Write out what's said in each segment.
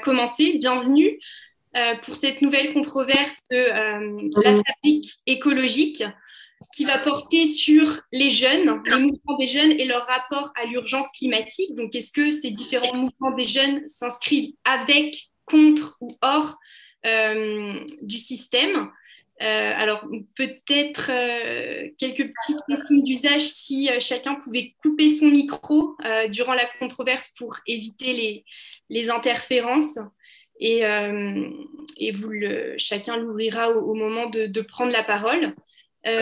commencer. Bienvenue euh, pour cette nouvelle controverse de euh, la fabrique écologique qui va porter sur les jeunes, les mouvements des jeunes et leur rapport à l'urgence climatique. Donc, est-ce que ces différents mouvements des jeunes s'inscrivent avec, contre ou hors euh, du système? Alors, peut-être quelques petites questions d'usage si chacun pouvait couper son micro durant la controverse pour éviter les, interférences et, euh, chacun l'ouvrira au, moment de, prendre la parole. Euh,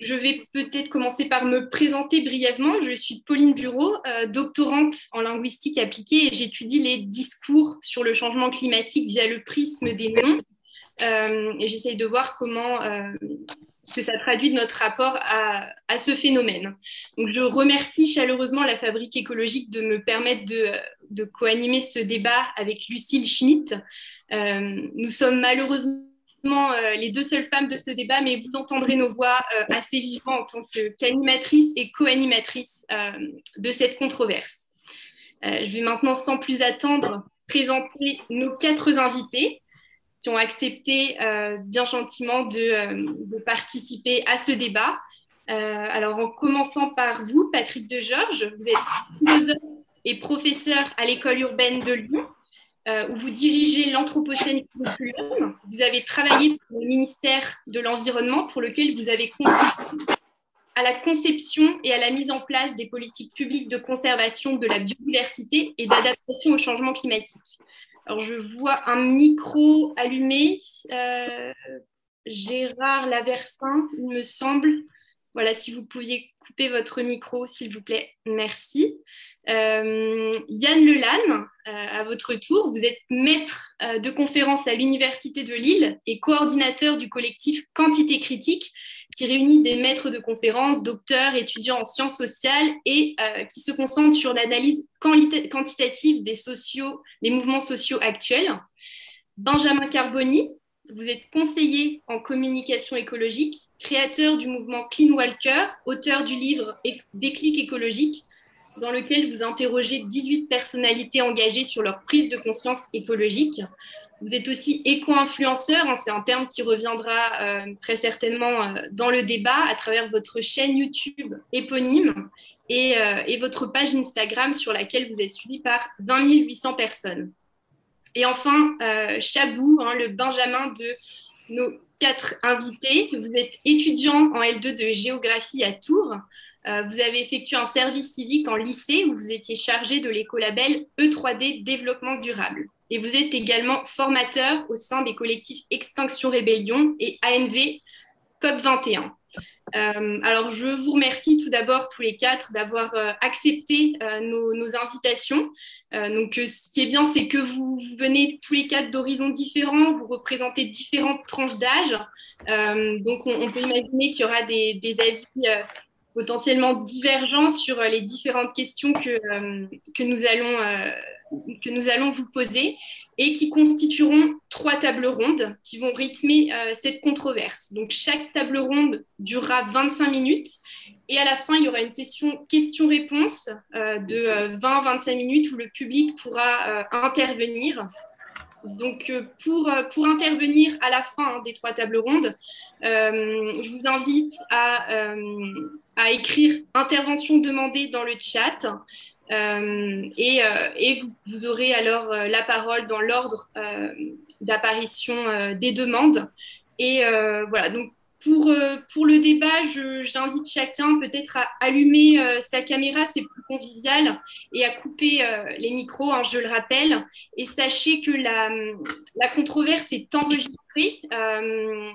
je vais peut-être commencer par me présenter brièvement. Je suis Pauline Bureau, euh, doctorante en linguistique appliquée et j'étudie les discours sur le changement climatique via le prisme des noms. Et j'essaye de voir comment que ça traduit notre rapport à, à, ce phénomène. Donc, je remercie chaleureusement la Fabrique écologique de me permettre de, de co-animer ce débat avec Lucille Schmitt. Euh, nous sommes malheureusement euh, les deux seules femmes de ce débat, mais vous entendrez nos voix euh, assez vivement en tant qu'animatrice et co-animatrice de cette controverse. je vais maintenant, sans plus attendre, présenter nos quatre invités ont accepté bien gentiment de, de, participer à ce débat. alors, en commençant par vous, Patrick de Georges, vous êtes philosophe et professeur à l'école urbaine de Lyon, euh, où vous dirigez l'Anthropocène. Vous avez travaillé pour le ministère de l'Environnement, pour lequel vous avez contribué à la conception et à la mise en place des politiques publiques de conservation de la biodiversité et d'adaptation au changement climatique. Alors, je vois un micro allumé. Euh, Gérard Laversin, il me semble. Voilà, si vous pouviez couper votre micro, s'il vous plaît. Merci. Euh, Yann Lelanne, euh, à votre tour, vous êtes maître de conférence à l'Université de Lille et coordinateur du collectif Quantité Critique, qui réunit des maîtres de conférences, docteurs, étudiants en sciences sociales et qui se concentre sur l'analyse quantitative des, sociaux, des mouvements sociaux actuels. Benjamin Carboni, vous êtes conseiller en communication écologique, créateur du mouvement Clean Walker, auteur du livre Déclic écologique, dans lequel vous interrogez 18 personnalités engagées sur leur prise de conscience écologique. Vous êtes aussi éco-influenceur, hein, c'est un terme qui reviendra euh, très certainement euh, dans le débat à travers votre chaîne YouTube éponyme et, euh, votre page Instagram sur laquelle vous êtes suivi par 20 800 personnes. Et enfin, Chabou, hein, le Benjamin de nos quatre invités. Vous êtes étudiant en L2 de géographie à Tours. Vous avez effectué un service civique en lycée où vous étiez chargé de l'écolabel E3D Développement durable. Et vous êtes également formateur au sein des collectifs Extinction Rébellion et ANV COP21. Euh, alors, je vous remercie tout d'abord tous les quatre d'avoir euh, accepté nos, invitations. donc, ce qui est bien, c'est que vous, venez tous les quatre d'horizons différents, vous représentez différentes tranches d'âge. donc, on, peut imaginer qu'il y aura des, des avis potentiellement divergents sur euh, les différentes questions que, euh, que, nous allons, euh, que nous allons vous poser et qui constitueront trois tables rondes qui vont rythmer cette controverse. Donc chaque table ronde durera 25 minutes et à la fin, il y aura une session questions-réponses de 20-25 minutes où le public pourra intervenir donc, euh, pour, euh, pour intervenir à la fin hein, des trois tables rondes, euh, je vous invite à, à, écrire intervention demandée dans le chat. Et, et vous, aurez alors la parole dans l'ordre d'apparition des demandes. Et voilà, donc pour, euh, pour le débat, j'invite chacun peut-être à allumer euh, sa caméra, c'est plus convivial, et à couper euh, les micros, hein, je le rappelle. Et sachez que la, la controverse est enregistrée,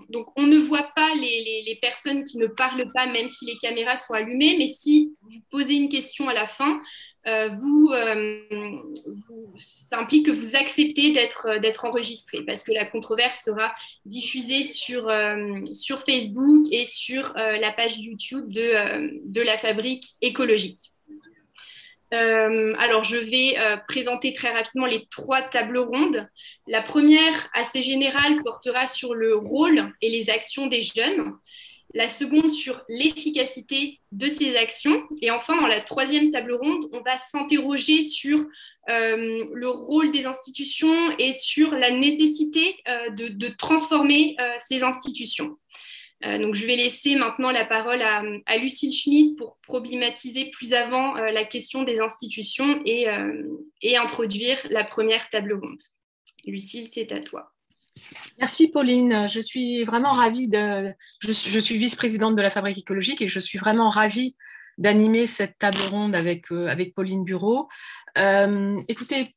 donc on ne voit pas les, les, personnes qui ne parlent pas, même si les caméras sont allumées, mais si vous posez une question à la fin, euh, euh, vous, ça implique que vous acceptez d'être euh, d'être enregistré parce que la controverse sera diffusée sur, Facebook et sur la page YouTube de la fabrique écologique. alors, je vais présenter très rapidement les trois tables rondes. La première, assez générale, portera sur le rôle et les actions des jeunes. La seconde sur l'efficacité de ces actions. Et enfin, dans la troisième table ronde, on va s'interroger sur euh, le rôle des institutions et sur la nécessité euh, de, transformer euh, ces institutions. donc, je vais laisser maintenant la parole à, Lucille Schmidt pour problématiser plus avant la question des institutions et introduire la première table ronde. Lucille, c'est à toi. Merci Pauline. Je suis vraiment ravie de. Je, suis vice-présidente de la Fabrique écologique et je suis vraiment ravie d'animer cette table ronde avec, euh, avec Pauline Bureau. Euh, écoutez,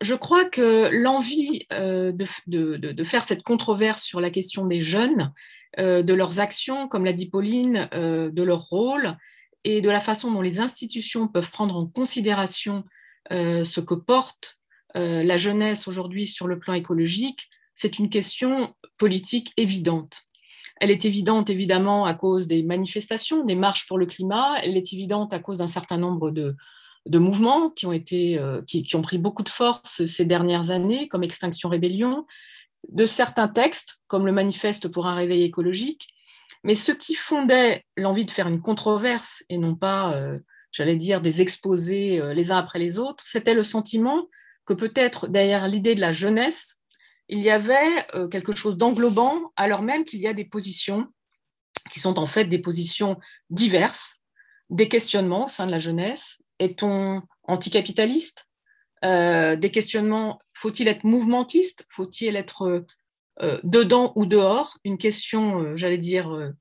je crois que l'envie euh, de, de, de, faire cette controverse sur la question des jeunes, de leurs actions, comme l'a dit Pauline, de leur rôle et de la façon dont les institutions peuvent prendre en considération ce que porte la jeunesse aujourd'hui sur le plan écologique, c'est une question politique évidente. Elle est évidente évidemment à cause des manifestations, des marches pour le climat, elle est évidente à cause d'un certain nombre de, mouvements qui ont, été, euh, qui, ont pris beaucoup de force ces dernières années, comme Extinction Rébellion, de certains textes, comme le Manifeste pour un réveil écologique. Mais ce qui fondait l'envie de faire une controverse et non pas, euh, j'allais dire, des exposés euh, les uns après les autres, c'était le sentiment que peut-être derrière l'idée de la jeunesse, il y avait euh, quelque chose d'englobant, alors même qu'il y a des positions qui sont en fait des positions diverses, des questionnements au sein de la jeunesse. Est-on anticapitaliste? Euh, Des questionnements, faut-il être mouvementiste? Faut-il être euh, dedans ou dehors? Une question, j'allais dire,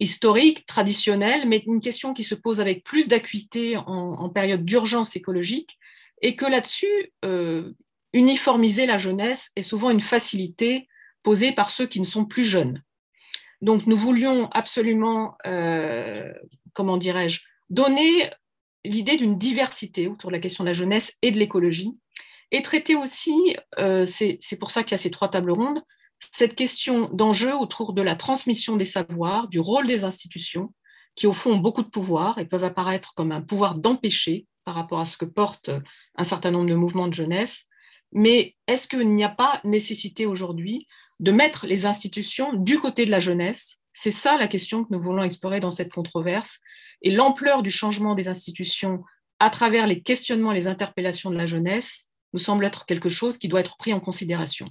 historique, traditionnelle, mais une question qui se pose avec plus d'acuité en, en, période d'urgence écologique, et que là-dessus, uniformiser la jeunesse est souvent une facilité posée par ceux qui ne sont plus jeunes. Donc nous voulions absolument, euh, comment dirais-je, donner l'idée d'une diversité autour de la question de la jeunesse et de l'écologie, et traiter aussi, euh, c'est pour ça qu'il y a ces trois tables rondes, cette question d'enjeu autour de la transmission des savoirs, du rôle des institutions, qui au fond ont beaucoup de pouvoir et peuvent apparaître comme un pouvoir d'empêcher par rapport à ce que porte un certain nombre de mouvements de jeunesse, mais est-ce qu'il n'y a pas nécessité aujourd'hui de mettre les institutions du côté de la jeunesse? C'est ça la question que nous voulons explorer dans cette controverse. Et l'ampleur du changement des institutions à travers les questionnements, les interpellations de la jeunesse nous semble être quelque chose qui doit être pris en considération.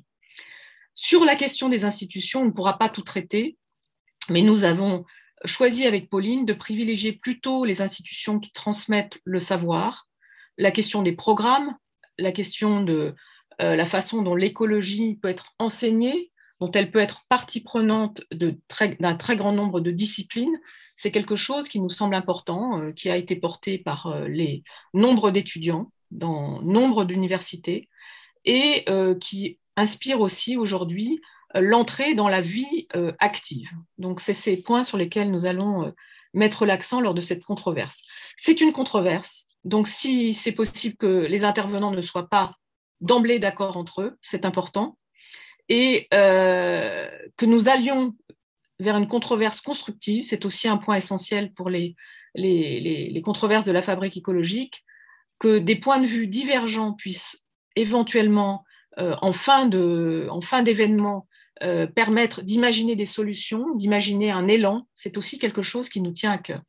Sur la question des institutions, on ne pourra pas tout traiter, mais nous avons choisi avec Pauline de privilégier plutôt les institutions qui transmettent le savoir, la question des programmes, la question de euh, la façon dont l'écologie peut être enseignée, dont elle peut être partie prenante d'un très, grand nombre de disciplines, c'est quelque chose qui nous semble important, euh, qui a été porté par euh, les nombres d'étudiants dans nombre d'universités et qui inspire aussi aujourd'hui l'entrée dans la vie active. Donc, c'est ces points sur lesquels nous allons mettre l'accent lors de cette controverse. C'est une controverse, donc si c'est possible que les intervenants ne soient pas d'emblée d'accord entre eux, c'est important, et euh, que nous allions vers une controverse constructive, c'est aussi un point essentiel pour les, les, controverses de la fabrique écologique, que des points de vue divergents puissent éventuellement, euh, en fin d'événement, euh, permettre d'imaginer des solutions, d'imaginer un élan, c'est aussi quelque chose qui nous tient à cœur.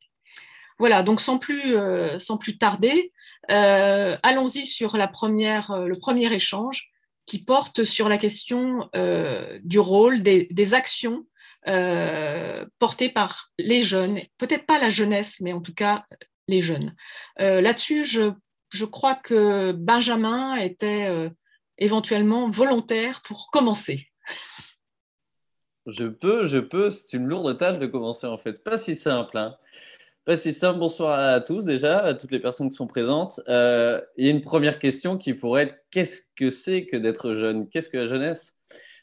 Voilà, donc sans plus, sans plus tarder, euh, allons-y sur la première, euh, le premier échange qui porte sur la question euh, du rôle des, actions portées par les jeunes, peut-être pas la jeunesse, mais en tout cas les jeunes. Là-dessus, je, je, crois que Benjamin était éventuellement volontaire pour commencer. Je peux, je peux, c'est une lourde tâche de commencer en fait, pas si simple. Hein. C'est simple, bonsoir à tous déjà, à toutes les personnes qui sont présentes. Euh, il y a une première question qui pourrait être qu'est-ce que c'est que d'être jeune? Qu'est-ce que la jeunesse?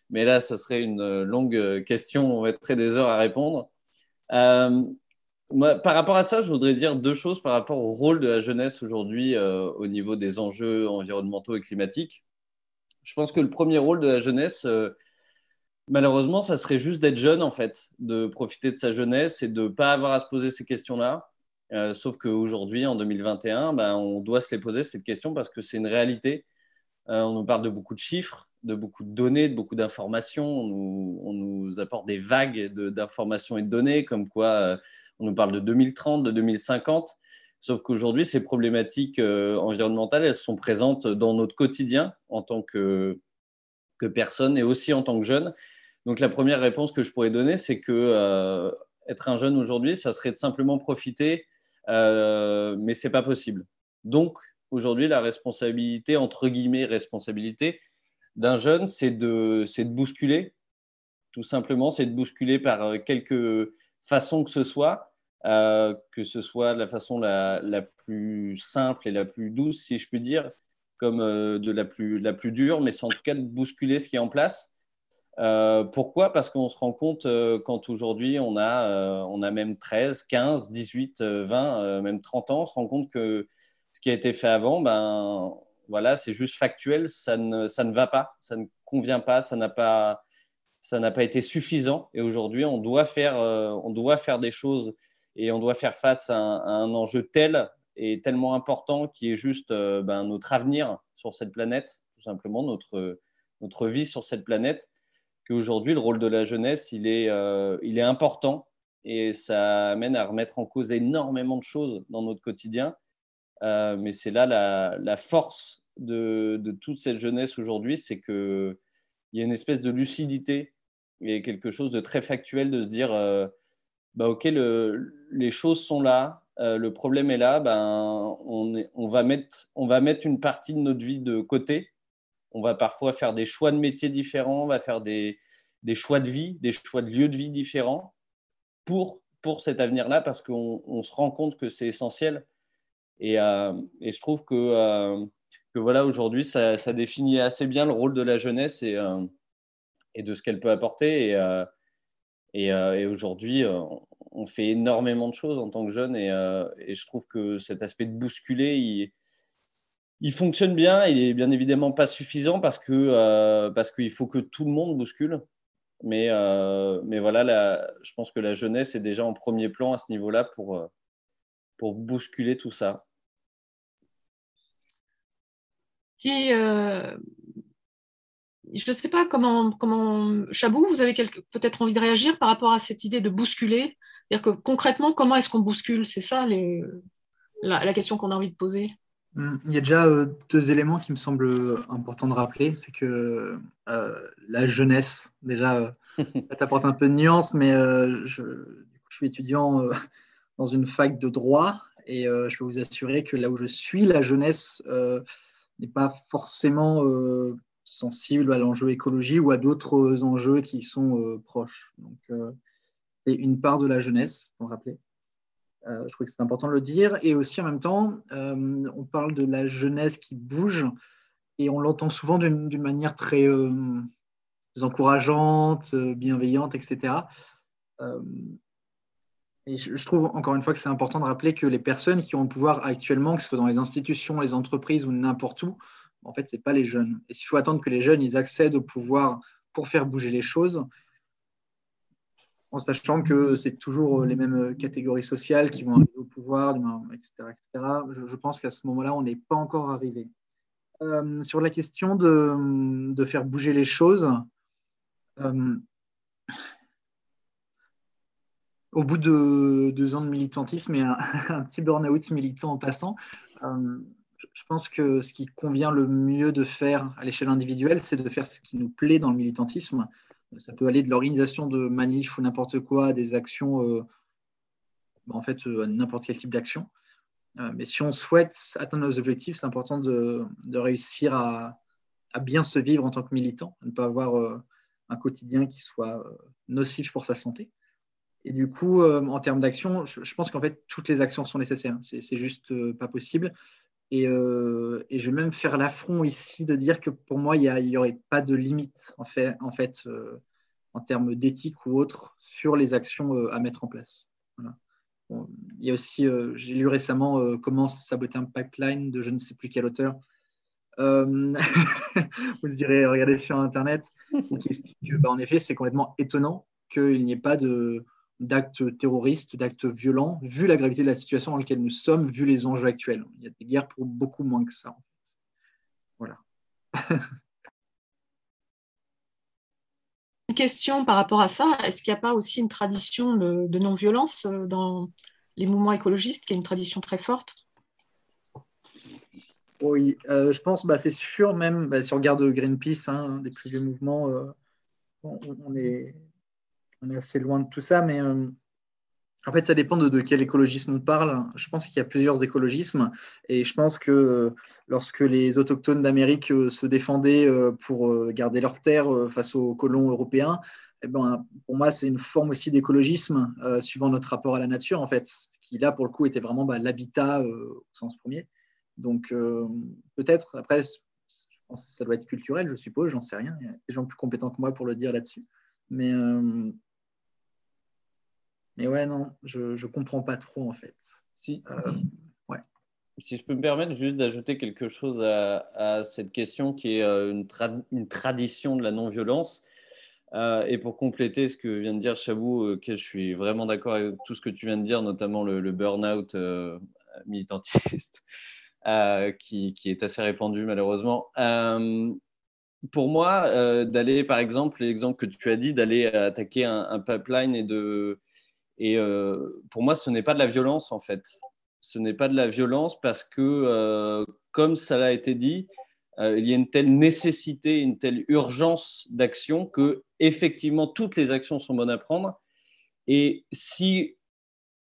Mais là, ça serait une longue question, on va être très des heures à répondre. Euh, par rapport à ça, je voudrais dire deux choses par rapport au rôle de la jeunesse aujourd'hui euh, au niveau des enjeux environnementaux et climatiques. Je pense que le premier rôle de la jeunesse, Malheureusement, ça serait juste d'être jeune, en fait, de profiter de sa jeunesse et de ne pas avoir à se poser ces questions-là. Euh, sauf qu'aujourd'hui, en 2021, ben, on doit se les poser, cette question, parce que c'est une réalité. Euh, on nous parle de beaucoup de chiffres. de beaucoup de données, de beaucoup d'informations. On, nous, apporte des vagues d'informations et de données, comme quoi euh, on nous parle de 2030, de 2050. Sauf qu'aujourd'hui, ces problématiques euh, environnementales, elles sont présentes dans notre quotidien en tant que, que personne et aussi en tant que jeune. Donc la première réponse que je pourrais donner, c'est que euh, être un jeune aujourd'hui, ça serait de simplement profiter, mais c'est pas possible. Donc aujourd'hui, la responsabilité, entre guillemets, responsabilité, d'un jeune, c'est de, de bousculer, tout simplement, c'est de bousculer par euh, quelque façon que ce soit, euh, que ce soit la façon la, la, plus simple et la plus douce, si je puis dire, comme euh, de la plus, la plus dure, mais c'est en tout cas de bousculer ce qui est en place. pourquoi? Parce qu'on se rend compte quand aujourd'hui on a, on a même 13, 15, 18, 20, même 30 ans, on se rend compte que ce qui a été fait avant, ben, voilà, c'est juste factuel, ça ne, ça ne va pas, ça ne convient pas, ça n'a pas, pas été suffisant. Et aujourd'hui, on, doit faire, euh, on doit faire des choses et on doit faire face à un, enjeu tel et tellement important qui est juste euh, ben, notre avenir sur cette planète, tout simplement notre, notre vie sur cette planète, qu'aujourd'hui, le rôle de la jeunesse, il est, euh, il est important et ça amène à remettre en cause énormément de choses dans notre quotidien. mais c'est là la, la, force de, toute cette jeunesse aujourd'hui, c'est qu'il y a une espèce de lucidité et quelque chose de très factuel de se dire euh, bah, ok, les choses sont là, euh, le problème est là, ben, on, va mettre, une partie de notre vie de côté. On va parfois faire des choix de métiers différents, on va faire des, choix de vie, des choix de lieux de vie différents pour, pour cet avenir-là parce qu'on se rend compte que c'est essentiel. Et, euh, je trouve que que voilà, aujourd'hui, ça, définit assez bien le rôle de la jeunesse et, euh, de ce qu'elle peut apporter. Euh, euh, et, aujourd'hui, on fait énormément de choses en tant que jeune et, je trouve que cet aspect de bousculer, il, fonctionne bien. Il est bien évidemment pas suffisant parce que parce qu'il faut que tout le monde bouscule. Mais, mais voilà, je pense que la jeunesse est déjà en premier plan à ce niveau-là pour, pour bousculer tout ça qui euh, je ne sais pas comment, comment Chabou, vous avez peut-être envie de réagir par rapport à cette idée de bousculer? C'est-à-dire que concrètement, comment est-ce qu'on bouscule? C'est ça les, la, question qu'on a envie de poser. Hum, il y a déjà euh, deux éléments qui me semblent importants de rappeler. C'est que euh, la jeunesse, déjà, ça t'apporte un peu de nuance, mais je, je, suis étudiant dans une fac de droit et je peux vous assurer que là où je suis, la jeunesse n'est pas forcément euh, sensible à l'enjeu écologie ou à d'autres enjeux qui sont euh, proches. Donc, euh, c'est une part de la jeunesse, pour rappeler. je trouve que c'est important de le dire. Et aussi, en même temps, on parle de la jeunesse qui bouge et on l'entend souvent d'une manière très encourageante, bienveillante, etc. Et je, trouve encore une fois que c'est important de rappeler que les personnes qui ont le pouvoir actuellement, que ce soit dans les institutions, les entreprises ou n'importe où, en fait, ce n'est pas les jeunes. Et s'il faut attendre que les jeunes ils accèdent au pouvoir pour faire bouger les choses, en sachant que c'est toujours les mêmes catégories sociales qui vont arriver au pouvoir, etc. etc. Je, pense qu'à ce moment-là, on n'est pas encore arrivé. Euh, sur la question de, faire bouger les choses, euh, au bout de deux ans de militantisme et un, petit burn-out militant en passant, euh, je pense que ce qui convient le mieux de faire à l'échelle individuelle, c'est de faire ce qui nous plaît dans le militantisme. Ça peut aller de l'organisation de manifs ou n'importe quoi, des actions, euh, en fait, euh, n'importe quel type d'action. mais si on souhaite atteindre nos objectifs, c'est important de, réussir à, bien se vivre en tant que militant, ne pas avoir un quotidien qui soit nocif pour sa santé. Et du coup, euh, en termes d'action, je, pense qu'en fait, toutes les actions sont nécessaires. C'est juste euh, pas possible. Euh, et, je vais même faire l'affront ici de dire que pour moi, il n'y aurait pas de limite, en fait, en, fait, en termes d'éthique ou autre, sur les actions à mettre en place. il y a aussi, j'ai lu récemment Comment saboter un pipeline de je ne sais plus quel auteur. vous direz, regardez sur Internet, qui explique que, bah, en effet, c'est complètement étonnant qu'il n'y ait pas de d'actes terroristes, d'actes violents, vu la gravité de la situation dans laquelle nous sommes, vu les enjeux actuels. Il y a des guerres pour beaucoup moins que ça. Voilà. Une question par rapport à ça, est-ce qu'il n'y a pas aussi une tradition de, non-violence euh, dans les mouvements écologistes, qui est une tradition très forte? Oui, euh, je pense, bah, c'est sûr, même bah, si on regarde Greenpeace, hein, des plus vieux mouvements, on, est, on, est, assez loin de tout ça, mais en fait, ça dépend de, quel écologisme on parle. Je pense qu'il y a plusieurs écologismes et je pense que euh, lorsque les autochtones d'Amérique euh, se défendaient euh, pour garder leurs terres face aux colons européens, eh ben, pour moi, c'est une forme aussi d'écologisme suivant notre rapport à la nature, en fait, qui là, pour le coup, était vraiment bah, l'habitat au sens premier. Donc, peut-être, après, je pense que ça doit être culturel, je suppose, j'en sais rien. Il y a des gens plus compétents que moi pour le dire là-dessus. Mais mais ouais, non, je ne comprends pas trop en fait. Si, euh, si je peux me permettre juste d'ajouter quelque chose à, cette question qui est euh, une, une tradition de la non-violence. Euh, et pour compléter ce que vient de dire Chabou, auquel je suis vraiment d'accord avec tout ce que tu viens de dire, notamment le, burn-out militantiste, qui, qui, est assez répandu malheureusement. pour moi, d'aller, par exemple, l'exemple que tu as dit, d'aller attaquer un, un, pipeline et de, et euh, pour moi, ce n'est pas de la violence, en fait. Ce n'est pas de la violence parce que, euh, comme ça l'a été dit, euh, il y a une telle nécessité, une telle urgence d'action que, effectivement, toutes les actions sont bonnes à prendre. Et si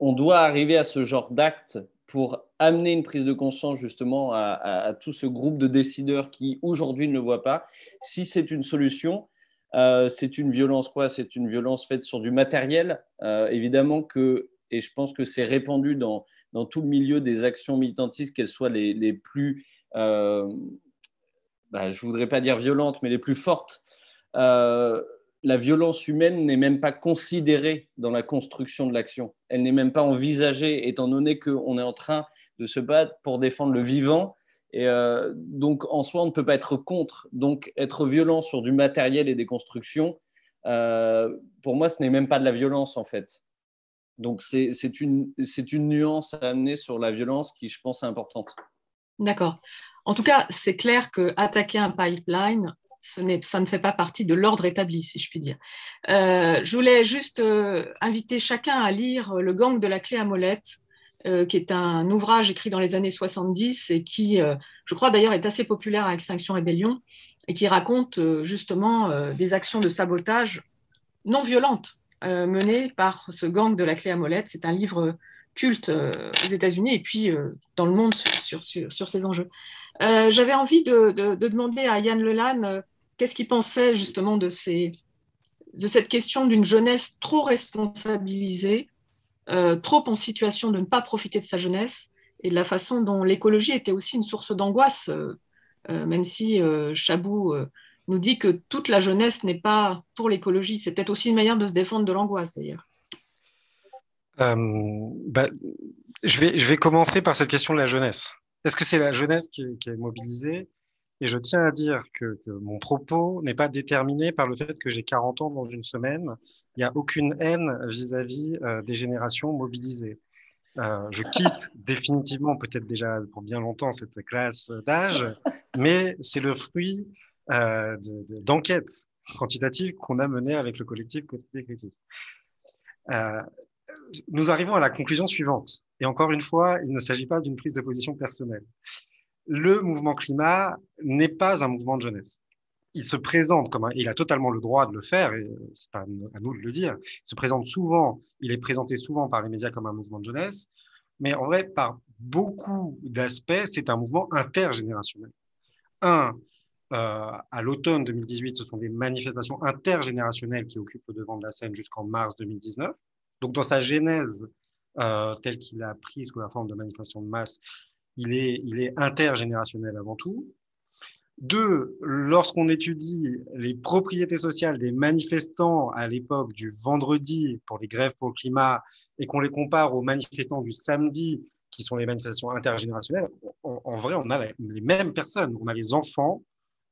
on doit arriver à ce genre d'acte pour amener une prise de conscience justement à, à, tout ce groupe de décideurs qui aujourd'hui ne le voient pas, si c'est une solution, euh, c'est une violence quoi? C'est une violence faite sur du matériel. Euh, évidemment que, et je pense que c'est répandu dans, dans, tout le milieu des actions militantistes, qu'elles soient les, les plus, euh, bah, je ne voudrais pas dire violentes, mais les plus fortes. la violence humaine n'est même pas considérée dans la construction de l'action. Elle n'est même pas envisagée, étant donné qu'on est en train de se battre pour défendre le vivant et euh, donc, en soi, on ne peut pas être contre. Donc, être violent sur du matériel et des constructions, euh, pour moi, ce n'est même pas de la violence, en fait. Donc, c'est une, une nuance à amener sur la violence qui, je pense, est importante. D'accord. En tout cas, c'est clair que attaquer un pipeline, ce ça ne fait pas partie de l'ordre établi, si je puis dire. Euh, je voulais juste inviter chacun à lire Le gang de la clé à molette euh, qui est un ouvrage écrit dans les années 70 et qui, euh, je crois d'ailleurs, est assez populaire à Extinction Rébellion et qui raconte euh, justement des actions de sabotage non violentes menées par ce gang de la clé à molette. C'est un livre culte aux États-Unis et puis dans le monde sur, ces enjeux. J'avais envie de, de, de, demander à Yann Lelanne qu'est-ce qu'il pensait justement de cette question d'une jeunesse trop responsabilisée euh, trop en situation de ne pas profiter de sa jeunesse et de la façon dont l'écologie était aussi une source d'angoisse, euh, euh, même si Chabou nous dit que toute la jeunesse n'est pas pour l'écologie. C'est peut-être aussi une manière de se défendre de l'angoisse, d'ailleurs. Bah, je, vais, je vais commencer par cette question de la jeunesse. Est-ce que c'est la jeunesse qui est, mobilisée? Et je tiens à dire que, que mon propos n'est pas déterminé par le fait que j'ai 40 ans dans une semaine il n'y a aucune haine vis-à-vis euh, des générations mobilisées. Euh, je quitte définitivement, peut-être déjà pour bien longtemps, cette classe d'âge, mais c'est le fruit euh, d'enquêtes quantitatives qu'on a menées avec le collectif Quotidien Critique. Euh, nous arrivons à la conclusion suivante. Et encore une fois, il ne s'agit pas d'une prise de position personnelle. Le mouvement climat n'est pas un mouvement de jeunesse il se présente comme un, il a totalement le droit de le faire, et c'est pas à nous de le dire. Il se présente souvent, il est présenté souvent par les médias comme un mouvement de jeunesse, mais en vrai, par beaucoup d'aspects, c'est un mouvement intergénérationnel. Un, euh, à l'automne 2018, ce sont des manifestations intergénérationnelles qui occupent le devant de la scène jusqu'en mars 2019. Donc, dans sa genèse euh, telle qu'il a prise sous la forme de manifestation de masse, il est, il est intergénérationnel avant tout. Deux, lorsqu'on étudie les propriétés sociales des manifestants à l'époque du vendredi pour les grèves pour le climat et qu'on les compare aux manifestants du samedi, qui sont les manifestations intergénérationnelles, en, vrai, on a les mêmes personnes. On a les enfants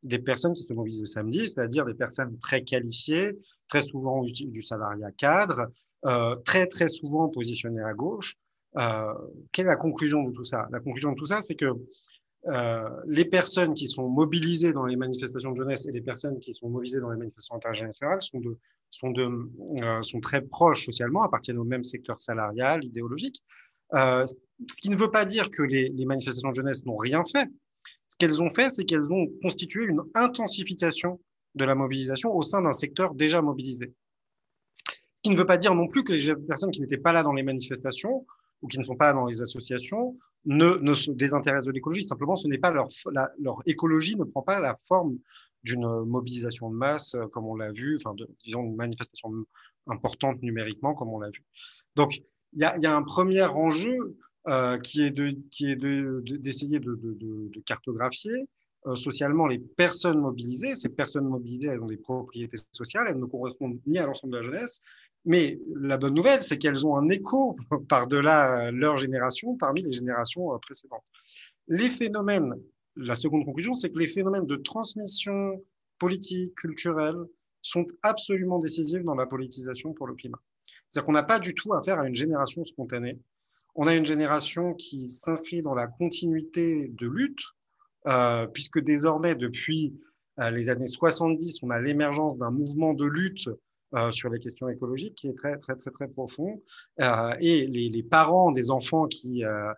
des personnes qui se mobilisent le samedi, c'est-à-dire des personnes très qualifiées, très souvent du salariat cadre, euh, très très souvent positionnées à gauche. Euh, quelle est la conclusion de tout ça? La conclusion de tout ça, c'est que les personnes qui sont mobilisées dans les manifestations de jeunesse et les personnes qui sont mobilisées dans les manifestations intergénérationnelles sont, de, sont, de, sont très proches socialement, appartiennent au même secteur salarial, idéologique. ce qui ne veut pas dire que les manifestations de jeunesse n'ont rien fait. Ce qu'elles ont fait, c'est qu'elles ont constitué une intensification de la mobilisation au sein d'un secteur déjà mobilisé. Ce qui ne veut pas dire non plus que les personnes qui n'étaient pas là dans les manifestations ou qui ne sont pas dans les associations ne, se désintéressent de l'écologie. Simplement, ce n'est pas leur, leur écologie ne prend pas la forme d'une mobilisation de masse, euh, comme on l'a vu, enfin, de, disons, une manifestation importante numériquement, comme on l'a vu. Donc, il y a, un premier enjeu euh, qui est de, d'essayer de, de, de, cartographier euh, socialement les personnes mobilisées. Ces personnes mobilisées, elles ont des propriétés sociales, elles ne correspondent ni à l'ensemble de la jeunesse, mais la bonne nouvelle, c'est qu'elles ont un écho par-delà leur génération parmi les générations euh, précédentes. Les phénomènes, la seconde conclusion, c'est que les phénomènes de transmission politique, culturelle, sont absolument décisifs dans la politisation pour le climat. C'est-à-dire qu'on n'a pas du tout affaire à une génération spontanée. On a une génération qui s'inscrit dans la continuité de lutte, euh, puisque désormais, depuis euh, les années 70, on a l'émergence d'un mouvement de lutte euh, sur les questions écologiques qui est très très très très profond euh, et les, parents des enfants qui euh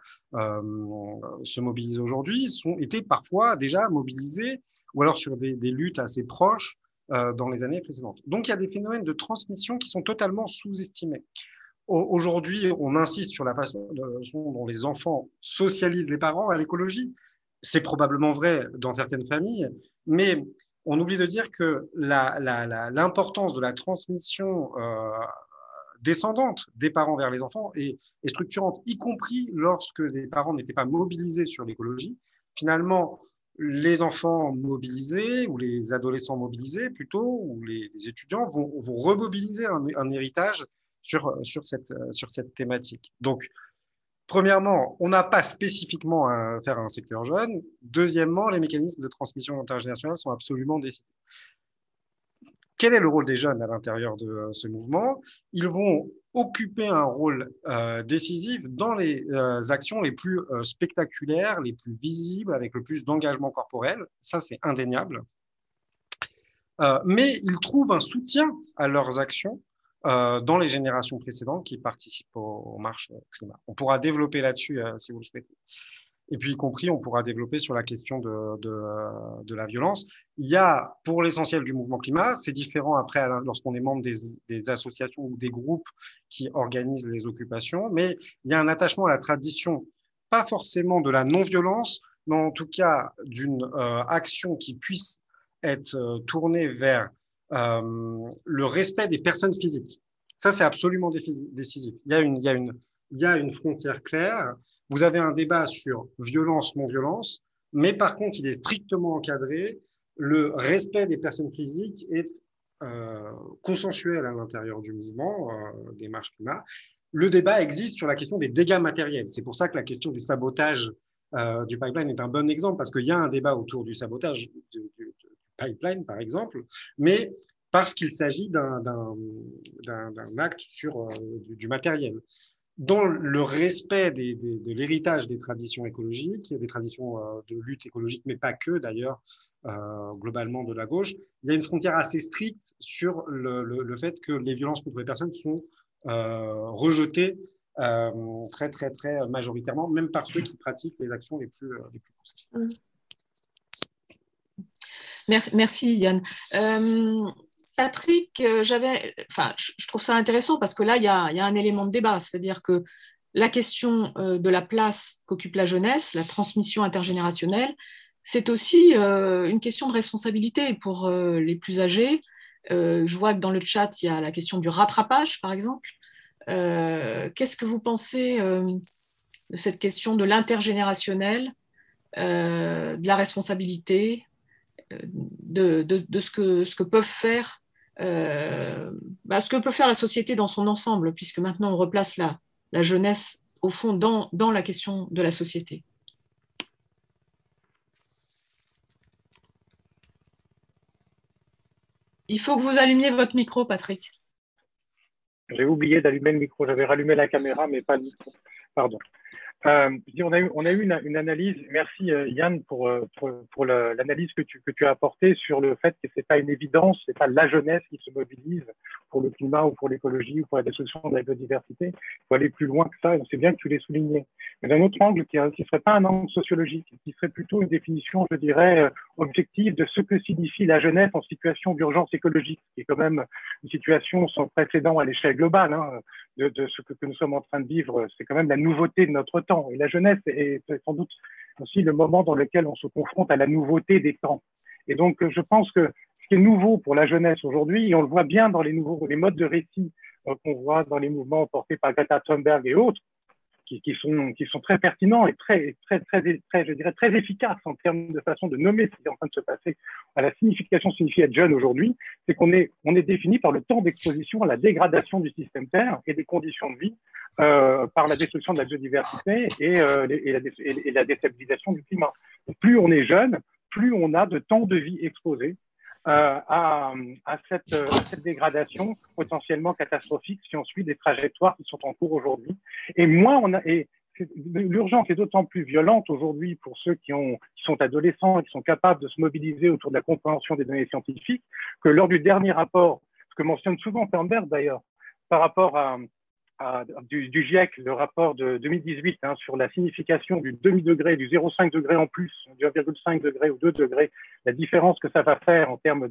se mobilisent aujourd'hui sont étaient parfois déjà mobilisés ou alors sur des, des luttes assez proches dans les années précédentes. Donc il y a des phénomènes de transmission qui sont totalement sous-estimés. Aujourd'hui, on insiste sur la façon dont les enfants socialisent les parents à l'écologie. C'est probablement vrai dans certaines familles, mais on oublie de dire que l'importance de la transmission euh, descendante des parents vers les enfants est, structurante, y compris lorsque les parents n'étaient pas mobilisés sur l'écologie. Finalement, les enfants mobilisés ou les adolescents mobilisés plutôt, ou les, étudiants vont, remobiliser un, héritage sur, cette, sur cette thématique. Donc, Premièrement, on n'a pas spécifiquement à faire un secteur jeune. Deuxièmement, les mécanismes de transmission intergénérationnelle sont absolument décidés. Quel est le rôle des jeunes à l'intérieur de euh, ce mouvement? Ils vont occuper un rôle euh, décisif dans les euh, actions les plus spectaculaires, les plus visibles, avec le plus d'engagement corporel. Ça, c'est indéniable. mais ils trouvent un soutien à leurs actions euh, dans les générations précédentes qui participent aux, marches climat. On pourra développer là-dessus euh, si vous le souhaitez. Et puis, y compris, on pourra développer sur la question de, la violence. Il y a, pour l'essentiel du mouvement climat, c'est différent après lorsqu'on est membre des, associations ou des groupes qui organisent les occupations, mais il y a un attachement à la tradition, pas forcément de la non-violence, mais en tout cas d'une euh, action qui puisse être euh, tournée vers euh, le respect des personnes physiques. Ça, c'est absolument décisif. Il y, a une, frontière claire. Vous avez un débat sur violence, non-violence, mais par contre, il est strictement encadré. Le respect des personnes physiques est euh, consensuel à l'intérieur du mouvement euh, des marches climat. Le débat existe sur la question des dégâts matériels. C'est pour ça que la question du sabotage euh, du pipeline est un bon exemple, parce qu'il y a un débat autour du sabotage par exemple, mais parce qu'il s'agit d'un acte sur euh, du, matériel. Dans le respect de l'héritage des traditions écologiques, des traditions euh, de lutte écologique, mais pas que d'ailleurs, euh, globalement de la gauche, il y a une frontière assez stricte sur le, le, fait que les violences contre les personnes sont rejetées très, très, très majoritairement, même par ceux qui pratiquent les actions les plus, les plus Merci, Yann. Euh, Patrick, euh, j'avais, enfin, je trouve ça intéressant parce que là, il y a, un élément de débat, c'est-à-dire que la question euh, de la place qu'occupe la jeunesse, la transmission intergénérationnelle, c'est aussi une question de responsabilité pour les plus âgés. je vois que dans le chat, il y a la question du rattrapage, par exemple. Qu'est-ce que vous pensez de cette question de l'intergénérationnel, de la responsabilité de, de, ce, que, ce que peuvent faire euh, bah, ce que peut faire la société dans son ensemble, puisque maintenant on replace la, la jeunesse au fond dans, dans la question de la société. Il faut que vous allumiez votre micro, Patrick. J'ai oublié d'allumer le micro. J'avais rallumé la caméra, mais pas le micro. Pardon. Euh, on a eu, on a eu une, analyse, merci euh, Yann pour, euh, pour, l'analyse que tu, que tu as apportée sur le fait que c'est pas une évidence, c'est pas la jeunesse qui se mobilise pour le climat ou pour l'écologie ou pour la destruction de la biodiversité. Il faut aller plus loin que ça, et c'est bien que tu l'aies souligné. Mais d'un autre angle qui ne serait pas un angle sociologique, qui serait plutôt une définition, je dirais, objective de ce que signifie la jeunesse en situation d'urgence écologique, qui est quand même une situation sans précédent à l'échelle globale hein, de, ce que, nous sommes en train de vivre. C'est quand même la nouveauté de notre temps et la jeunesse est sans doute aussi le moment dans lequel on se confronte à la nouveauté des temps. Et donc, je pense que ce qui est nouveau pour la jeunesse aujourd'hui, et on le voit bien dans les nouveaux, les modes de récit euh, qu'on voit dans les mouvements portés par Greta Thunberg et autres, qui, sont, qui sont très pertinents et très, très, très, je dirais, très efficaces en termes de façon de nommer ce qui est en train de se passer. À la signification signifie être jeune aujourd'hui, c'est qu'on est, on est défini par le temps d'exposition à la dégradation du système Terre et des conditions de vie euh, par la destruction de la biodiversité et, euh, et, la, et, la, déstabilisation du climat. plus on est jeune, plus on a de temps de vie exposé à, à, cette, à, cette, dégradation potentiellement catastrophique si on suit des trajectoires qui sont en cours aujourd'hui. Et moins on a, et l'urgence est d'autant plus violente aujourd'hui pour ceux qui, ont, qui sont adolescents et qui sont capables de se mobiliser autour de la compréhension des données scientifiques que lors du dernier rapport, ce que mentionne souvent Fernberg d'ailleurs, par rapport à, du, GIEC, le rapport de 2018 hein, sur la signification du demi-degré, du 0,5 degré en plus, du 1,5 degré ou 2 degrés, la différence que ça va faire en termes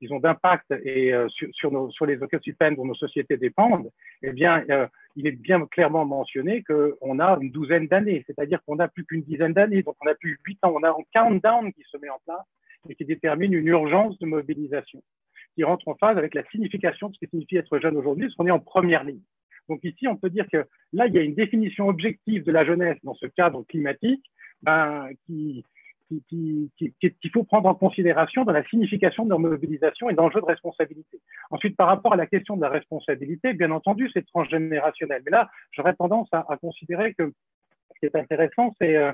d'impact et euh, sur, sur, nos, sur, les écosystèmes dont nos sociétés dépendent, eh bien, euh, il est bien clairement mentionné qu'on a une douzaine d'années, c'est-à-dire qu'on n'a plus qu'une dizaine d'années, donc on n'a plus huit ans, on a un countdown qui se met en place et qui détermine une urgence de mobilisation qui rentre en phase avec la signification de ce qui signifie être jeune aujourd'hui, parce qu'on est en première ligne. Donc ici, on peut dire que là, il y a une définition objective de la jeunesse dans ce cadre climatique ben, qui, qu'il faut prendre en considération dans la signification de leur mobilisation et d'enjeux de responsabilité. Ensuite, par rapport à la question de la responsabilité, bien entendu, c'est transgénérationnel. Mais là, j'aurais tendance à, considérer que ce qui est intéressant, c'est euh,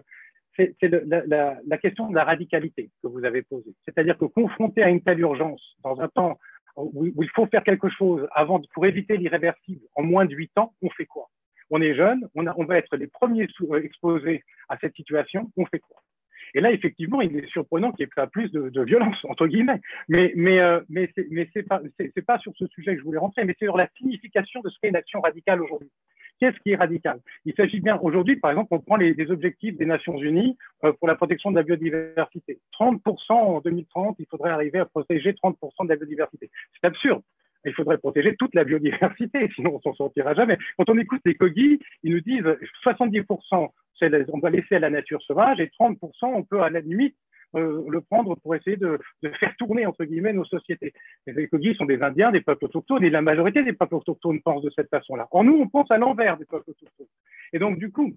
la, question de la radicalité que vous avez posée. C'est-à-dire que confronté à une telle urgence, dans un temps où, il faut faire quelque chose avant, pour éviter l'irréversible en moins de huit ans, on fait quoi? On est jeune, on, va être les premiers euh, exposés à cette situation, on fait quoi? Et là, effectivement, il est surprenant qu'il n'y ait pas plus de, violence, entre guillemets. Mais, mais, euh, ce n'est pas, pas sur ce sujet que je voulais rentrer, mais c'est sur la signification de ce qu'est une action radicale aujourd'hui. Qu'est-ce qui est radical? Il s'agit bien aujourd'hui, par exemple, on prend les, objectifs des Nations Unies euh, pour la protection de la biodiversité. 30% en 2030, il faudrait arriver à protéger 30% de la biodiversité. C'est absurde. Il faudrait protéger toute la biodiversité, sinon on s'en sortira jamais. Quand on écoute les cogis, ils nous disent 70%, on doit laisser à la nature sauvage et 30%, on peut à la limite euh, le prendre pour essayer de, faire tourner, entre guillemets, nos sociétés. Les écologistes sont des Indiens, des peuples autochtones, et la majorité des peuples autochtones pensent de cette façon-là. En nous, on pense à l'envers des peuples autochtones. Et donc, du coup,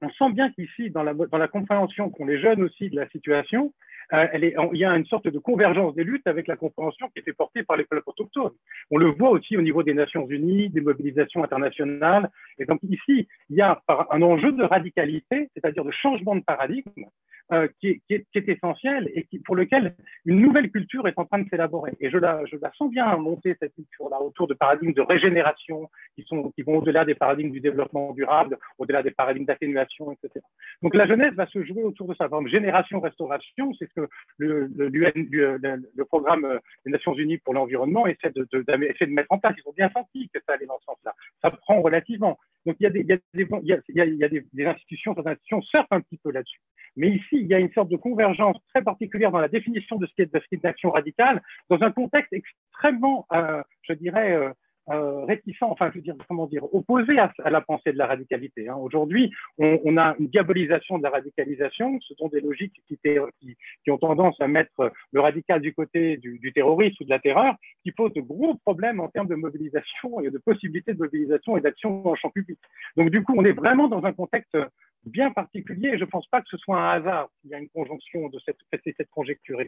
on sent bien qu'ici, dans la, compréhension qu'ont les jeunes aussi de la situation, euh, il y a une sorte de convergence des luttes avec la compréhension qui était portée par les peuples autochtones. On le voit aussi au niveau des Nations Unies, des mobilisations internationales. Et donc ici, il y a un enjeu de radicalité, c'est-à-dire de changement de paradigme, euh, qui, est, qui, essentiel et pour lequel une nouvelle culture est en train de s'élaborer. Et je la, je la sens bien monter cette culture-là autour de paradigmes de régénération qui, sont, qui vont au-delà des paradigmes du développement durable, au-delà des paradigmes d'atténuation, etc. Donc la jeunesse va se jouer autour de ça. Par génération-restauration, c'est ce que le, le, le, programme des Nations Unies pour l'environnement essaie de, de, de, mettre en place. Ils ont bien senti que ça allait dans ce sens-là. Ça prend relativement. Donc il y a des, il des, des institutions, certaines institutions surfent un petit peu là-dessus. Mais ici, il y a une sorte de convergence très particulière dans la définition de ce qu'est une action radicale, dans un contexte extrêmement, euh, je dirais, euh, euh, réticent, enfin, je veux dire, comment dire, opposé à, la pensée de la radicalité. Hein. Aujourd'hui, on, a une diabolisation de la radicalisation. Ce sont des logiques qui, ont tendance à mettre le radical du côté du, du, terrorisme ou de la terreur, qui pose de gros problèmes en termes de mobilisation et de possibilités de mobilisation et d'action en champ public. Donc, du coup, on est vraiment dans un contexte bien particulier et je ne pense pas que ce soit un hasard s'il y a une conjonction de cette, cette conjecture.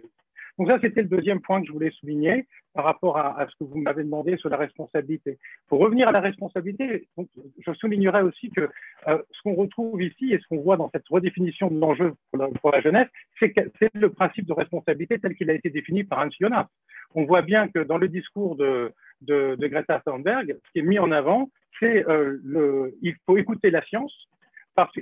Donc ça, c'était le deuxième point que je voulais souligner par rapport à, ce que vous m'avez demandé sur la responsabilité. Pour revenir à la responsabilité, je soulignerai aussi que euh, ce qu'on retrouve ici et ce qu'on voit dans cette redéfinition de l'enjeu pour, la jeunesse, c'est le principe de responsabilité tel qu'il a été défini par Hans Jonas. On voit bien que dans le discours de, de, Greta Thunberg, ce qui est mis en avant, c'est euh, il faut écouter la science,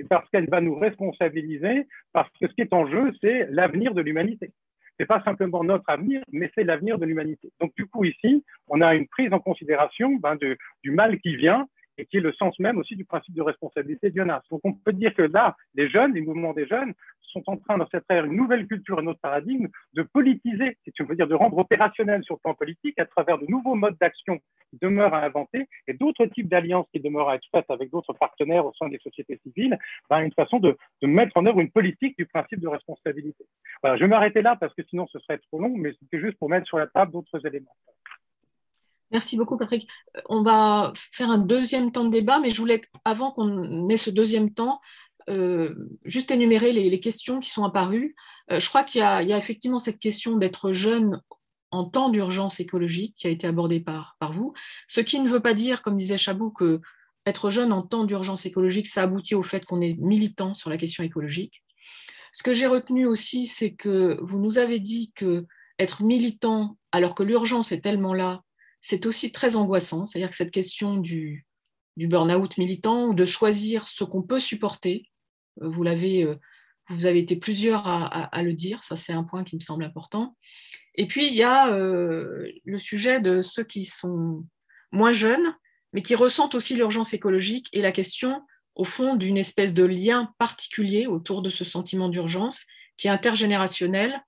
parce, qu'elle va nous responsabiliser, parce que ce qui est en jeu, c'est l'avenir de l'humanité. C'est pas simplement notre avenir, mais c'est l'avenir de l'humanité. Donc du coup ici, on a une prise en considération ben, du mal qui vient et qui est le sens même aussi du principe de responsabilité Jonas. Donc on peut dire que là, les jeunes, les mouvements des jeunes, sont en train, dans cette ère, une nouvelle culture, un autre paradigme, de politiser, si tu veux dire, de rendre opérationnel sur le plan politique à travers de nouveaux modes d'action qui demeurent à inventer et d'autres types d'alliances qui demeurent à être faites avec d'autres partenaires au sein des sociétés civiles, ben, une façon de, de, mettre en œuvre une politique du principe de responsabilité. Voilà, je vais m'arrêter là parce que sinon ce serait trop long, mais c'était juste pour mettre sur la table d'autres éléments. Merci beaucoup, Patrick. Euh, on va faire un deuxième temps de débat, mais je voulais, avant qu'on ait ce deuxième temps, euh, juste énumérer les, questions qui sont apparues. Euh, je crois qu'il y, a effectivement cette question d'être jeune en temps d'urgence écologique qui a été abordée par, vous, ce qui ne veut pas dire, comme disait Chabou, que être jeune en temps d'urgence écologique, ça aboutit au fait qu'on est militant sur la question écologique. Ce que j'ai retenu aussi, c'est que vous nous avez dit que être militant alors que l'urgence est tellement là, c'est aussi très angoissant. C'est-à-dire que cette question du, burn-out militant ou de choisir ce qu'on peut supporter, euh, vous l'avez, euh, vous avez été plusieurs à, le dire, ça c'est un point qui me semble important. Et puis il y a euh, le sujet de ceux qui sont moins jeunes, mais qui ressentent aussi l'urgence écologique et la question, au fond, d'une espèce de lien particulier autour de ce sentiment d'urgence qui est intergénérationnel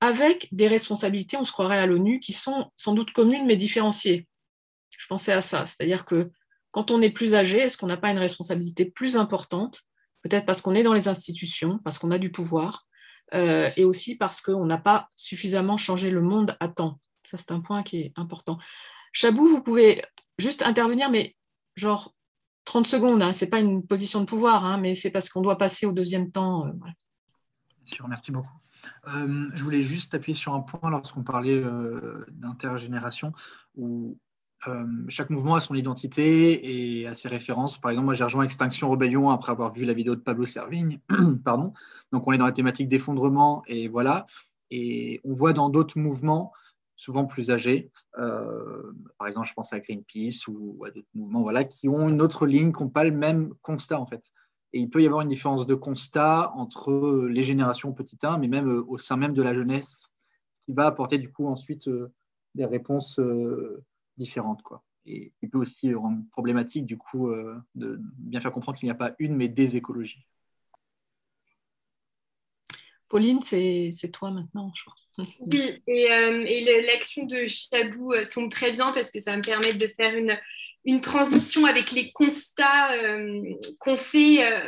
avec des responsabilités, on se croirait à l'ONU, qui sont sans doute communes mais différenciées. Je pensais à ça, c'est-à-dire que quand on est plus âgé, est-ce qu'on n'a pas une responsabilité plus importante? Peut-être parce qu'on est dans les institutions, parce qu'on a du pouvoir, euh, et aussi parce qu'on n'a pas suffisamment changé le monde à temps. Ça, c'est un point qui est important. Chabou, vous pouvez juste intervenir, mais genre 30 secondes, hein, ce n'est pas une position de pouvoir, hein, mais c'est parce qu'on doit passer au deuxième temps. Euh, Bien sûr, merci beaucoup. Euh, je voulais juste appuyer sur un point lorsqu'on parlait euh, d'intergénération, où euh, chaque mouvement a son identité et a ses références. Par exemple, moi j'ai rejoint Extinction Rebellion après avoir vu la vidéo de Pablo Servigne. Pardon. Donc on est dans la thématique d'effondrement et voilà. Et on voit dans d'autres mouvements, souvent plus âgés, par exemple je pense à Greenpeace ou à d'autres mouvements voilà, qui ont une autre ligne, qui n'ont pas le même constat en fait. Et il peut y avoir une différence de constat entre les générations petit 1, mais même euh, au sein même de la jeunesse, ce qui va apporter du coup ensuite euh, des réponses euh, différentes. Quoi. Et il peut aussi rendre problématique du coup de bien faire comprendre qu'il n'y a pas une, mais des écologies. Pauline, c'est toi maintenant, je crois. Oui, et, l'action de Chabou tombe très bien parce que ça va me permet de faire une, une transition avec les constats euh, qu'on fait euh,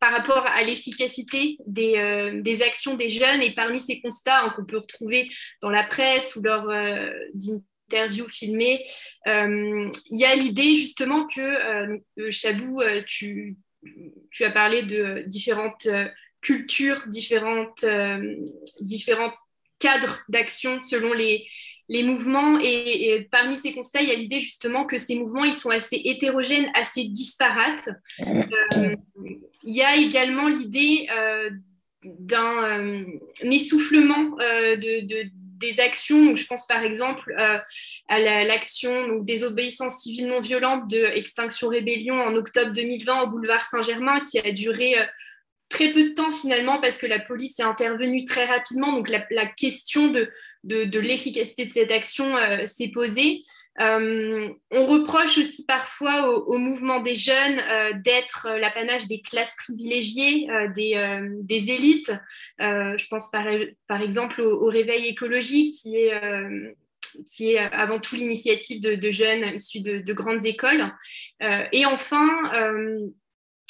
par rapport à l'efficacité des, euh, des, actions des jeunes. Et parmi ces constats hein, qu'on peut retrouver dans la presse ou lors d'interviews filmées, il y a l'idée justement que, Chabou, tu, tu, as parlé de différentes cultures, différentes, différents cadres d'action selon les, les mouvements et, parmi ces constats, il y a l'idée justement que ces mouvements, ils sont assez hétérogènes, assez disparates. Euh, il y a également l'idée euh, d'un euh, essoufflement de, des actions. Je pense par exemple à l'action la, des obéissances civiles non violentes de Extinction Rébellion en octobre 2020 au boulevard Saint-Germain qui a duré très peu de temps finalement parce que la police est intervenue très rapidement. Donc la, question de, de, l'efficacité de cette action euh, s'est posée. Euh, on reproche aussi parfois au, mouvement des jeunes euh, d'être l'apanage des classes privilégiées, des, élites. je pense par, exemple au, réveil écologique qui est avant tout l'initiative de, jeunes issus de, de grandes écoles. et enfin,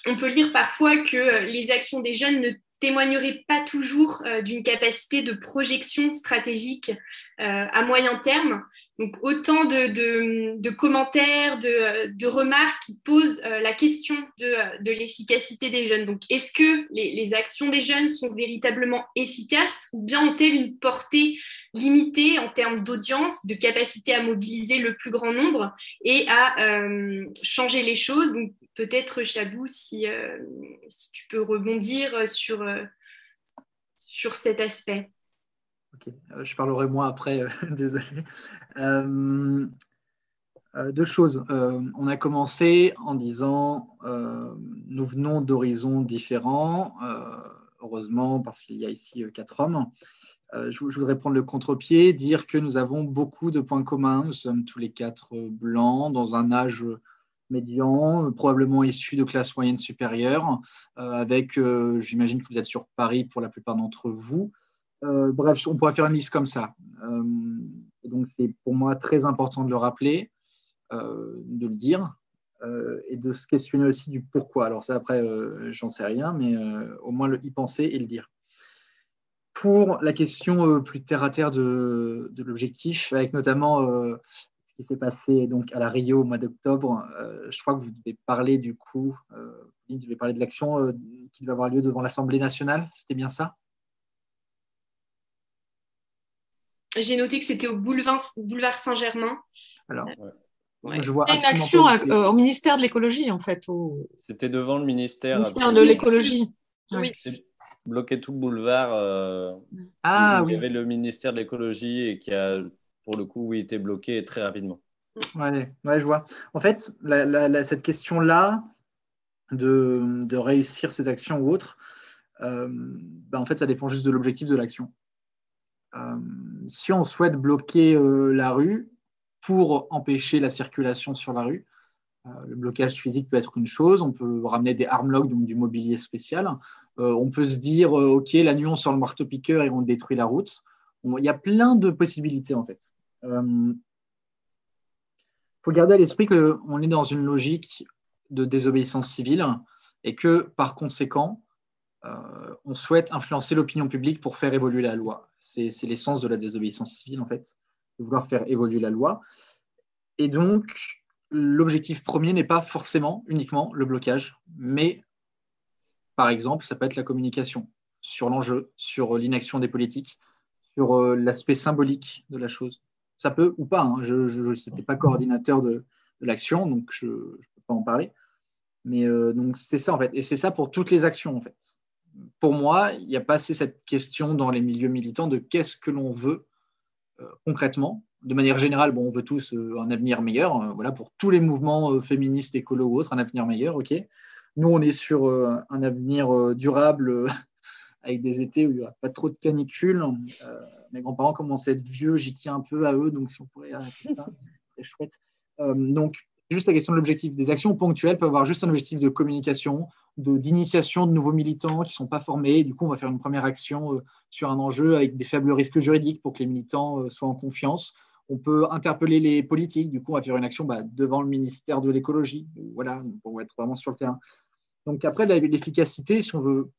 on peut lire parfois que les actions des jeunes ne témoigneraient pas toujours euh, d'une capacité de projection stratégique euh, à moyen terme. Donc autant de, commentaires, de, remarques qui posent la question de, l'efficacité des jeunes. Donc est-ce que les, actions des jeunes sont véritablement efficaces ou bien ont-elles une portée limitée en termes d'audience, de capacité à mobiliser le plus grand nombre et à changer les choses? Peut-être, Chabou, si, euh, si, tu peux rebondir sur, euh, sur cet aspect. Ok, euh, je parlerai moi après, désolé. deux choses. on a commencé en disant nous venons d'horizons différents, heureusement parce qu'il y a ici quatre hommes. Je, voudrais prendre le contre-pied, dire que nous avons beaucoup de points communs. Nous sommes tous les quatre blancs, dans un âge médian, probablement issus de classes moyennes supérieures, avec, j'imagine que vous êtes sur Paris pour la plupart d'entre vous. bref, on pourrait faire une liste comme ça. donc, c'est pour moi très important de le rappeler. Euh, de le dire euh, et de se questionner aussi du pourquoi. Alors ça, après, euh, j'en sais rien, mais au moins le y penser et le dire. Pour la question plus terre à terre de, l'objectif, avec notamment qui s'est passé donc à la Rio au mois d'octobre, je crois que vous devez parler du coup, vous devez parler de l'action qui va avoir lieu devant l'Assemblée nationale. C'était bien ça? J'ai noté que c'était au boulevard, boulevard Saint-Germain. Alors, je vois une action au ministère de l'écologie, en fait. C'était devant le ministère. ministère de l'écologie. Oui. Bloqué tout le boulevard. Euh, ah, oui. Il y avait le ministère de l'écologie et qui a, pour le coup, oui, été bloqué très rapidement. Ouais, ouais, je vois. En fait, cette question-là de, réussir ces actions ou autres, euh, ben, en fait, ça dépend juste de l'objectif de l'action. Euh, si on souhaite bloquer la rue, pour empêcher la circulation sur la rue. Euh, le blocage physique peut être une chose, on peut ramener des armlocks, donc du mobilier spécial. Euh, on peut se dire, euh, OK, la nuit on sort le marteau-piqueur et on détruit la route. il y a plein de possibilités en fait. Il faut garder à l'esprit qu'on est dans une logique de désobéissance civile et que par conséquent, on souhaite influencer l'opinion publique pour faire évoluer la loi. C'est l'essence de la désobéissance civile en fait de vouloir faire évoluer la loi. Et donc, l'objectif premier n'est pas forcément uniquement le blocage, mais par exemple, ça peut être la communication sur l'enjeu, sur l'inaction des politiques, sur euh, l'aspect symbolique de la chose. Ça peut ou pas, hein. je n'étais pas coordinateur de, l'action, donc je ne peux pas en parler. Mais euh, donc c'était ça en fait. Et c'est ça pour toutes les actions en fait. Pour moi, il n'y a pas assez cette question dans les milieux militants de qu'est-ce que l'on veut euh, concrètement, de manière générale, bon, on veut tous euh, un avenir meilleur. Voilà, pour tous les mouvements féministes, écolos ou autres, un avenir meilleur, ok. Nous, on est sur un avenir durable avec des étés où il n'y aura pas trop de canicules. mes grands-parents commencent à être vieux, j'y tiens un peu à eux, donc si on pourrait arrêter ça, c'est chouette. donc, juste la question de l'objectif. Des actions ponctuelles peuvent avoir juste un objectif de communication, d'initiation de, nouveaux militants qui ne sont pas formés. Du coup, on va faire une première action euh, sur un enjeu avec des faibles risques juridiques pour que les militants euh, soient en confiance. On peut interpeller les politiques. Du coup, on va faire une action bah, devant le ministère de l'écologie. Voilà, pour être vraiment sur le terrain. Donc après, l'efficacité, si on veut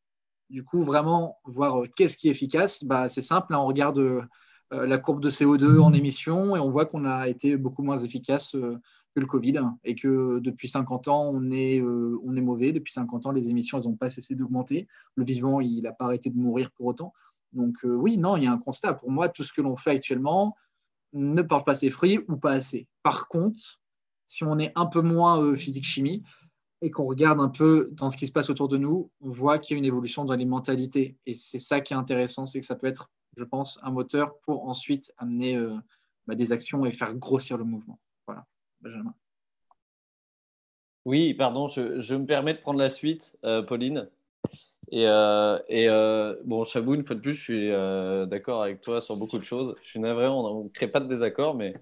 du coup vraiment voir euh, qu'est-ce qui est efficace, bah, c'est simple. Là, on regarde la courbe de CO2 en émission et on voit qu'on a été beaucoup moins efficace le Covid et que depuis 50 ans, on est, euh, on est mauvais. Depuis 50 ans, les émissions, elles n'ont pas cessé d'augmenter. Le vivant, il n'a pas arrêté de mourir pour autant. Donc euh, oui, non, il y a un constat. Pour moi, tout ce que l'on fait actuellement ne porte pas ses fruits ou pas assez. Par contre, si on est un peu moins euh, physique-chimie et qu'on regarde un peu dans ce qui se passe autour de nous, on voit qu'il y a une évolution dans les mentalités. Et c'est ça qui est intéressant, c'est que ça peut être, je pense, un moteur pour ensuite amener bah, des actions et faire grossir le mouvement. Benjamin. Oui, pardon, je, me permets de prendre la suite, euh, Pauline. Et, euh, euh, bon, Chabou, une fois de plus, je suis d'accord avec toi sur beaucoup de choses. Je suis navré, on ne crée pas de désaccord, mais.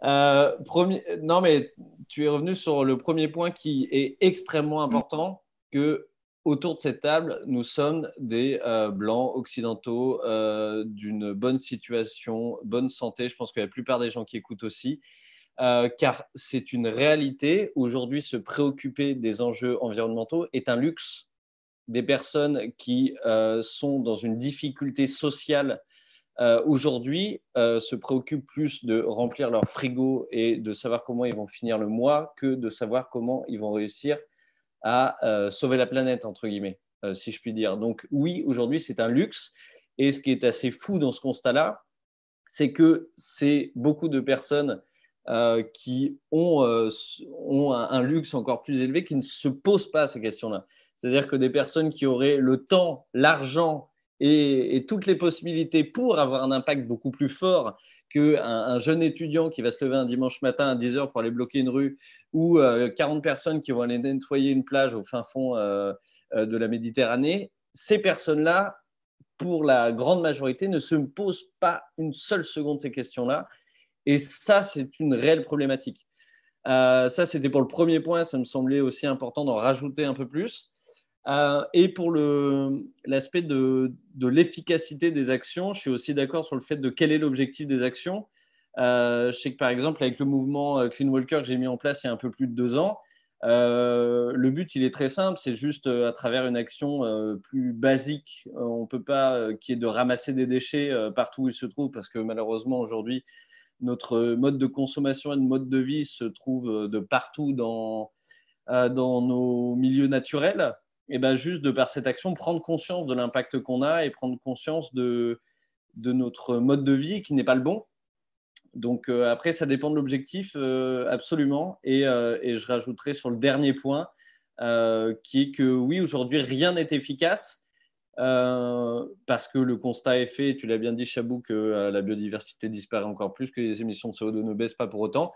Premier, non, mais tu es revenu sur le premier point qui est extrêmement important que autour de cette table, nous sommes des blancs occidentaux d'une bonne situation, bonne santé. Je pense que la plupart des gens qui écoutent aussi. Euh, car c'est une réalité. Aujourd'hui, se préoccuper des enjeux environnementaux est un luxe. Des personnes qui euh, sont dans une difficulté sociale euh, aujourd'hui se préoccupent plus de remplir leur frigo et de savoir comment ils vont finir le mois que de savoir comment ils vont réussir à sauver la planète, entre guillemets, si je puis dire. Donc oui, aujourd'hui, c'est un luxe. Et ce qui est assez fou dans ce constat-là, c'est que c'est beaucoup de personnes euh, qui euh, ont un, luxe encore plus élevé, qui ne se posent pas ces questions-là. C'est-à-dire que des personnes qui auraient le temps, l'argent et, toutes les possibilités pour avoir un impact beaucoup plus fort qu'un un jeune étudiant qui va se lever un dimanche matin à 10h pour aller bloquer une rue ou 40 euh, personnes qui vont aller nettoyer une plage au fin fond euh, euh, de la Méditerranée, ces personnes-là, pour la grande majorité, ne se posent pas une seule seconde ces questions-là. Et ça, c'est une réelle problématique. ça, c'était pour le premier point. Ça me semblait aussi important d'en rajouter un peu plus. Euh, et pour l'aspect de, l'efficacité des actions, je suis aussi d'accord sur le fait de quel est l'objectif des actions. Euh, je sais que par exemple, avec le mouvement euh, Clean Walker que j'ai mis en place il y a un peu plus de deux ans, le but il est très simple, c'est juste à travers une action plus basique. on peut pas qui est de ramasser des déchets partout où ils se trouvent parce que malheureusement aujourd'hui notre mode de consommation et de mode de vie se trouve de partout dans nos milieux naturels et ben juste de par cette action, prendre conscience de l'impact qu'on a et prendre conscience de, de notre mode de vie qui n'est pas le bon. Donc euh, après, ça dépend de l'objectif, euh, absolument. Et, euh, et, je rajouterai sur le dernier point, qui est que oui, aujourd'hui, rien n'est efficace. parce que le constat est fait, tu l'as bien dit Chabou, que la biodiversité disparaît encore plus, que les émissions de CO2 ne baissent pas pour autant.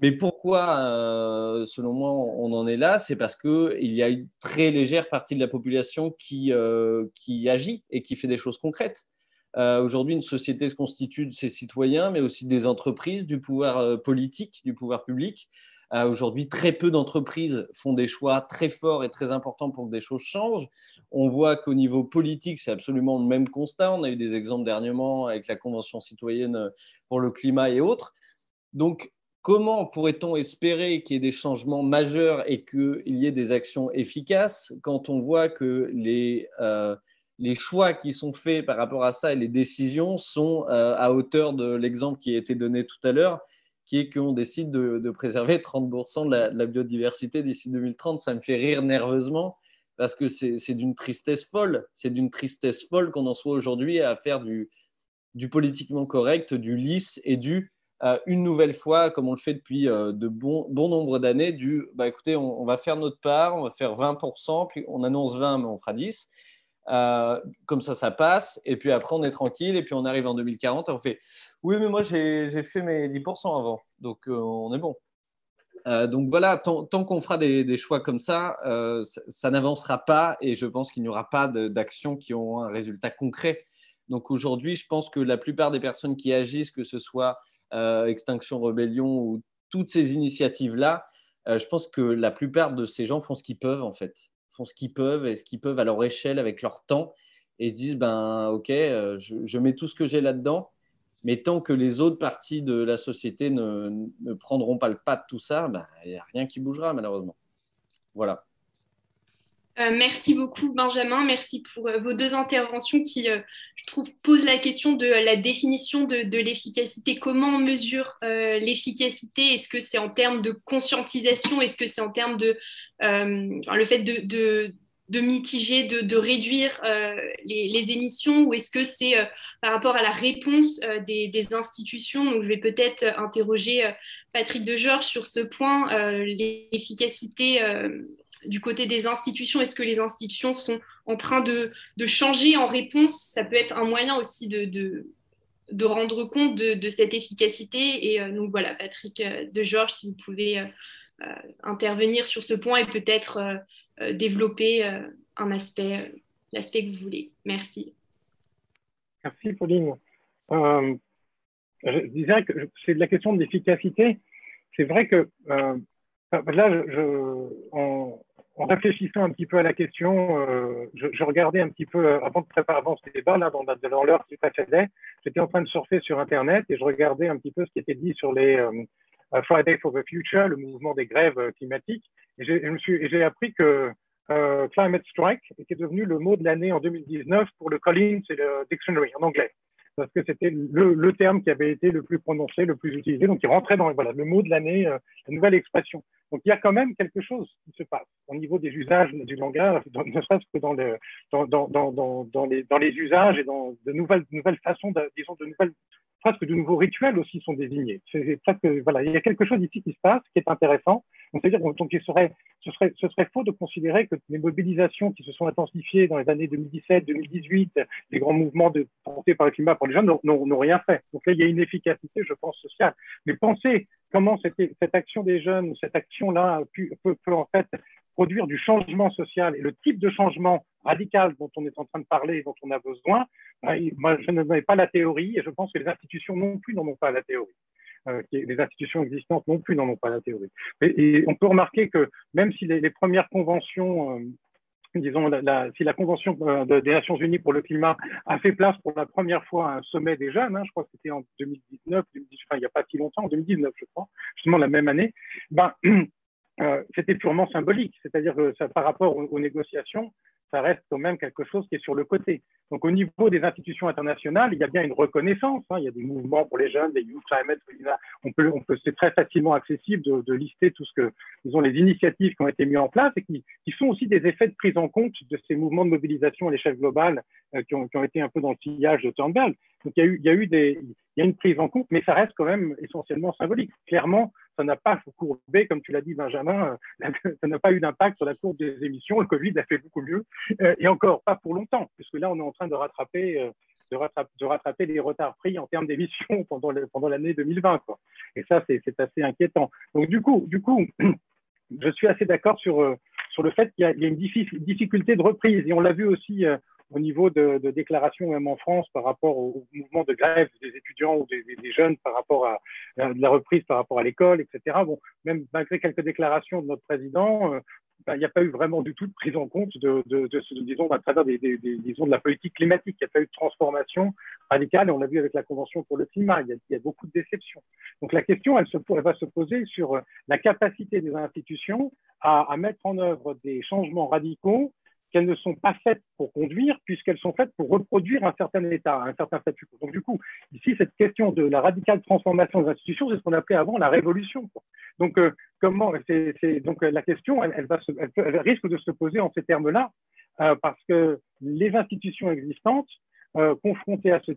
Mais pourquoi, euh, selon moi, on en est là? C'est parce qu'il y a une très légère partie de la population qui, euh, qui agit et qui fait des choses concrètes. Euh, aujourd'hui, une société se constitue de ses citoyens, mais aussi des entreprises, du pouvoir politique, du pouvoir public. Aujourd'hui, très peu d'entreprises font des choix très forts et très importants pour que des choses changent. On voit qu'au niveau politique, c'est absolument le même constat. On a eu des exemples dernièrement avec la Convention citoyenne pour le climat et autres. Donc, Comment pourrait-on espérer qu'il y ait des changements majeurs et qu'il y ait des actions efficaces quand on voit que les, euh, les choix qui sont faits par rapport à ça et les décisions sont euh, à hauteur de l'exemple qui a été donné tout à l'heure, qui est qu'on décide de, préserver 30% de la, biodiversité d'ici 2030 Ça me fait rire nerveusement parce que c'est d'une tristesse folle. C'est d'une tristesse folle qu'on en soit aujourd'hui à faire du, du politiquement correct, du lisse et du une nouvelle fois, comme on le fait depuis euh, de bon, bon nombre d'années, du bah, écoutez, on, va faire notre part, on va faire 20%, puis on annonce 20, mais on fera 10. Euh, comme ça, ça passe, et puis après, on est tranquille, et puis on arrive en 2040, et on fait oui, mais moi, j'ai fait mes 10% avant, donc on est bon. donc voilà, tant, qu'on fera des, choix comme ça, ça, ça n'avancera pas, et je pense qu'il n'y aura pas d'actions qui auront un résultat concret. Donc aujourd'hui, je pense que la plupart des personnes qui agissent, que ce soit euh, Extinction Rebellion ou toutes ces initiatives-là, euh, je pense que la plupart de ces gens font ce qu'ils peuvent en fait, font ce qu'ils peuvent et ce qu'ils peuvent à leur échelle avec leur temps et se disent ben ok, euh, je, mets tout ce que j'ai là-dedans, mais tant que les autres parties de la société ne, ne prendront pas le pas de tout ça, ben, il n'y a rien qui bougera malheureusement. Voilà. Euh, merci beaucoup Benjamin, merci pour euh, vos deux interventions qui, euh, je trouve, posent la question de la définition de, l'efficacité. Comment on mesure l'efficacité? Est-ce que c'est en termes de conscientisation? Est-ce que c'est en termes de le fait de, mitiger, de, réduire les, émissions? Ou est-ce que c'est par rapport à la réponse des, institutions? Donc je vais peut-être interroger Patrick de sur ce point, l'efficacité du côté des institutions, est-ce que les institutions sont en train de, changer en réponse? Ça peut être un moyen aussi de, rendre compte de, cette efficacité. Et euh, donc voilà, Patrick euh, de Georges, si vous pouvez euh, intervenir sur ce point et peut-être développer un aspect, l'aspect que vous voulez. Merci. Merci, Pauline. je disais que c'est de la question de l'efficacité. C'est vrai que là, je, en réfléchissant un petit peu à la question, euh, je, regardais un petit peu, euh, avant de préparer avant ce débat, là, dans, dans l'heure qui précédait, j'étais en train de surfer sur Internet et je regardais un petit peu ce qui était dit sur les euh, Friday for the Future, le mouvement des grèves climatiques. Et j'ai appris que Climate Strike était devenu le mot de l'année en 2019 pour le Collins et le Dictionary en anglais parce que c'était le, terme qui avait été le plus prononcé, le plus utilisé, donc il rentrait dans voilà, le mot de l'année, euh, la nouvelle expression. Donc il y a quand même quelque chose qui se passe au niveau des usages du langage, ne serait-ce que dans, le, dans, dans, dans, dans, les, usages et dans de nouvelles, nouvelles façons, de, disons, de nouvelles presque de nouveaux rituels aussi sont désignés. Presque, voilà, il y a quelque chose ici qui se passe qui est intéressant. C'est-à-dire donc, il serait, ce, serait, ce serait faux de considérer que les mobilisations qui se sont intensifiées dans les années 2017, 2018, les grands mouvements de, portés par le climat pour les jeunes n'ont rien fait. Donc là, il y a une efficacité, je pense, sociale. Mais pensez comment cette, action des jeunes, cette action-là peut en fait produire du changement social et le type de changement radical dont on est en train de parler et dont on a besoin, ben, moi, je n'avais pas la théorie et je pense que les institutions non plus n'en ont pas la théorie. Euh, les institutions existantes non plus n'en ont pas la théorie. Et, on peut remarquer que même si les, premières conventions, euh, disons, la, si la Convention euh, des Nations Unies pour le climat a fait place pour la première fois à un sommet des jeunes, hein, je crois que c'était en 2019, 2010, enfin, il n'y a pas si longtemps, en 2019, je crois, justement la même année, ben, euh, c'était purement symbolique, c'est-à-dire que par rapport aux, négociations, ça reste quand même quelque chose qui est sur le côté. Donc au niveau des institutions internationales, il y a bien une reconnaissance. Hein, il y a des mouvements pour les jeunes, des Youth Climate. On peut, c'est très facilement accessible de, lister tout ce que, disons, les initiatives qui ont été mises en place et qui, qui, sont aussi des effets de prise en compte de ces mouvements de mobilisation à l'échelle globale euh, qui, ont, qui, ont, été un peu dans le sillage de Turnbull. Donc il y a eu, il y a eu des, il y a une prise en compte, mais ça reste quand même essentiellement symbolique. Clairement, ça n'a pas courbé, comme tu l'as dit, Benjamin, euh, ça n'a pas eu d'impact sur la courbe des émissions. Le Covid a fait beaucoup mieux, euh, et encore pas pour longtemps, puisque là, on est en train de rattraper, euh, de rattraper, les retards pris en termes d'émissions pendant, l'année 2020. Quoi. Et ça, c'est assez inquiétant. Donc, du coup, du coup je suis assez d'accord sur le fait qu'il y, a une difficulté de reprise, et on l'a vu aussi au niveau de, de, déclarations, même en France, par rapport au mouvement de grève des étudiants ou des, jeunes, par rapport à, la reprise, par rapport à l'école, etc. Bon, même malgré quelques déclarations de notre président, euh, ben, il n'y a pas eu vraiment du tout de prise en compte de, de, de disons, à travers disons, de la politique climatique. Il n'y a pas eu de transformation radicale, et on l'a vu avec la Convention pour le climat. Il y a, beaucoup de déceptions. Donc la question, elle, se, va se poser sur la capacité des institutions à mettre en œuvre des changements radicaux qu'elles ne sont pas faites pour conduire, puisqu'elles sont faites pour reproduire un certain état, un certain statut. Donc, du coup, ici, cette question de la radicale transformation des institutions, c'est ce qu'on appelait avant la révolution. Donc, euh, comment, donc la question, elle, risque de se poser en ces termes-là, euh, parce que les institutions existantes euh, confrontés à ce,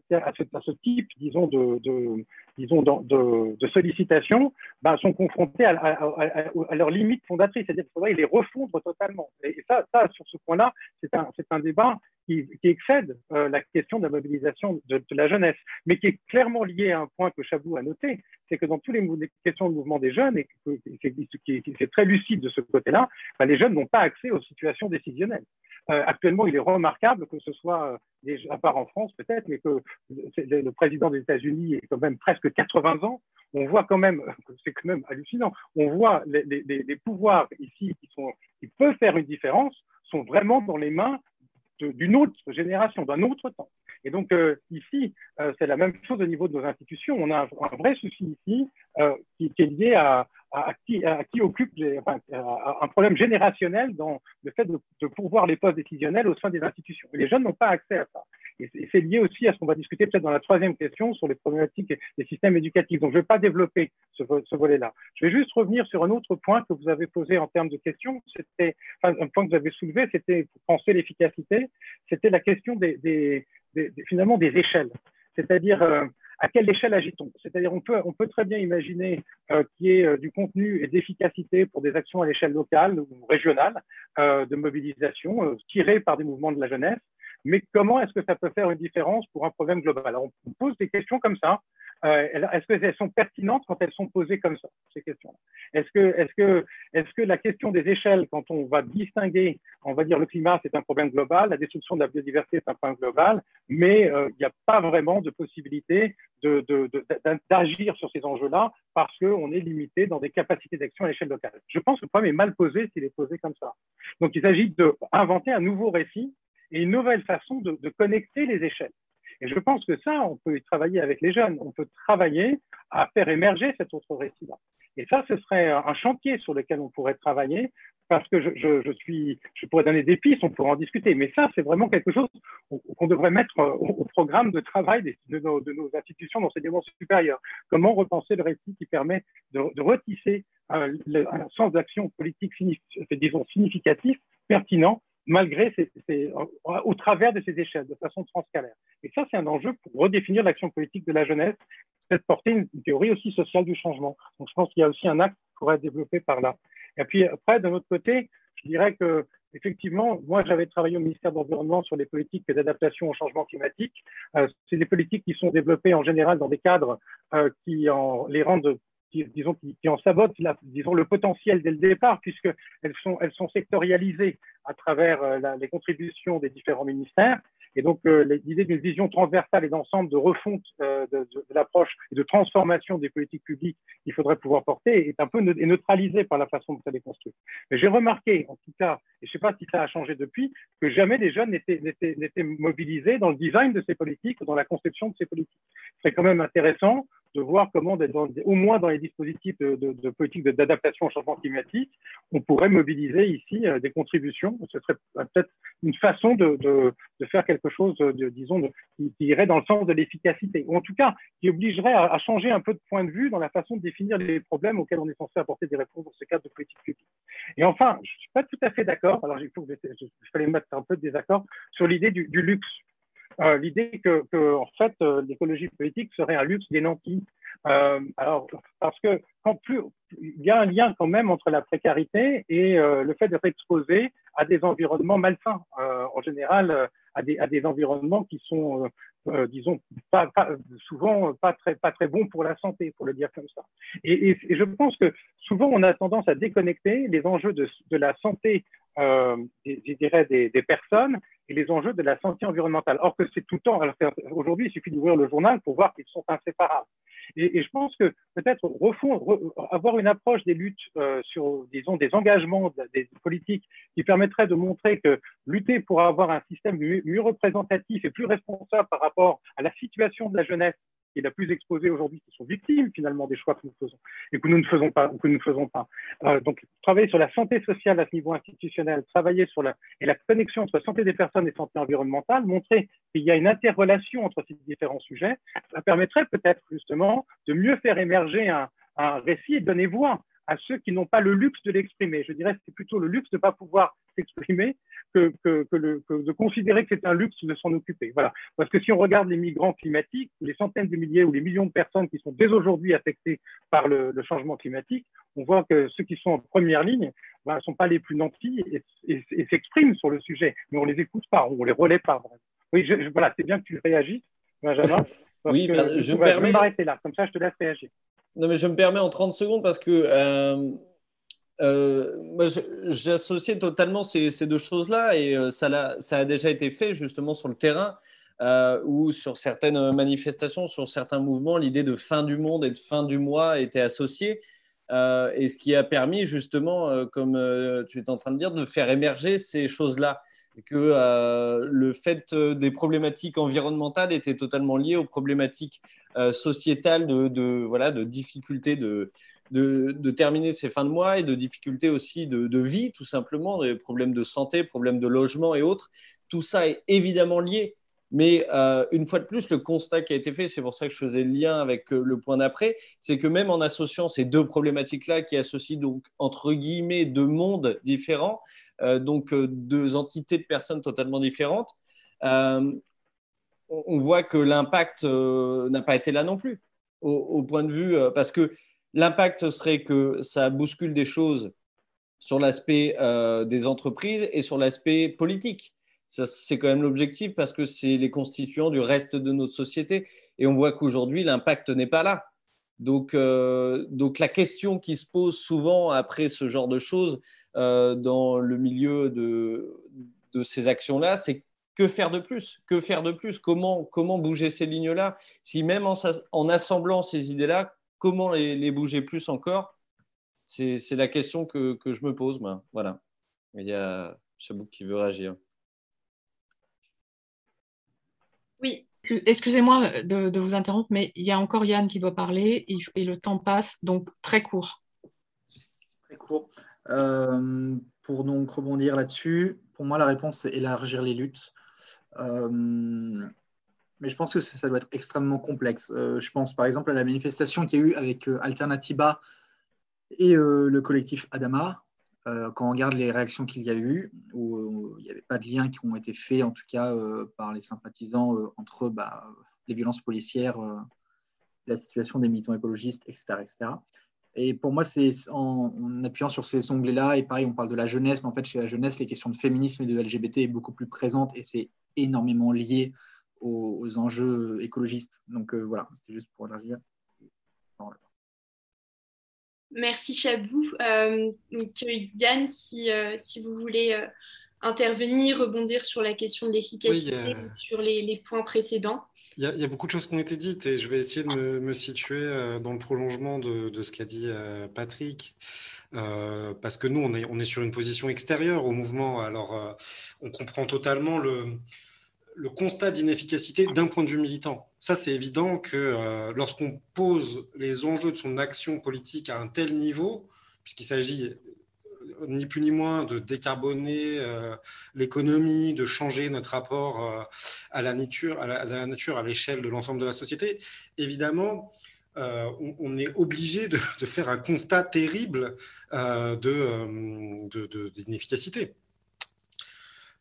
type, disons, de, disons, de, de sollicitation, ben, sont confrontés à, leurs limites fondatrices, c'est-à-dire qu'il faudrait les refondre totalement. Et ça, ça sur ce point-là, c'est un, un débat qui, excède euh, la question de la mobilisation de, la jeunesse, mais qui est clairement lié à un point que Chabou a noté, c'est que dans tous les, questions de mouvement des jeunes, et c'est très lucide de ce côté-là, ben, les jeunes n'ont pas accès aux situations décisionnelles. Euh, actuellement, il est remarquable que ce soit, euh, à part en France peut-être, mais que le président des États-Unis est quand même presque 80 ans. On voit quand même, c'est quand même hallucinant, on voit les, pouvoirs ici qui peuvent faire une différence sont vraiment dans les mains d'une autre génération, d'un autre temps. Et donc euh, ici, euh, c'est la même chose au niveau de nos institutions. On a un, vrai souci ici qui, qui, est lié à, à, qui, à qui, occupe enfin, un problème générationnel dans le fait de, de, pourvoir les postes décisionnels au sein des institutions. Les jeunes n'ont pas accès à ça. Et c'est lié aussi à ce qu'on va discuter peut-être dans la troisième question sur les problématiques des systèmes éducatifs. Donc je ne vais pas développer ce, ce volet-là. Je vais juste revenir sur un autre point que vous avez posé en termes de questions. C'était enfin, un point que vous avez soulevé, c'était pour penser l'efficacité. C'était la question des, des, des, finalement des échelles. C'est-à-dire euh, à quelle échelle agit-on? C'est-à-dire on peut, on peut très bien imaginer euh, qu'il y ait euh, du contenu et d'efficacité pour des actions à l'échelle locale ou régionale euh, de mobilisation euh, tirées par des mouvements de la jeunesse, mais comment est-ce que ça peut faire une différence pour un problème global? Alors on pose des questions comme ça. Euh, est-ce qu'elles sont pertinentes quand elles sont posées comme ça, ces questions Est-ce que, est que, est que la question des échelles, quand on va distinguer, on va dire le climat, c'est un problème global, la destruction de la biodiversité, c'est un problème global, mais euh, il n'y a pas vraiment de possibilité d'agir sur ces enjeux-là parce qu'on est limité dans des capacités d'action à l'échelle locale. Je pense que le problème est mal posé s'il est posé comme ça. Donc il s'agit d'inventer un nouveau récit et une nouvelle façon de, connecter les échelles. Et je pense que ça, on peut y travailler avec les jeunes. On peut travailler à faire émerger cet autre récit-là. Et ça, ce serait un chantier sur lequel on pourrait travailler parce que je, je, je, pourrais donner des pistes, on pourrait en discuter. Mais ça, c'est vraiment quelque chose qu'on devrait mettre au, programme de travail de, nos, de nos, institutions d'enseignement supérieur. Comment repenser le récit qui permet de, retisser un, un sens d'action politique, disons, significatif, pertinent malgré au travers de ces échelles, de façon transcalaire. Et ça, c'est un enjeu pour redéfinir l'action politique de la jeunesse, peut-être porter une, théorie aussi sociale du changement. Donc, je pense qu'il y a aussi un acte qui pourrait être développé par là. Et puis après, d'un autre côté, je dirais que effectivement, moi, j'avais travaillé au ministère de l'Environnement sur les politiques d'adaptation au changement climatique. Euh, c'est des politiques qui sont développées en général dans des cadres euh, qui en, les rendent disons, qui, qui en sabotent disons, le potentiel dès le départ, puisqu'elles sont, elles sont sectorialisées à travers euh, les contributions des différents ministères. Et donc, euh, l'idée d'une vision transversale et d'ensemble de refonte euh, de, l'approche et de transformation des politiques publiques qu'il faudrait pouvoir porter est un peu neutralisée par la façon dont elle est construite. Mais j'ai remarqué, en tout cas, et je ne sais pas si ça a changé depuis, que jamais les jeunes n'étaient mobilisés dans le design de ces politiques ou dans la conception de ces politiques. C'est quand même intéressant de voir comment, au moins dans les dispositifs de, politique d'adaptation au changement climatique, on pourrait mobiliser ici euh, des contributions. Ce serait peut-être une façon de, faire quelque chose, disons, qui, irait dans le sens de l'efficacité, ou en tout cas qui obligerait à, changer un peu de point de vue dans la façon de définir les problèmes auxquels on est censé apporter des réponses dans ce cadre de politique publique. Et enfin, je ne suis pas tout à fait d'accord, alors il fallait mettre un peu de désaccord sur l'idée du luxe. Euh, l'idée que, que, en fait, euh, l'écologie politique serait un luxe des nantis. Euh, alors, parce que quand plus, il y a un lien quand même entre la précarité et euh, le fait d'être exposé à des environnements malsains. Euh, en général, à des, à des environnements qui sont, disons, pas, souvent pas très, pas très bons pour la santé, pour le dire comme ça. Et, je pense que souvent on a tendance à déconnecter les enjeux de, la santé euh, je dirais, des, des, personnes et les enjeux de la santé environnementale. Or c'est tout le temps, aujourd'hui, il suffit d'ouvrir le journal pour voir qu'ils sont inséparables. Et, je pense que peut-être avoir une approche des luttes euh, sur, disons, des engagements des politiques qui permettrait de montrer que lutter pour avoir un système mieux représentatif et plus responsable par rapport à la situation de la jeunesse qui est la plus exposée aujourd'hui, qui sont victimes finalement des choix que nous faisons et que nous ne faisons pas ou que nous ne faisons pas. Euh, donc, travailler sur la santé sociale à ce niveau institutionnel, travailler sur la et la connexion entre santé des personnes et santé environnementale, montrer qu'il y a une interrelation entre ces différents sujets, ça permettrait peut-être justement de mieux faire émerger un, un récit et donner voix à ceux qui n'ont pas le luxe de l'exprimer. Je dirais que c'est plutôt le luxe de ne pas pouvoir s'exprimer que, que, que, le, que, de considérer que c'est un luxe de s'en occuper. Voilà. Parce que si on regarde les migrants climatiques, les centaines de milliers ou les millions de personnes qui sont dès aujourd'hui affectées par le, le, changement climatique, on voit que ceux qui sont en première ligne ne ben, sont pas les plus nantis et, et, et s'expriment sur le sujet, mais on les écoute pas, on les relaie pas. Oui, je, je, voilà, c'est bien que tu réagisses, Benjamin. oui, que, je, je, permets... vais m'arrêter là, comme ça je te laisse réagir. Non, mais je me permets en 30 secondes parce que euh, euh, j'associe totalement ces, ces, deux choses-là et euh, ça, a, ça a déjà été fait justement sur le terrain euh, ou sur certaines manifestations, sur certains mouvements, l'idée de fin du monde et de fin du mois était associée. Et ce qui a permis justement, comme tu es en train de dire, de faire émerger ces choses-là que euh, le fait des problématiques environnementales était totalement lié aux problématiques euh, sociétales de, voilà, de difficultés de, de, terminer ces fins de mois et de difficultés aussi de, vie, tout simplement, des problèmes de santé, problèmes de logement et autres. Tout ça est évidemment lié. Mais euh, une fois de plus, le constat qui a été fait, c'est pour ça que je faisais le lien avec euh, le point d'après, c'est que même en associant ces deux problématiques-là, qui associent donc entre guillemets deux mondes différents, euh, donc euh, deux entités de personnes totalement différentes, euh, on voit que l'impact n'a pas été là non plus, au, point de vue, parce que l'impact, ce serait que ça bouscule des choses sur l'aspect des entreprises et sur l'aspect politique. C'est quand même l'objectif parce que c'est les constituants du reste de notre société. Et on voit qu'aujourd'hui, l'impact n'est pas là. Donc, euh, donc, la question qui se pose souvent après ce genre de choses, euh, dans le milieu de, de ces actions-là, c'est que faire de plus Que faire de plus comment, comment bouger ces lignes-là Si même en, en, assemblant ces idées-là, comment les, les, bouger plus encore C'est la question que, que, je me pose. Moi. Voilà. Il y a Chabouk qui veut réagir. Oui, excusez-moi de, de, vous interrompre, mais il y a encore Yann qui doit parler et, et le temps passe, donc très court. Très court. Euh, pour donc rebondir là-dessus, pour moi, la réponse, c'est élargir les luttes. Euh, mais je pense que ça doit être extrêmement complexe. Euh, je pense par exemple à la manifestation qu'il y a eu avec Alternativa et le collectif Adama. quand on regarde les réactions qu'il y a eu, où, il n'y avait pas de liens qui ont été faits, en tout cas par les sympathisants, entre bah, les violences policières, la situation des militants écologistes, etc. etc. Et pour moi, c'est en, appuyant sur ces onglets-là, et pareil, on parle de la jeunesse, mais en fait, chez la jeunesse, les questions de féminisme et de LGBT est beaucoup plus présentes et c'est énormément lié aux, enjeux écologistes. Donc euh, voilà, c'était juste pour élargir. Merci Chabou. Euh, donc, Yann, si, euh, si vous voulez intervenir, rebondir sur la question de l'efficacité, sur les, les points précédents. Il y, a, beaucoup de choses qui ont été dites et je vais essayer de me, situer euh, dans le prolongement de, ce qu'a dit euh, Patrick. Euh, parce que nous, on est, on est sur une position extérieure au mouvement. Alors, on comprend totalement le, le constat d'inefficacité d'un point de vue militant. Ça, c'est évident que lorsqu'on pose les enjeux de son action politique à un tel niveau, puisqu'il s'agit ni plus ni moins de décarboner euh, l'économie, de changer notre rapport euh, à la nature, à la, nature, à l'échelle de l'ensemble de la société, évidemment, euh, on, est obligé de, faire un constat terrible de, d'inefficacité.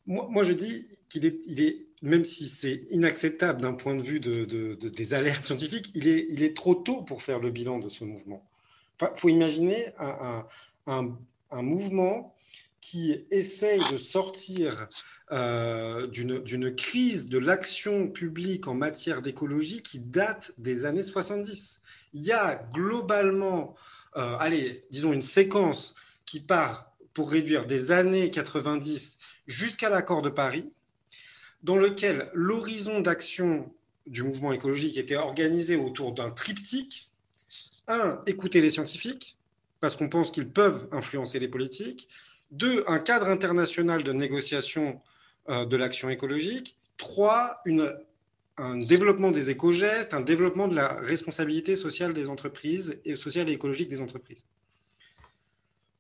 Moi, moi, je dis qu'il est, il est, même si c'est inacceptable d'un point de vue de, des alertes scientifiques, il est, il est trop tôt pour faire le bilan de ce mouvement. Il faut imaginer un mouvement qui essaye de sortir euh, d'une crise de l'action publique en matière d'écologie qui date des années 70. Il y a globalement, euh, allez, disons une séquence qui part pour réduire des années 90 jusqu'à l'accord de Paris, dans lequel l'horizon d'action du mouvement écologique était organisé autour d'un triptyque. Un, écouter les scientifiques parce qu'on pense qu'ils peuvent influencer les politiques. Deux, un cadre international de négociation euh, de l'action écologique. Trois, un développement des éco-gestes, un développement de la responsabilité sociale des entreprises et sociale et écologique des entreprises.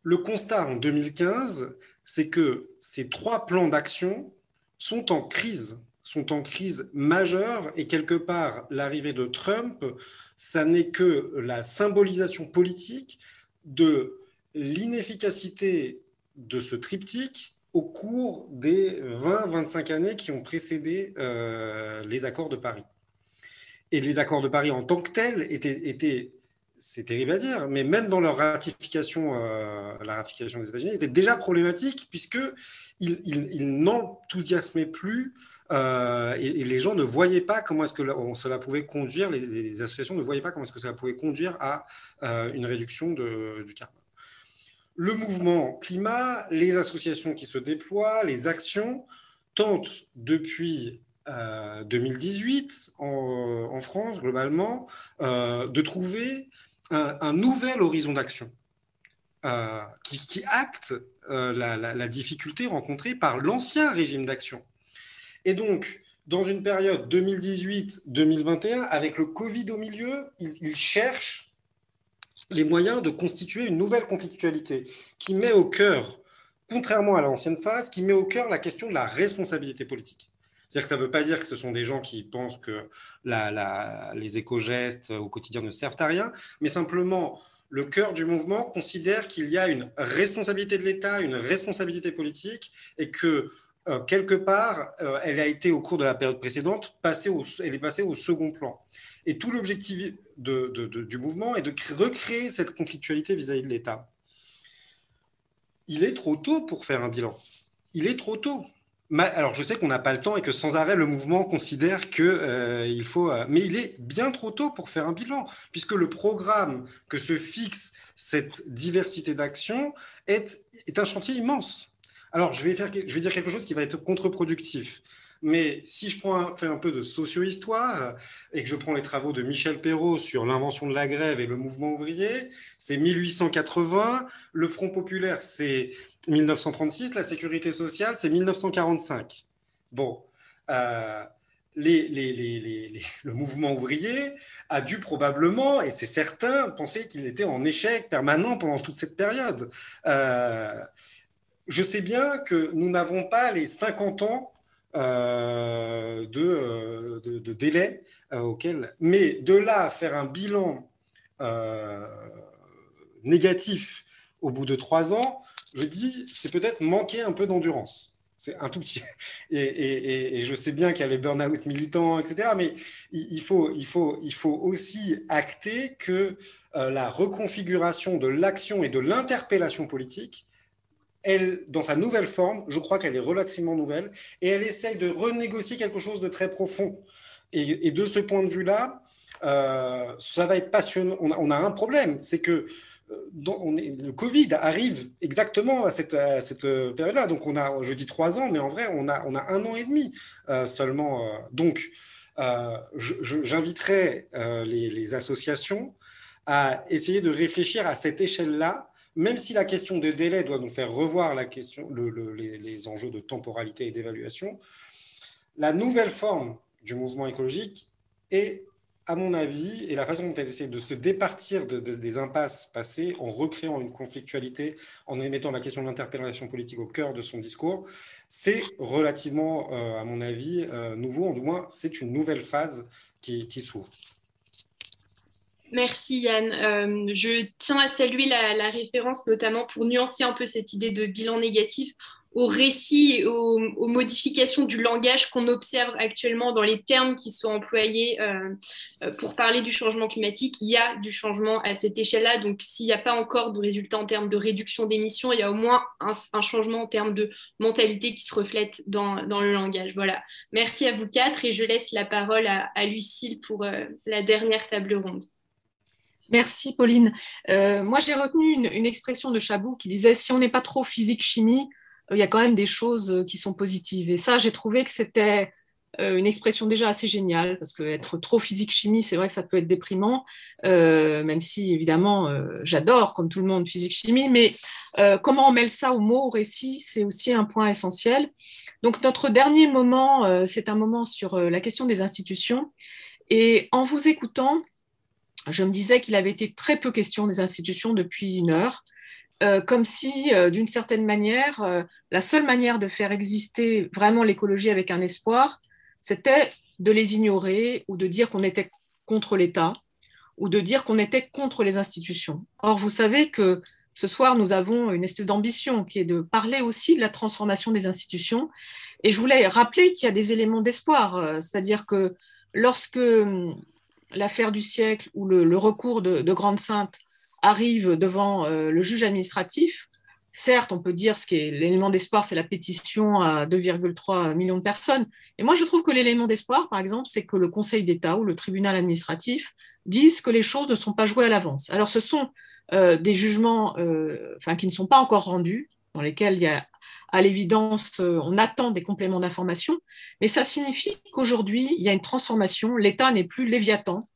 Le constat en 2015, c'est que ces trois plans d'action sont en crise, sont en crise majeure et quelque part l'arrivée de Trump, ça n'est que la symbolisation politique de l'inefficacité de ce triptyque au cours des 20-25 années qui ont précédé euh, les accords de Paris. Et les accords de Paris en tant que tels étaient, c'est terrible à dire, mais même dans leur ratification, euh, la ratification des États-Unis, était déjà problématique puisqu'ils ils, n'enthousiasmaient plus euh, et, les gens ne voyaient pas comment est-ce que cela pouvait conduire, les, associations ne voyaient pas comment est-ce que cela pouvait conduire à euh, une réduction du carbone. Le mouvement climat, les associations qui se déploient, les actions tentent depuis 2018 euh, en, France globalement de trouver un, nouvel horizon d'action. qui, acte la, difficulté rencontrée par l'ancien régime d'action. Et donc, dans une période 2018-2021, avec le Covid au milieu, ils, cherchent les moyens de constituer une nouvelle conflictualité qui met au cœur, contrairement à l'ancienne phase, qui met au cœur la question de la responsabilité politique. C'est-à-dire que ça ne veut pas dire que ce sont des gens qui pensent que les éco-gestes au quotidien ne servent à rien, mais simplement le cœur du mouvement considère qu'il y a une responsabilité de l'État, une responsabilité politique, et que euh, quelque part, euh, elle a été au cours de la période précédente, passée au, elle est passée au second plan. Et tout l'objectif du mouvement est de recréer cette conflictualité vis-à-vis de l'État. Il est trop tôt pour faire un bilan. Il est trop tôt. Alors, je sais qu'on n'a pas le temps et que sans arrêt, le mouvement considère qu'il euh, faut. mais il est bien trop tôt pour faire un bilan, puisque le programme que se fixe cette diversité d'actions est un chantier immense. Alors, je vais, dire quelque chose qui va être contre-productif. Mais si je prends fais un peu de socio-histoire et que je prends les travaux de Michel Perrault sur l'invention de la grève et le mouvement ouvrier, c'est 1880, le Front populaire, c'est 1936, la sécurité sociale, c'est 1945. Bon, euh, le mouvement ouvrier a dû probablement, et c'est certain, penser qu'il était en échec permanent pendant toute cette période. Euh, je sais bien que nous n'avons pas les 50 ans euh, euh, de, délai euh, auquel, mais de là à faire un bilan négatif au bout de trois ans, je dis, c'est peut-être manquer un peu d'endurance. C'est un tout petit. Et, je sais bien qu'il y a les burn-out militants, etc. Mais il, faut, il, faut, il faut aussi acter que euh, la reconfiguration de l'action et de l'interpellation politique, elle, dans sa nouvelle forme, je crois qu'elle est relativement nouvelle, et elle essaye de renégocier quelque chose de très profond. Et, de ce point de vue-là, euh, ça va être passionnant. On a, un problème, c'est que euh, on est, le Covid arrive exactement à cette, cette période-là. Donc, on a, je dis trois ans, mais en vrai, on a, on a un an et demi seulement. donc, j'inviterai les, les, associations à essayer de réfléchir à cette échelle-là, même si la question des délais doit nous faire revoir les, enjeux de temporalité et d'évaluation, la nouvelle forme du mouvement écologique est, à mon avis, et la façon dont elle essaie de se départir de, des impasses passées en recréant une conflictualité, en émettant la question de l'interpellation politique au cœur de son discours, c'est relativement, euh, à mon avis, euh, nouveau, en tout moins, c'est une nouvelle phase qui s'ouvre. Merci Yann. Euh, je tiens à saluer la, référence notamment pour nuancer un peu cette idée de bilan négatif au récit et aux, modifications du langage qu'on observe actuellement dans les termes qui sont employés euh, euh, pour parler du changement climatique. Il y a du changement à cette échelle-là. Donc, s'il n'y a pas encore de résultats en termes de réduction d'émissions, il y a au moins un, changement en termes de mentalité qui se reflète dans, le langage. Voilà. Merci à vous quatre et je laisse la parole à, Lucille pour la dernière table ronde. Merci Pauline. Euh, moi j'ai retenu une, expression de Chabot qui disait si on n'est pas trop physique-chimie, euh, il y a quand même des choses euh, qui sont positives. Et ça j'ai trouvé que c'était une expression déjà assez géniale parce que être trop physique-chimie, c'est vrai que ça peut être déprimant, même si évidemment j'adore comme tout le monde physique-chimie, mais comment on mêle ça au mot, au récit, c'est aussi un point essentiel. Donc notre dernier moment, c'est un moment sur la question des institutions. Et en vous écoutant, je me disais qu'il avait été très peu question des institutions depuis une heure, euh, comme si, euh, d'une certaine manière, euh, la seule manière de faire exister vraiment l'écologie avec un espoir, c'était de les ignorer ou de dire qu'on était contre l'État ou de dire qu'on était contre les institutions. Or, vous savez que ce soir, nous avons une espèce d'ambition qui est de parler aussi de la transformation des institutions. Et je voulais rappeler qu'il y a des éléments d'espoir, c'est-à-dire que lorsque l'affaire du siècle ou le, recours de, Grande Sainte arrive devant euh, le juge administratif, certes, on peut dire ce qui est l'élément d'espoir, c'est la pétition à 2,3 millions de personnes. Et moi, je trouve que l'élément d'espoir, par exemple, c'est que le Conseil d'État ou le tribunal administratif disent que les choses ne sont pas jouées à l'avance. Alors, ce sont euh, des jugements euh, qui ne sont pas encore rendus, dans lesquels il y a à l'évidence, on attend des compléments d'information, mais ça signifie qu'aujourd'hui, il y a une transformation. L'État n'est plus léviathan,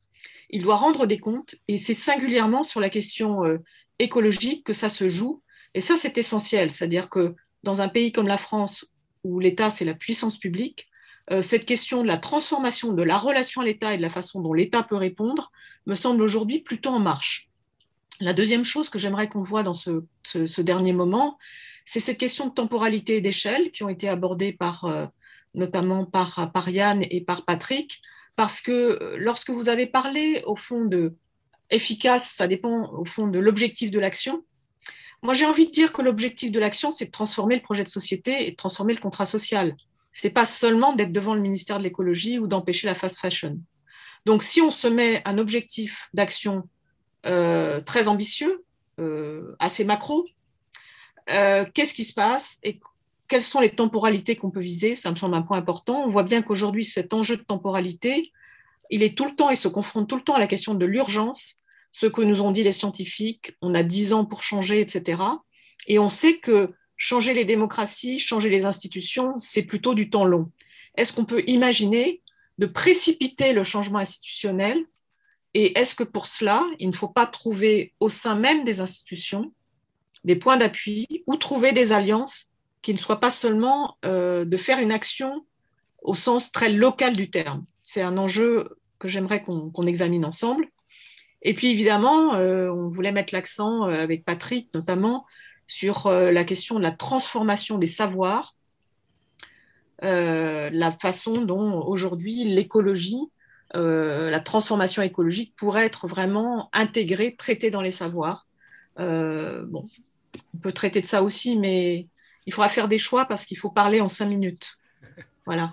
il doit rendre des comptes, et c'est singulièrement sur la question euh, écologique que ça se joue. Et ça, c'est essentiel, c'est-à-dire que dans un pays comme la France, où l'État, c'est la puissance publique, euh, cette question de la transformation de la relation à l'État et de la façon dont l'État peut répondre me semble aujourd'hui plutôt en marche. La deuxième chose que j'aimerais qu'on voit dans ce dernier moment, c'est cette question de temporalité et d'échelle qui ont été abordées par, euh, notamment par, par Yann et par Patrick, parce que euh, lorsque vous avez parlé au fond de efficace, ça dépend au fond de l'objectif de l'action. Moi, j'ai envie de dire que l'objectif de l'action, c'est de transformer le projet de société et de transformer le contrat social. Ce n'est pas seulement d'être devant le ministère de l'écologie ou d'empêcher la fast fashion. Donc, si on se met un objectif d'action euh, très ambitieux, assez macro, euh, qu'est-ce qui se passe et quelles sont les temporalités qu'on peut viser? Ça me semble un point important. On voit bien qu'aujourd'hui, cet enjeu de temporalité, il est tout le temps et se confronte tout le temps à la question de l'urgence, ce que nous ont dit les scientifiques, on a 10 ans pour changer, etc. Et on sait que changer les démocraties, changer les institutions, c'est plutôt du temps long. Est-ce qu'on peut imaginer de précipiter le changement institutionnel? Et est-ce que pour cela, il ne faut pas trouver au sein même des institutions des points d'appui ou trouver des alliances qui ne soient pas seulement euh, de faire une action au sens très local du terme. C'est un enjeu que j'aimerais qu'on examine ensemble. Et puis évidemment, euh, on voulait mettre l'accent euh, avec Patrick notamment sur la question de la transformation des savoirs, la façon dont aujourd'hui l'écologie, la transformation écologique pourrait être vraiment intégrée, traitée dans les savoirs. On peut traiter de ça aussi, mais il faudra faire des choix parce qu'il faut parler en cinq minutes. Voilà.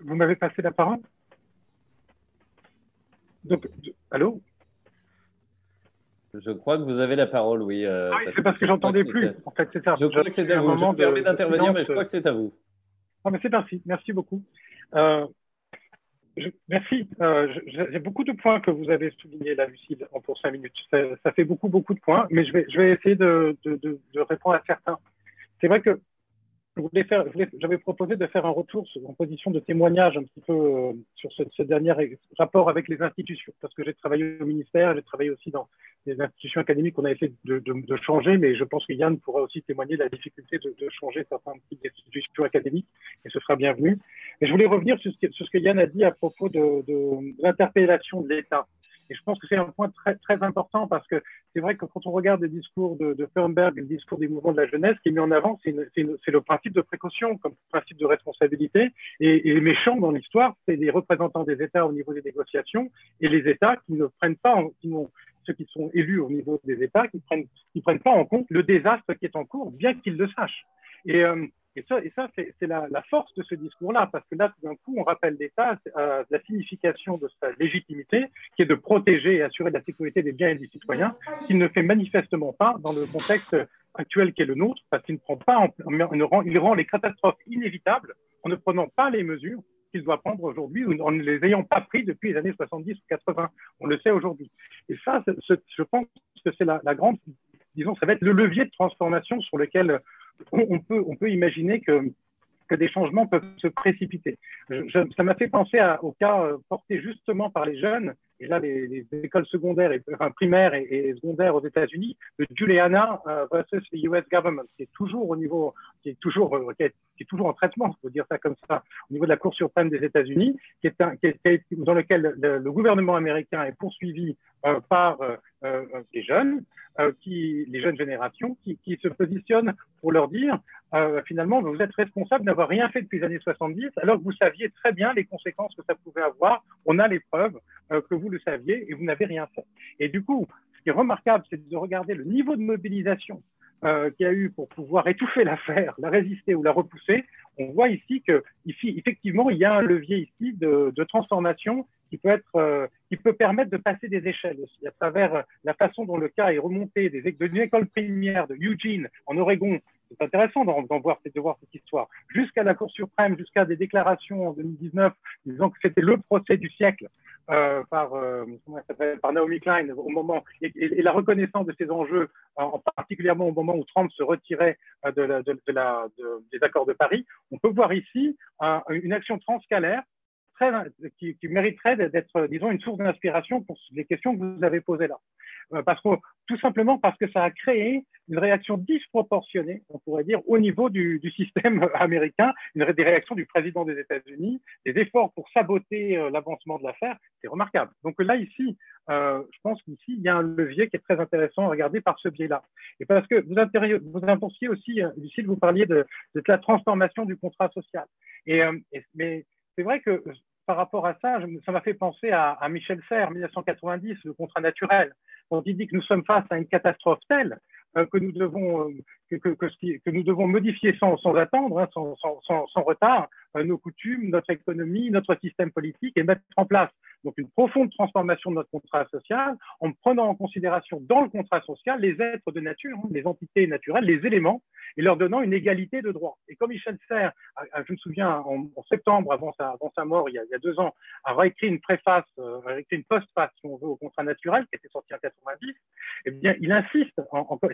Vous m'avez passé la parole? Donc, allô? Je crois que vous avez la parole, oui. Euh, ah oui, c'est parce que j'entendais plus. En fait, c'est ça. Je crois que c'est à vous. Je me permets d'intervenir, mais je crois que c'est à vous. Ah, mais c'est parti. Merci beaucoup. Euh, merci. Euh, J'ai beaucoup de points que vous avez soulignés là, Lucille, pour cinq minutes. Ça, fait beaucoup, beaucoup de points, mais je vais, je vais essayer de, de, de répondre à certains. C'est vrai que j'avais proposé de faire un retour en position de témoignage un petit peu euh, sur ce, dernier rapport avec les institutions, parce que j'ai travaillé au ministère, j'ai travaillé aussi dans les institutions académiques qu'on a essayé de, changer, mais je pense que Yann pourra aussi témoigner de la difficulté de, changer certaines petites institutions académiques, et ce sera bienvenu. Et je voulais revenir sur ce, sur ce que Yann a dit à propos de, l'interpellation de l'État. Et je pense que c'est un point très, important parce que c'est vrai que quand on regarde le discours de, de le discours des mouvements de la jeunesse, qui est mis en avant, c'est le principe de précaution comme principe de responsabilité. Et, les méchants dans l'histoire, c'est les représentants des États au niveau des négociations et les États qui ne prennent pas, qui ceux qui sont élus au niveau des États, qui prennent, qui prennent pas en compte le désastre qui est en cours, bien qu'ils le sachent. Et, euh, et ça, c'est la, force de ce discours-là, parce que là, tout d'un coup, on rappelle l'État euh, la signification de sa légitimité, qui est de protéger et assurer la sécurité des biens et des citoyens, qu'il ne fait manifestement pas dans le contexte actuel qui est le nôtre, parce qu'il ne prend pas, en, rend, il rend les catastrophes inévitables en ne prenant pas les mesures qu'il doit prendre aujourd'hui ou en ne les ayant pas pris depuis les années 70 ou 80. On le sait aujourd'hui. Et ça, je pense que c'est la grande, disons, ça va être le levier de transformation sur lequel on peut, on peut imaginer que, que des changements peuvent se précipiter. ça m'a fait penser au cas euh, porté justement par les jeunes, et là les, écoles secondaires, et, primaires et, secondaires aux États-Unis, de Juliana euh, versus the US government, qui est toujours au niveau, qui est toujours, euh, qui, est, toujours en traitement, je faut dire ça comme ça, au niveau de la Cour suprême des États-Unis, qui est, un, qui est, dans lequel le, le, gouvernement américain est poursuivi par les jeunes euh, qui, les jeunes générations, qui, se positionnent pour leur dire euh, finalement, vous êtes responsable d'avoir rien fait depuis les années 70, alors que vous saviez très bien les conséquences que ça pouvait avoir. On a les preuves euh, que vous le saviez et vous n'avez rien fait. Et du coup, ce qui est remarquable, c'est de regarder le niveau de mobilisation euh, qu'il y a eu pour pouvoir étouffer l'affaire, la résister ou la repousser, on voit ici que, effectivement, il y a un levier ici de transformation qui peut être, euh, qui peut permettre de passer des échelles aussi à travers la façon dont le cas est remonté des, d'une école primaire de Eugene en Oregon. C'est intéressant d'en, voir, de voir cette histoire. Jusqu'à la Cour suprême, jusqu'à des déclarations en 2019 disant que c'était le procès du siècle euh, par, euh, Naomi Klein au moment et, la reconnaissance de ces enjeux, en, particulièrement au moment où Trump se retirait euh, des accords de Paris. On peut voir ici une action transcalaire qui, mériterait d'être, disons, une source d'inspiration pour les questions que vous avez posées là. Euh, parce que, tout simplement parce que ça a créé une réaction disproportionnée, on pourrait dire, au niveau du, système américain, des réactions du président des États-Unis, des efforts pour saboter euh, l'avancement de l'affaire, c'est remarquable. Donc là, ici, euh, je pense qu'ici, il y a un levier qui est très intéressant à regarder par ce biais-là. Et parce que vous, vous aussi, Lucille, vous parliez de, la transformation du contrat social. Mais c'est vrai que par rapport à ça, ça m'a fait penser à, Michel Serres, 1990, le contrat naturel. On dit que nous sommes face à une catastrophe telle euh, que nous devons euh, que, nous devons modifier sans, attendre, hein, sans, sans, retard, euh, nos coutumes, notre économie, notre système politique et mettre en place donc une profonde transformation de notre contrat social en prenant en considération dans le contrat social les êtres de nature, hein, les entités naturelles, les éléments, et leur donnant une égalité de droit. Et comme Michel Serres, je me souviens en, septembre, avant sa, mort, il y, a, deux ans, a écrit une préface, euh, a écrit une postface, si on veut, au contrat naturel, qui était sorti en 90, eh bien, il insiste,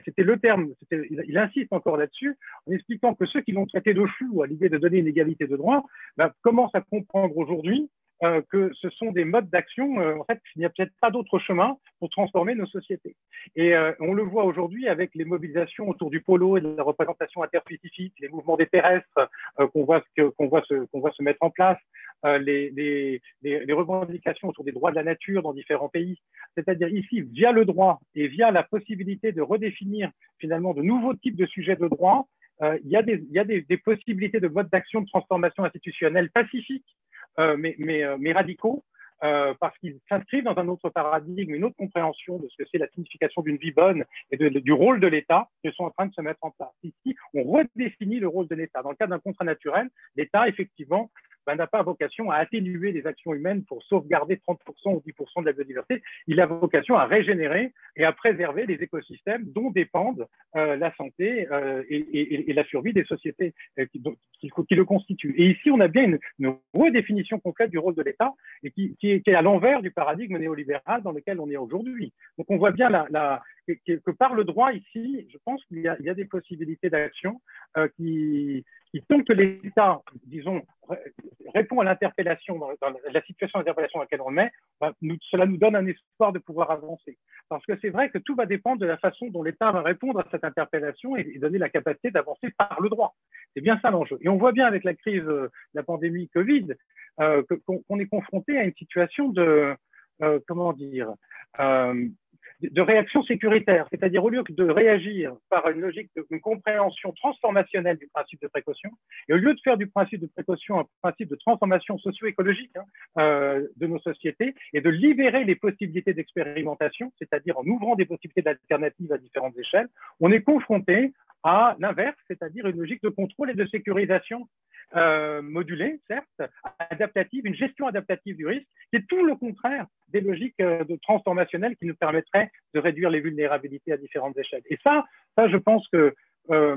c'était le terme, il, il, insiste encore là-dessus, en expliquant que ceux qui l'ont traité de fou à l'idée de donner une égalité de droit, ben, commencent à comprendre aujourd'hui euh, que ce sont des modes d'action, euh, en fait, il n'y a peut-être pas d'autre chemin pour transformer nos sociétés. Et euh, on le voit aujourd'hui avec les mobilisations autour du polo et de la représentation interspécifique, les mouvements des terrestres qu'on voit, se, mettre en place, les, revendications autour des droits de la nature dans différents pays. C'est-à-dire ici, via le droit et via la possibilité de redéfinir finalement de nouveaux types de sujets de droit, il y a, des, il y a des, des possibilités de modes d'action de transformation institutionnelle pacifique mais, mais, mais radicaux, euh, parce qu'ils s'inscrivent dans un autre paradigme, une autre compréhension de ce que c'est la signification d'une vie bonne et du rôle de l'État qui sont en train de se mettre en place. Ici, on redéfinit le rôle de l'État. Dans le cas d'un contrat naturel, l'État, effectivement, ben, n'a pas vocation à atténuer les actions humaines pour sauvegarder 30% ou 10% de la biodiversité. Il a vocation à régénérer et à préserver les écosystèmes dont dépendent euh, la santé euh, et, la survie des sociétés euh, qui, le constituent. Et ici, on a bien une, redéfinition complète du rôle de l'État et qui, est à l'envers du paradigme néolibéral dans lequel on est aujourd'hui. Donc, on voit bien que, par le droit ici, je pense qu'il y, a des possibilités d'action qui, qui, tant que l'État, disons, répond à l'interpellation, dans, la situation d'interpellation dans laquelle on met, ben, nous, cela nous donne un espoir de pouvoir avancer. Parce que c'est vrai que tout va dépendre de la façon dont l'État va répondre à cette interpellation et, et donner la capacité d'avancer par le droit. C'est bien ça l'enjeu. Et on voit bien avec la crise de la pandémie Covid euh, qu'on qu est confronté à une situation de, euh, comment dire, euh, de réaction sécuritaire, c'est-à-dire au lieu de réagir par une logique de compréhension transformationnelle du principe de précaution, et au lieu de faire du principe de précaution un principe de transformation socio-écologique hein, euh, de nos sociétés, et de libérer les possibilités d'expérimentation, c'est-à-dire en ouvrant des possibilités d'alternatives à différentes échelles, on est confronté à l'inverse, c'est-à-dire une logique de contrôle et de sécurisation euh, modulée, certes, adaptative, une gestion adaptative du risque, qui est tout le contraire des logiques euh, de transformationnelles qui nous permettraient de réduire les vulnérabilités à différentes échelles. Et ça, ça je pense que euh,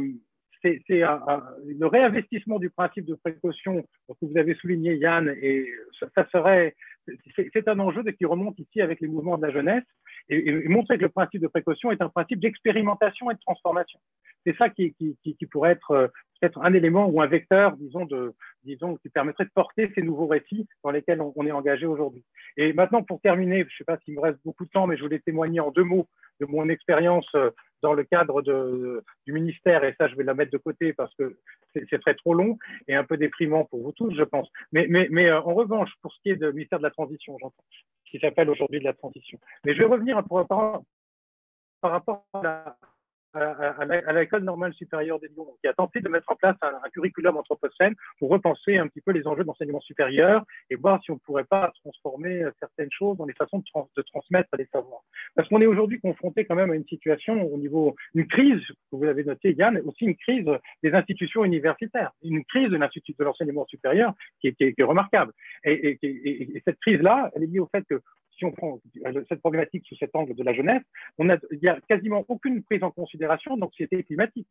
c'est le réinvestissement du principe de précaution que vous avez souligné, Yann, et ça, ça serait, c'est un enjeu qui remonte ici avec les mouvements de la jeunesse, et, et, montrer que le principe de précaution est un principe d'expérimentation et de transformation. C'est ça qui, pourrait être euh, peut-être un élément ou un vecteur, disons, qui permettrait de porter ces nouveaux récits dans lesquels on, est engagé aujourd'hui. Et maintenant, pour terminer, je ne sais pas s'il me reste beaucoup de temps, mais je voulais témoigner en deux mots de mon expérience euh, dans le cadre du ministère, et ça, je vais la mettre de côté parce que c'est très trop long et un peu déprimant pour vous tous, je pense. Mais, mais, mais euh, en revanche, pour ce qui est du ministère de la Transition, j'entends, qui s'appelle aujourd'hui de la Transition. Mais je vais revenir par, par, par rapport à la, à, l'école normale supérieure des Lyon, qui a tenté de mettre en place un, curriculum anthropocène pour repenser un petit peu les enjeux d'enseignement supérieur et voir si on ne pourrait pas transformer certaines choses dans les façons de, trans, de transmettre les savoirs. Parce qu'on est aujourd'hui confronté quand même à une situation au niveau, une crise, que vous avez noté Yann, aussi une crise des institutions universitaires, une crise de l'institut de l'enseignement supérieur qui est, qui, est, qui est, remarquable. Et, et, et cette crise-là, elle est liée au fait que on prend cette problématique sous cet angle de la jeunesse, il n'y a quasiment aucune prise en considération d'anxiété climatique.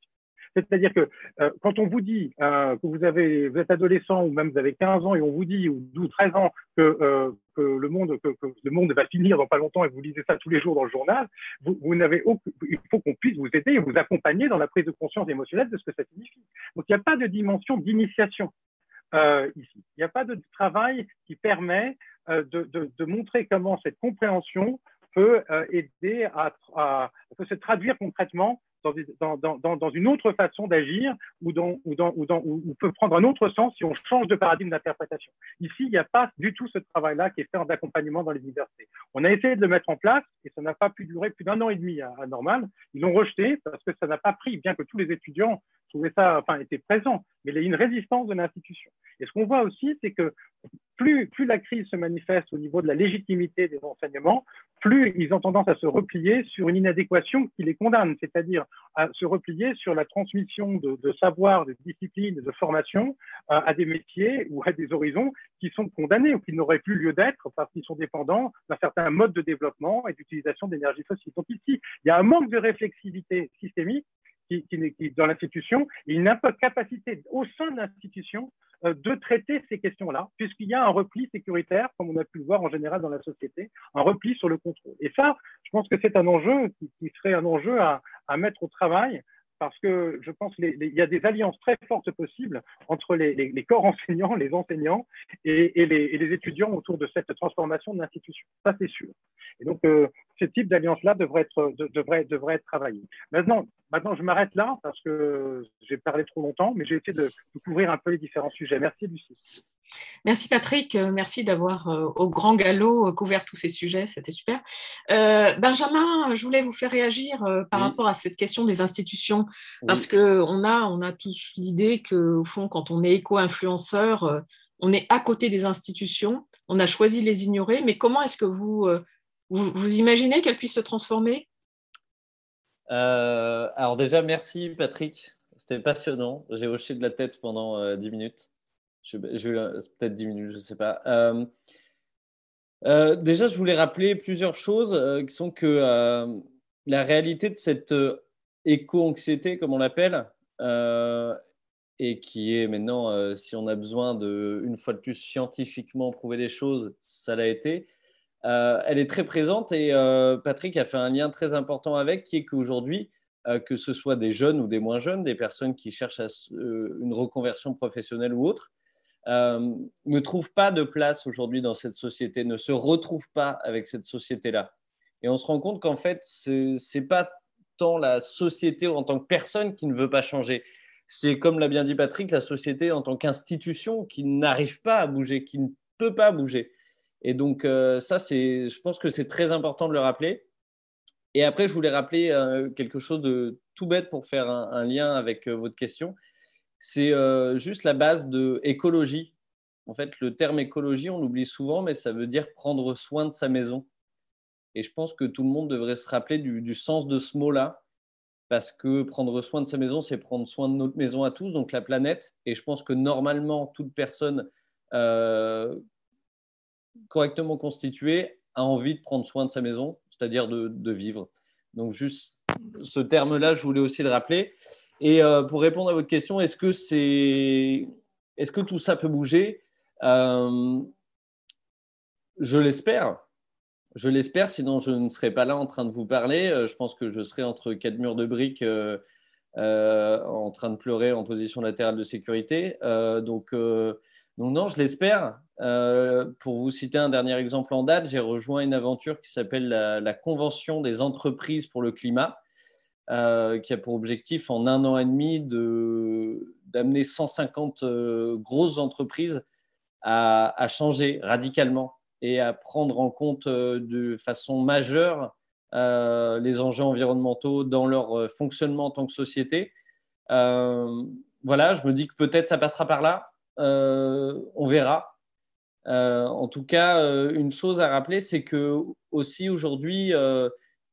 C'est-à-dire que euh, quand on vous dit euh, que vous, êtes adolescent ou même vous avez 15 ans et on vous dit, ou 12, 13 ans, que, euh, le monde, va finir dans pas longtemps et vous lisez ça tous les jours dans le journal, il faut qu'on puisse vous aider et vous accompagner dans la prise de conscience émotionnelle de ce que ça signifie. Donc il n'y a pas de dimension d'initiation euh, ici. Il n'y a pas de travail qui permet euh, de, montrer comment cette compréhension peut euh, aider à, se traduire concrètement dans, une autre façon d'agir ou, peut prendre un autre sens si on change de paradigme d'interprétation. Ici, il n'y a pas du tout ce travail-là qui est fait en accompagnement dans les universités. On a essayé de le mettre en place et ça n'a pas pu durer plus d'un an et demi à Normal. Ils l'ont rejeté parce que ça n'a pas pris, bien que tous les étudiants trouvaient ça, enfin, étaient présents, mais il y a une résistance de l'institution. Et ce qu'on voit aussi, c'est que plus, plus la crise se manifeste au niveau de la légitimité des enseignements, plus ils ont tendance à se replier sur une inadéquation qui les condamne, c'est-à-dire à se replier sur la transmission de, de savoir, de discipline, de formation euh, à des métiers ou à des horizons qui sont condamnés ou qui n'auraient plus lieu d'être parce qu'ils sont dépendants d'un certain mode de développement et d'utilisation d'énergie fossile. Donc ici, il y a un manque de réflexivité systémique dans l'institution, il n'a pas capacité au sein de l'institution euh, de traiter ces questions-là, puisqu'il y a un repli sécuritaire, comme on a pu le voir en général dans la société, un repli sur le contrôle. Et ça, je pense que c'est un enjeu qui, serait un enjeu à, mettre au travail parce que je pense qu'il y a des alliances très fortes possibles entre les, corps enseignants, les enseignants et, et, les, et, les, étudiants autour de cette transformation de l'institution. Ça, c'est sûr. Et donc, euh, ce type d'alliance-là devrait être, de, devrait, devrait être travaillé. Maintenant, maintenant je m'arrête là parce que j'ai parlé trop longtemps, mais j'ai essayé de, de, couvrir un peu les différents sujets. Merci, Lucie. Merci Patrick, merci d'avoir euh, au grand galop euh, couvert tous ces sujets, c'était super. Euh, Benjamin, je voulais vous faire réagir euh, par oui. rapport à cette question des institutions, parce oui. qu'on a, on a tous l'idée qu'au fond, quand on est éco-influenceur, on est à côté des institutions, on a choisi de les ignorer, mais comment est-ce que vous, vous, imaginez qu'elles puissent se transformer? Alors déjà, merci Patrick, c'était passionnant. J'ai hoché de la tête pendant 10 minutes. Je, peut-être 10 minutes, je ne sais pas. déjà, je voulais rappeler plusieurs choses qui sont que la réalité de cette éco-anxiété, comme on l'appelle, euh, et qui est maintenant, euh, si on a besoin de, une fois de plus, scientifiquement prouver les choses, ça l'a été. Euh, elle est très présente et Patrick a fait un lien très important avec, qui est qu'aujourd'hui, que ce soit des jeunes ou des moins jeunes, des personnes qui cherchent une reconversion professionnelle ou autre, ne trouvent pas de place aujourd'hui dans cette société, ne se retrouvent pas avec cette société-là. Et on se rend compte qu'en fait, ce n'est pas tant la société en tant que personne qui ne veut pas changer. C'est comme l'a bien dit Patrick, la société en tant qu'institution qui n'arrive pas à bouger, qui ne peut pas bouger. Et donc euh, ça, c'est, je pense que c'est très important de le rappeler. Et après, je voulais rappeler euh, quelque chose de tout bête pour faire un, lien avec euh, votre question. C'est juste la base de écologie. En fait, le terme écologie, on l'oublie souvent, mais ça veut dire prendre soin de sa maison. Et je pense que tout le monde devrait se rappeler du, sens de ce mot-là, parce que prendre soin de sa maison, c'est prendre soin de notre maison à tous, donc la planète. Et je pense que normalement, toute personne correctement constituée a envie de prendre soin de sa maison, c'est-à-dire de, vivre. Donc juste ce terme-là, je voulais aussi le rappeler. Et euh, pour répondre à votre question, est-ce que, c'est... est-ce que tout ça peut bouger? Euh, Je l'espère je l'espère, sinon je ne serais pas là en train de vous parler. Euh, je pense que je serais entre quatre murs de briques en train de pleurer en position latérale de sécurité. donc, non, je l'espère. pour vous citer un dernier exemple en date, j'ai rejoint une aventure qui s'appelle la, Convention des entreprises pour le climat, qui a pour objectif en un an et demi d'amener 150 grosses entreprises à changer radicalement et à prendre en compte euh, de façon majeure euh, les enjeux environnementaux dans leur euh, fonctionnement en tant que société. voilà, je me dis que peut-être ça passera par là. On verra. en tout cas, une chose à rappeler, c'est que aussi aujourd'hui,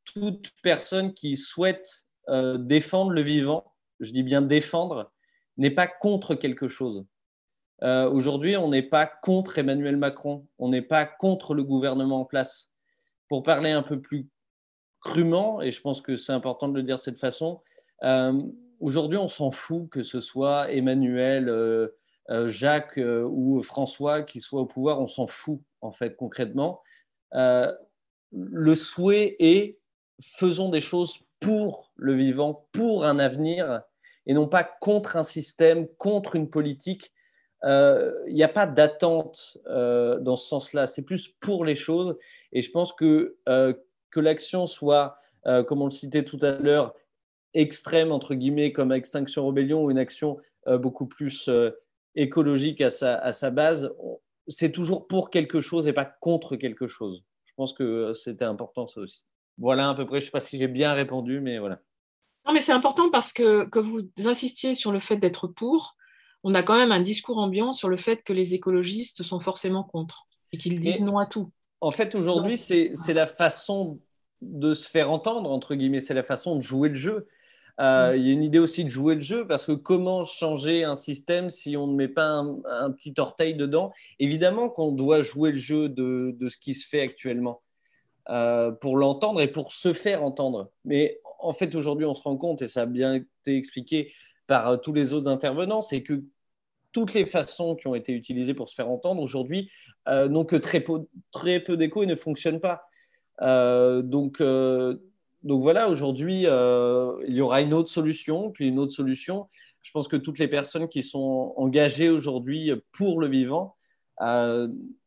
toute personne qui souhaite défendre le vivant, je dis bien défendre, n'est pas contre quelque chose. Euh, aujourd'hui, on n'est pas contre Emmanuel Macron, on n'est pas contre le gouvernement en place. Pour parler un peu plus crûment, et je pense que c'est important de le dire de cette façon, euh, aujourd'hui, on s'en fout que ce soit Emmanuel, euh, Jacques ou François qui soient au pouvoir, on s'en fout en fait concrètement. le souhait est faisons des choses pour le vivant, pour un avenir, et non pas contre un système, contre une politique il euh, n'y a pas d'attente euh, dans ce sens-là. C'est plus pour les choses. Et je pense que, euh, que l'action soit, comme on le citait tout à l'heure, extrême, entre guillemets, comme Extinction Rebellion, ou une action beaucoup plus écologique à sa, à sa base, c'est toujours pour quelque chose et pas contre quelque chose. Je pense que c'était important ça aussi. Voilà à peu près, je ne sais pas si j'ai bien répondu, mais voilà. Non, mais c'est important parce que, que vous insistiez sur le fait d'être pour, on a quand même un discours ambiant sur le fait que les écologistes sont forcément contre et qu'ils disent non à tout. En fait, aujourd'hui, c'est la façon de se faire entendre, entre guillemets, c'est la façon de jouer le jeu. Euh, mm. il y a une idée aussi de jouer le jeu parce que comment changer un système si on ne met pas un, petit orteil dedans? Évidemment qu'on doit jouer le jeu de, ce qui se fait actuellement euh, pour l'entendre et pour se faire entendre. Mais en fait, aujourd'hui, on se rend compte, et ça a bien été expliqué, par euh, tous les autres intervenants, c'est que toutes les façons qui ont été utilisées pour se faire entendre aujourd'hui euh, n'ont que très peu, très peu d'écho et ne fonctionnent pas. Donc, donc voilà, aujourd'hui, il y aura une autre solution, puis une autre solution. Je pense que toutes les personnes qui sont engagées aujourd'hui pour le vivant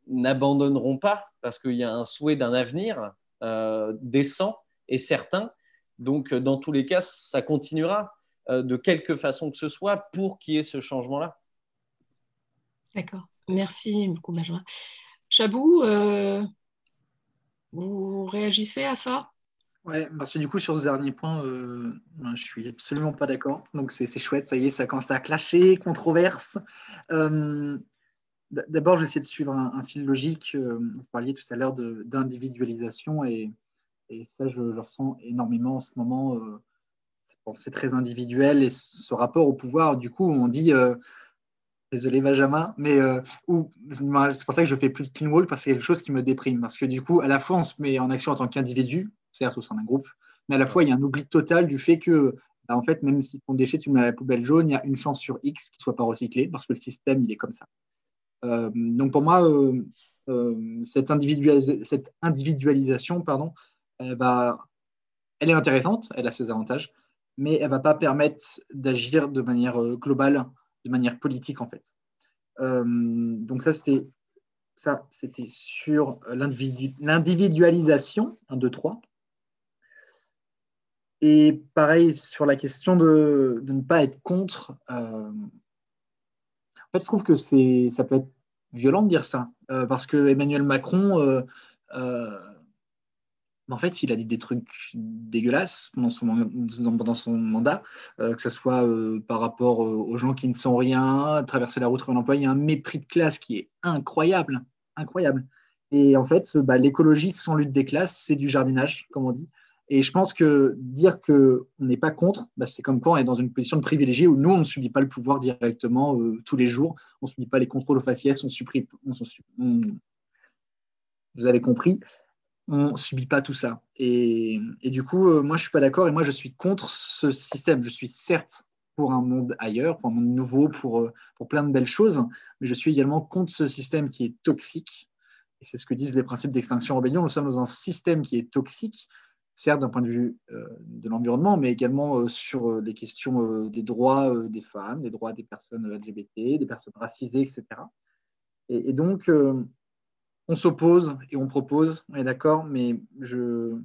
n'abandonneront pas parce qu'il y a un souhait d'un avenir décent et certain. Donc, dans tous les cas, ça continuera. Euh, de quelque façon que ce soit pour qu'il y ait ce changement-là. D'accord. Merci beaucoup, Benjamin. Chabou, euh, vous réagissez à ça? Ouais, parce que du coup, sur ce dernier point, euh, je suis absolument pas d'accord. Donc, c'est chouette, ça y est, ça commence à clasher, controverse. D'abord, je vais essayer de suivre un, fil logique. Vous parliez tout à l'heure d'individualisation et, et, ça, je, le ressens énormément en ce moment. c'est très individuel et ce rapport au pouvoir, du coup, on dit Désolé Benjamin, mais euh, c'est pour ça que je fais plus de clean wall parce que c'est quelque chose qui me déprime. Parce que du coup, à la fois, on se met en action en tant qu'individu, certes au sein d'un groupe, mais à la fois, il y a un oubli total du fait que, bah, en fait, même si ton déchet, tu le mets à la poubelle jaune, il y a une chance sur X qu'il ne soit pas recyclé parce que le système, il est comme ça. Euh, donc pour moi, euh, cette, individualisation, pardon, elle, elle est intéressante, elle a ses avantages, mais elle ne va pas permettre d'agir de manière globale de manière politique en fait. Euh, donc ça c'était ça c'était sur l'individualisation 1 2 3 et pareil sur la question de, ne pas être contre euh, en fait je trouve que ça peut être violent de dire ça euh, parce que Emmanuel Macron en fait, il a dit des trucs dégueulasses pendant son, mandat, euh, que ce soit euh, par rapport euh, aux gens qui ne sont rien, traverser la route trouver un emploi. Il y a un mépris de classe qui est incroyable, incroyable. Et en fait, bah, l'écologie sans lutte des classes, c'est du jardinage, comme on dit. Et je pense que dire qu'on n'est pas contre, bah, c'est comme quand on est dans une position de privilégié où nous, on ne subit pas le pouvoir directement tous les jours, on ne subit pas les contrôles aux faciès, on supprime. vous avez compris on subit pas tout ça. Et, du coup, euh, moi, je suis pas d'accord et moi, je suis contre ce système. Je suis certes pour un monde ailleurs, pour un monde nouveau, pour, euh, pour plein de belles choses, mais je suis également contre ce système qui est toxique. Et c'est ce que disent les principes d'extinction rébellion. Nous sommes dans un système qui est toxique, certes d'un point de vue euh, de l'environnement, mais également sur les questions des droits des femmes, des droits des personnes LGBT, des personnes racisées, etc. Et, donc, on s'oppose et on propose, on est d'accord, mais je,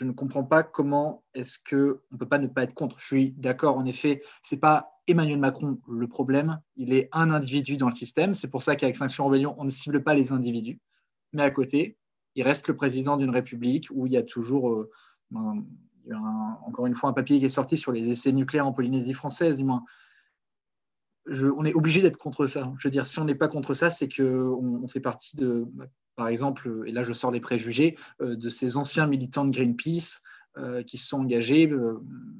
je ne comprends pas comment est-ce qu'on ne peut pas ne pas être contre. Je suis d'accord, en effet, ce n'est pas Emmanuel Macron le problème, il est un individu dans le système. C'est pour ça qu'avec Sanction Rebellion, on ne cible pas les individus. Mais à côté, il reste le président d'une république où il y a toujours, euh, encore une fois, un papier qui est sorti sur les essais nucléaires en Polynésie française, du moins on est obligé d'être contre ça. Je veux dire, si on n'est pas contre ça, c'est qu'on on fait partie de, par exemple, et là je sors les préjugés, euh, de ces anciens militants de Greenpeace euh, qui se sont engagés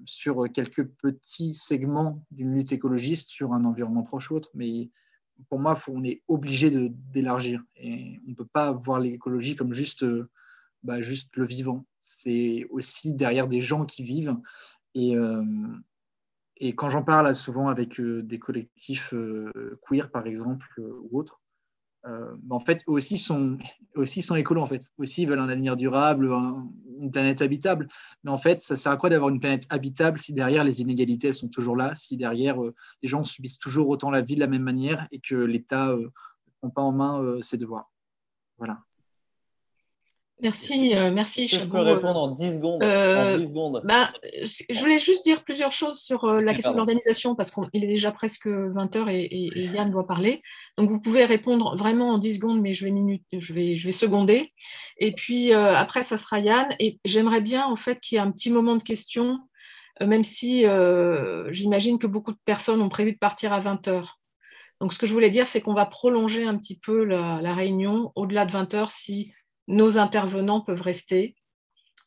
sur quelques petits segments d'une lutte écologiste sur un environnement proche ou autre. Mais pour moi, on est obligé d'élargir. Et on ne peut pas voir l'écologie comme juste, bah, juste le vivant. C'est aussi derrière des gens qui vivent. Et, et quand j'en parle souvent avec euh, des collectifs euh, queer, par exemple, euh, ou autres, bah, en fait, eux aussi sont, aussi sont écolos, en fait. Aussi, ils veulent un avenir durable, une planète habitable. Mais en fait, ça sert à quoi d'avoir une planète habitable si derrière les inégalités sont toujours là, si derrière les gens subissent toujours autant la vie de la même manière et que l'État ne prend pas en main ses devoirs? Voilà. Merci, euh, merci. Je peux répondre en 10 secondes. Euh, secondes? Bah, je voulais juste dire plusieurs choses sur euh, la question de l'organisation parce qu'il est déjà presque 20h et, Yann doit parler. Donc vous pouvez répondre vraiment en 10 secondes, mais je vais, minute, je vais, je vais seconder. Et puis après, ça sera Yann. Et j'aimerais bien en fait qu'il y ait un petit moment de questions, même si j'imagine que beaucoup de personnes ont prévu de partir à 20h. Donc ce que je voulais dire, c'est qu'on va prolonger un petit peu la, la réunion au-delà de 20h si nos intervenants peuvent rester.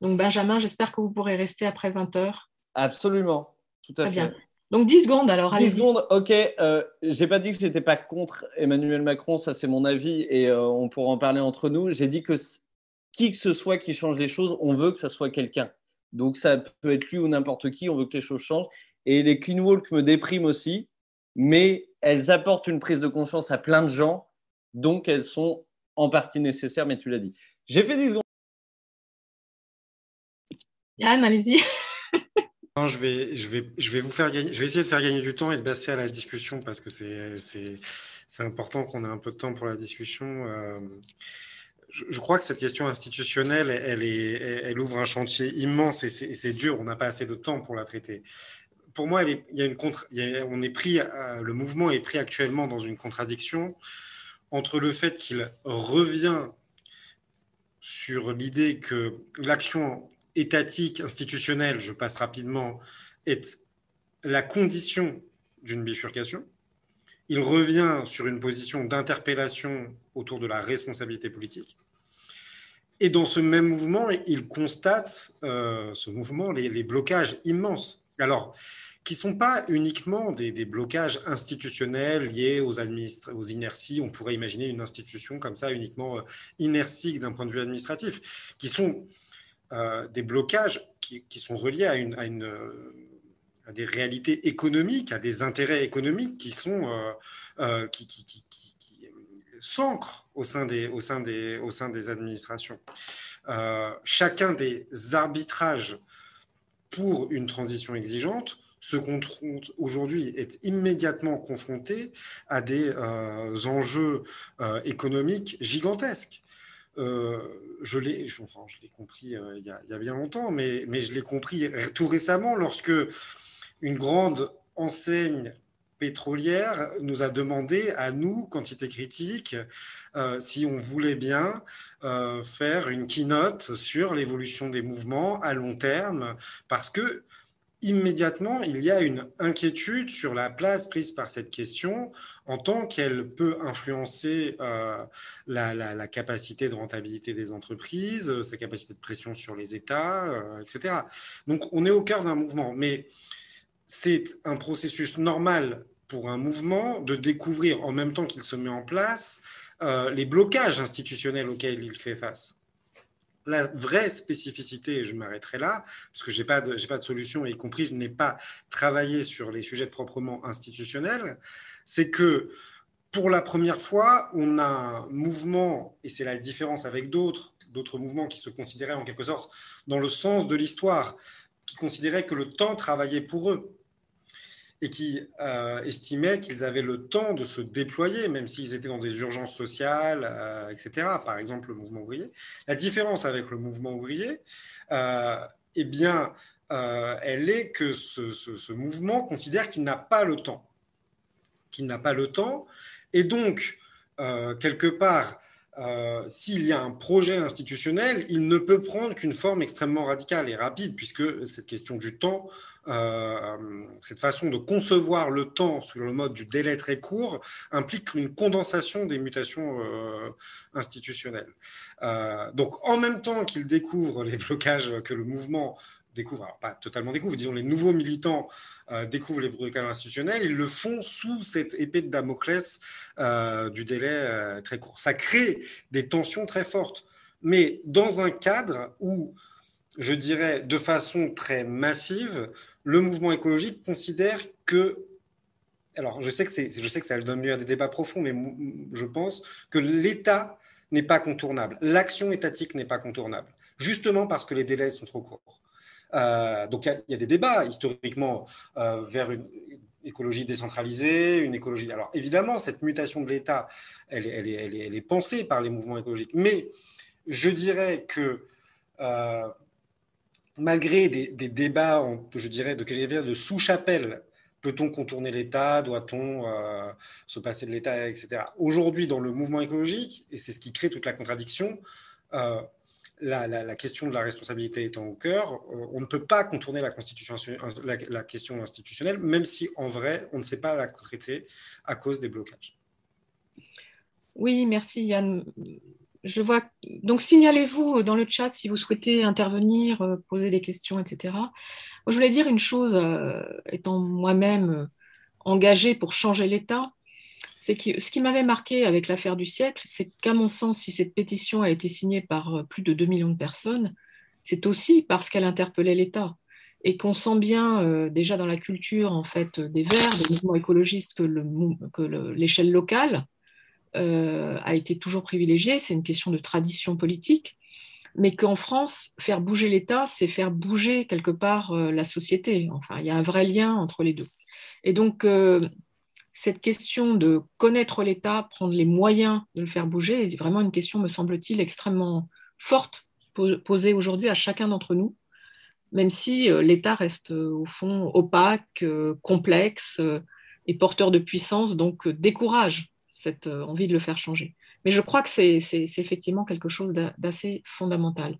Donc, Benjamin, j'espère que vous pourrez rester après 20 heures. Absolument, tout à fait. Bien. Donc 10 secondes alors. 10 secondes, ok. Euh, J'ai pas dit que je n'étais pas contre Emmanuel Macron, ça c'est mon avis et euh, on pourra en parler entre nous. J'ai dit que qui que ce soit qui change les choses, on veut que ça soit quelqu'un. Donc ça peut être lui ou n'importe qui, on veut que les choses changent. Et les clean walk me dépriment aussi, mais elles apportent une prise de conscience à plein de gens, donc elles sont en partie nécessaires, mais tu l'as dit. J'ai fait 10 secondes. Yann, allez-y. Non, je vais, je, vais, je, vais vous faire gagner, je vais essayer de faire gagner du temps et de passer à la discussion parce que c'est important qu'on ait un peu de temps pour la discussion. Euh, je, crois que cette question institutionnelle, elle, est, elle ouvre un chantier immense et c'est dur, on n'a pas assez de temps pour la traiter. Pour moi, il y a une contre, on est pris, le mouvement est pris actuellement dans une contradiction entre le fait qu'il revient sur l'idée que l'action étatique, institutionnelle, je passe rapidement, est la condition d'une bifurcation, il revient sur une position d'interpellation autour de la responsabilité politique. Et dans ce même mouvement, il constate, euh, ce mouvement, les, blocages immenses. Alors, qui ne sont pas uniquement des, blocages institutionnels liés aux, aux inerties. On pourrait imaginer une institution comme ça, uniquement euh, inertique d'un point de vue administratif, qui sont euh, des blocages qui, sont reliés à, une, une, à, des réalités économiques, à des intérêts économiques qui sont qui, qui, s'ancrent au sein des, au au sein des administrations. Euh, chacun des arbitrages pour une transition exigeante se confronte aujourd'hui, est immédiatement confronté à des euh, enjeux euh, économiques gigantesques. je l'ai enfin, compris il y, a, bien longtemps, mais, mais je l'ai compris tout récemment lorsque une grande enseigne pétrolière nous a demandé à nous, quantité critique, euh, si on voulait bien euh, faire une keynote sur l'évolution des mouvements à long terme, parce que immédiatement, il y a une inquiétude sur la place prise par cette question en tant qu'elle peut influencer euh, la, capacité de rentabilité des entreprises, sa capacité de pression sur les États, etc. Donc on est au cœur d'un mouvement, mais c'est un processus normal pour un mouvement de découvrir en même temps qu'il se met en place euh, les blocages institutionnels auxquels il fait face. La vraie spécificité, et je m'arrêterai là, parce que je n'ai pas, de, pas de solution, y compris je n'ai pas travaillé sur les sujets proprement institutionnels, c'est que pour la première fois, on a un mouvement, et c'est la différence avec d'autres, d'autres mouvements qui se considéraient en quelque sorte dans le sens de l'histoire, qui considéraient que le temps travaillait pour eux et qui euh, estimaient qu'ils avaient le temps de se déployer, même s'ils étaient dans des urgences sociales, euh, etc. Par exemple, le mouvement ouvrier. La différence avec le mouvement ouvrier, euh, eh bien, elle est que ce, mouvement considère qu'il n'a pas le temps, qu'il n'a pas le temps, et donc quelque part, s'il y a un projet institutionnel, il ne peut prendre qu'une forme extrêmement radicale et rapide, puisque cette question du temps euh, cette façon de concevoir le temps sous le mode du délai très court implique une condensation des mutations euh, institutionnelles. Euh, donc, en même temps qu'il découvre les blocages que le mouvement découvre, alors pas totalement découvre, disons les nouveaux militants découvrent les blocages institutionnels, ils le font sous cette épée de Damoclès du délai très court. Ça crée des tensions très fortes, mais dans un cadre où, je dirais, de façon très massive, le mouvement écologique considère que alors je sais c'est, je sais que ça donne lieu à des débats profonds, mais je pense que l'État n'est pas contournable, l'action étatique n'est pas contournable, justement parce que les délais sont trop courts. Euh, donc il y, a des débats historiquement euh, vers une écologie décentralisée, une écologie. Alors évidemment, cette mutation de l'État, elle, est pensée par les mouvements écologiques, mais je dirais que euh, malgré des, débats, je dirais, de, de sous-chapelle, peut-on contourner l'État Doit-on se passer de l'État, etc. Aujourd'hui, dans le mouvement écologique, et c'est ce qui crée toute la contradiction, euh, la, question de la responsabilité étant au cœur, euh, on ne peut pas contourner la, constitution, la, question institutionnelle, même si en vrai, on ne sait pas la traiter à cause des blocages. Oui, merci Yann je vois. Donc, signalez-vous dans le chat si vous souhaitez intervenir, euh, poser des questions, etc. je voulais dire une chose, euh, étant moi-même engagée pour changer l'État, c'est que ce qui m'avait marqué avec l'affaire du siècle, c'est qu'à mon sens, si cette pétition a été signée par plus de 2 millions de personnes, c'est aussi parce qu'elle interpellait l'État et qu'on sent bien déjà dans la culture en fait des Verts, des mouvements écologistes que l'échelle locale euh, a été toujours privilégiée, c'est une question de tradition politique, mais qu'en France, faire bouger l'État, c'est faire bouger quelque part euh, la société. Enfin, il y a un vrai lien entre les deux. Et donc, euh, cette question de connaître l'État, prendre les moyens de le faire bouger, est vraiment une question, me semble-t-il, extrêmement forte posée aujourd'hui à chacun d'entre nous, même si l'État reste au fond opaque, complexe et porteur de puissance, donc décourage cette euh, envie de le faire changer. Mais je crois que c'est effectivement quelque chose d'assez fondamental.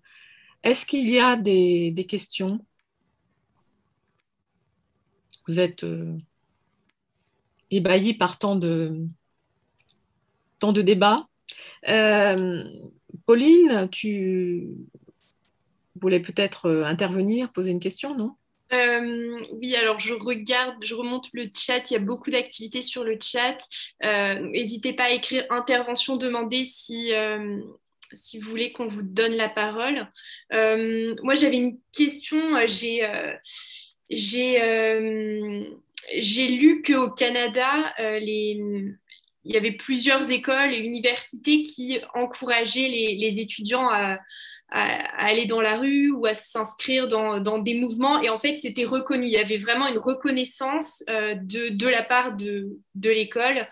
Est-ce qu'il y a des, questions? Vous êtes euh, ébahi par tant de, tant de débats. Pauline, tu voulais peut-être intervenir, poser une question, non? Euh, oui, alors je regarde, je remonte le chat, il y a beaucoup d'activités sur le chat. Euh, n'hésitez pas à écrire intervention, demander si, euh, si vous voulez qu'on vous donne la parole. moi, j'avais une question, j'ai j'ai lu qu'au Canada, les, il y avait plusieurs écoles et universités qui encourageaient les, étudiants à aller dans la rue ou à s'inscrire dans, des mouvements. Et en fait, c'était reconnu. Il y avait vraiment une reconnaissance euh, de, la part de, l'école euh,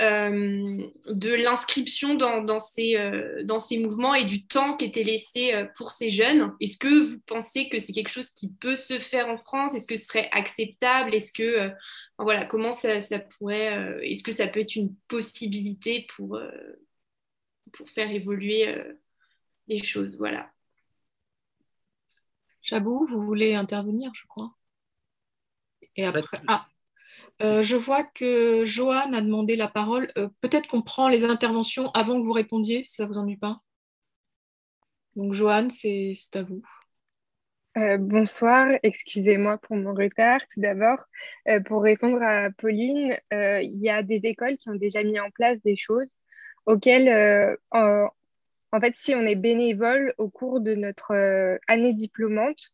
de l'inscription dans, dans, ces, euh, dans ces mouvements et du temps qui était laissé pour ces jeunes. Est-ce que vous pensez que c'est quelque chose qui peut se faire en France? Est-ce que ce serait acceptable? Est-ce que voilà comment ça, ça pourrait Est-ce que ça peut être une possibilité pour pour faire évoluer les choses? Voilà. Chabou, vous voulez intervenir, je crois. Et après, ah, euh, je vois que Joanne a demandé la parole. Euh, peut-être qu'on prend les interventions avant que vous répondiez, si ça ne vous ennuie pas. Donc, Joanne, c'est à vous. Euh, bonsoir, excusez-moi pour mon retard. Tout d'abord, pour répondre à Pauline, il y a des écoles qui ont déjà mis en place des choses auxquelles, en fait, si on est bénévole au cours de notre année diplômante,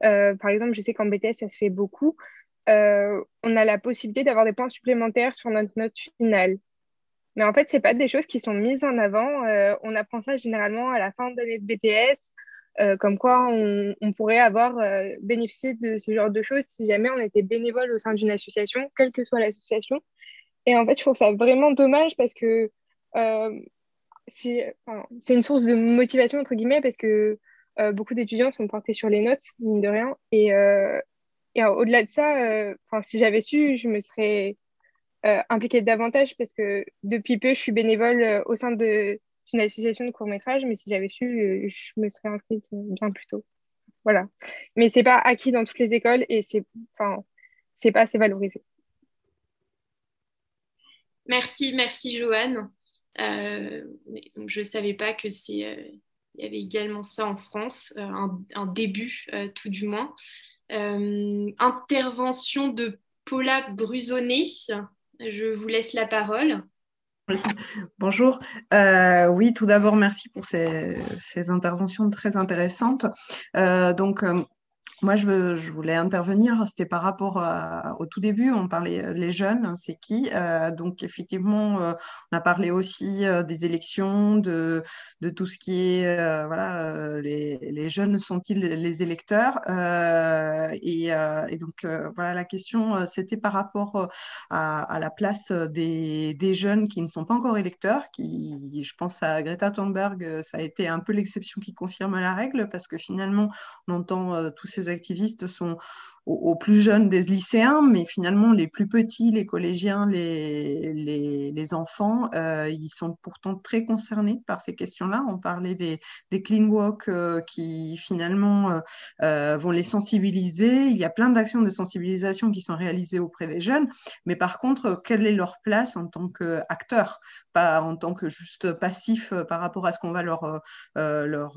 par exemple, je sais qu'en BTS, ça se fait beaucoup, euh, on a la possibilité d'avoir des points supplémentaires sur notre note finale. Mais en fait, ce pas des choses qui sont mises en avant. on apprend ça généralement à la fin de l'année de BTS, comme quoi on, pourrait avoir bénéficié de ce genre de choses si jamais on était bénévole au sein d'une association, quelle que soit l'association. Et en fait, je trouve ça vraiment dommage parce que c'est une source de motivation, entre guillemets, parce que euh, beaucoup d'étudiants sont portés sur les notes, mine de rien. Et, euh, et au-delà de ça, euh, si j'avais su, je me serais impliquée davantage parce que depuis peu, je suis bénévole au sein d'une association de court-métrage, mais si j'avais su, je me serais inscrite bien plus tôt. Voilà. Mais c'est pas acquis dans toutes les écoles et c'est pas assez valorisé. Merci, merci Joanne. Euh, je ne savais pas que c'est euh, y avait également ça en France, euh, un, début tout du moins. Intervention de Paula Brusonnet. Je vous laisse la parole. Bonjour. oui, tout d'abord, merci pour ces, interventions très intéressantes. donc, moi, je, voulais intervenir, c'était par rapport au tout début, on parlait euh, les jeunes, c'est qui euh, Donc, effectivement, euh, on a parlé aussi des élections, de, tout ce qui est, voilà, les, jeunes sont-ils les électeurs et, donc, voilà, la question, c'était par rapport à, à la place des, des, jeunes qui ne sont pas encore électeurs, qui, je pense à Greta Thunberg, ça a été un peu l'exception qui confirme la règle, parce que finalement, on entend tous ces activistes sont aux, plus jeunes des lycéens, mais finalement les plus petits, les collégiens, les, les, enfants, euh, ils sont pourtant très concernés par ces questions-là. On parlait des, des clean walk euh, qui finalement euh, vont les sensibiliser. Il y a plein d'actions de sensibilisation qui sont réalisées auprès des jeunes, mais par contre, quelle est leur place en tant qu'acteurs? En tant que juste passif par rapport à ce qu'on va leur, leur,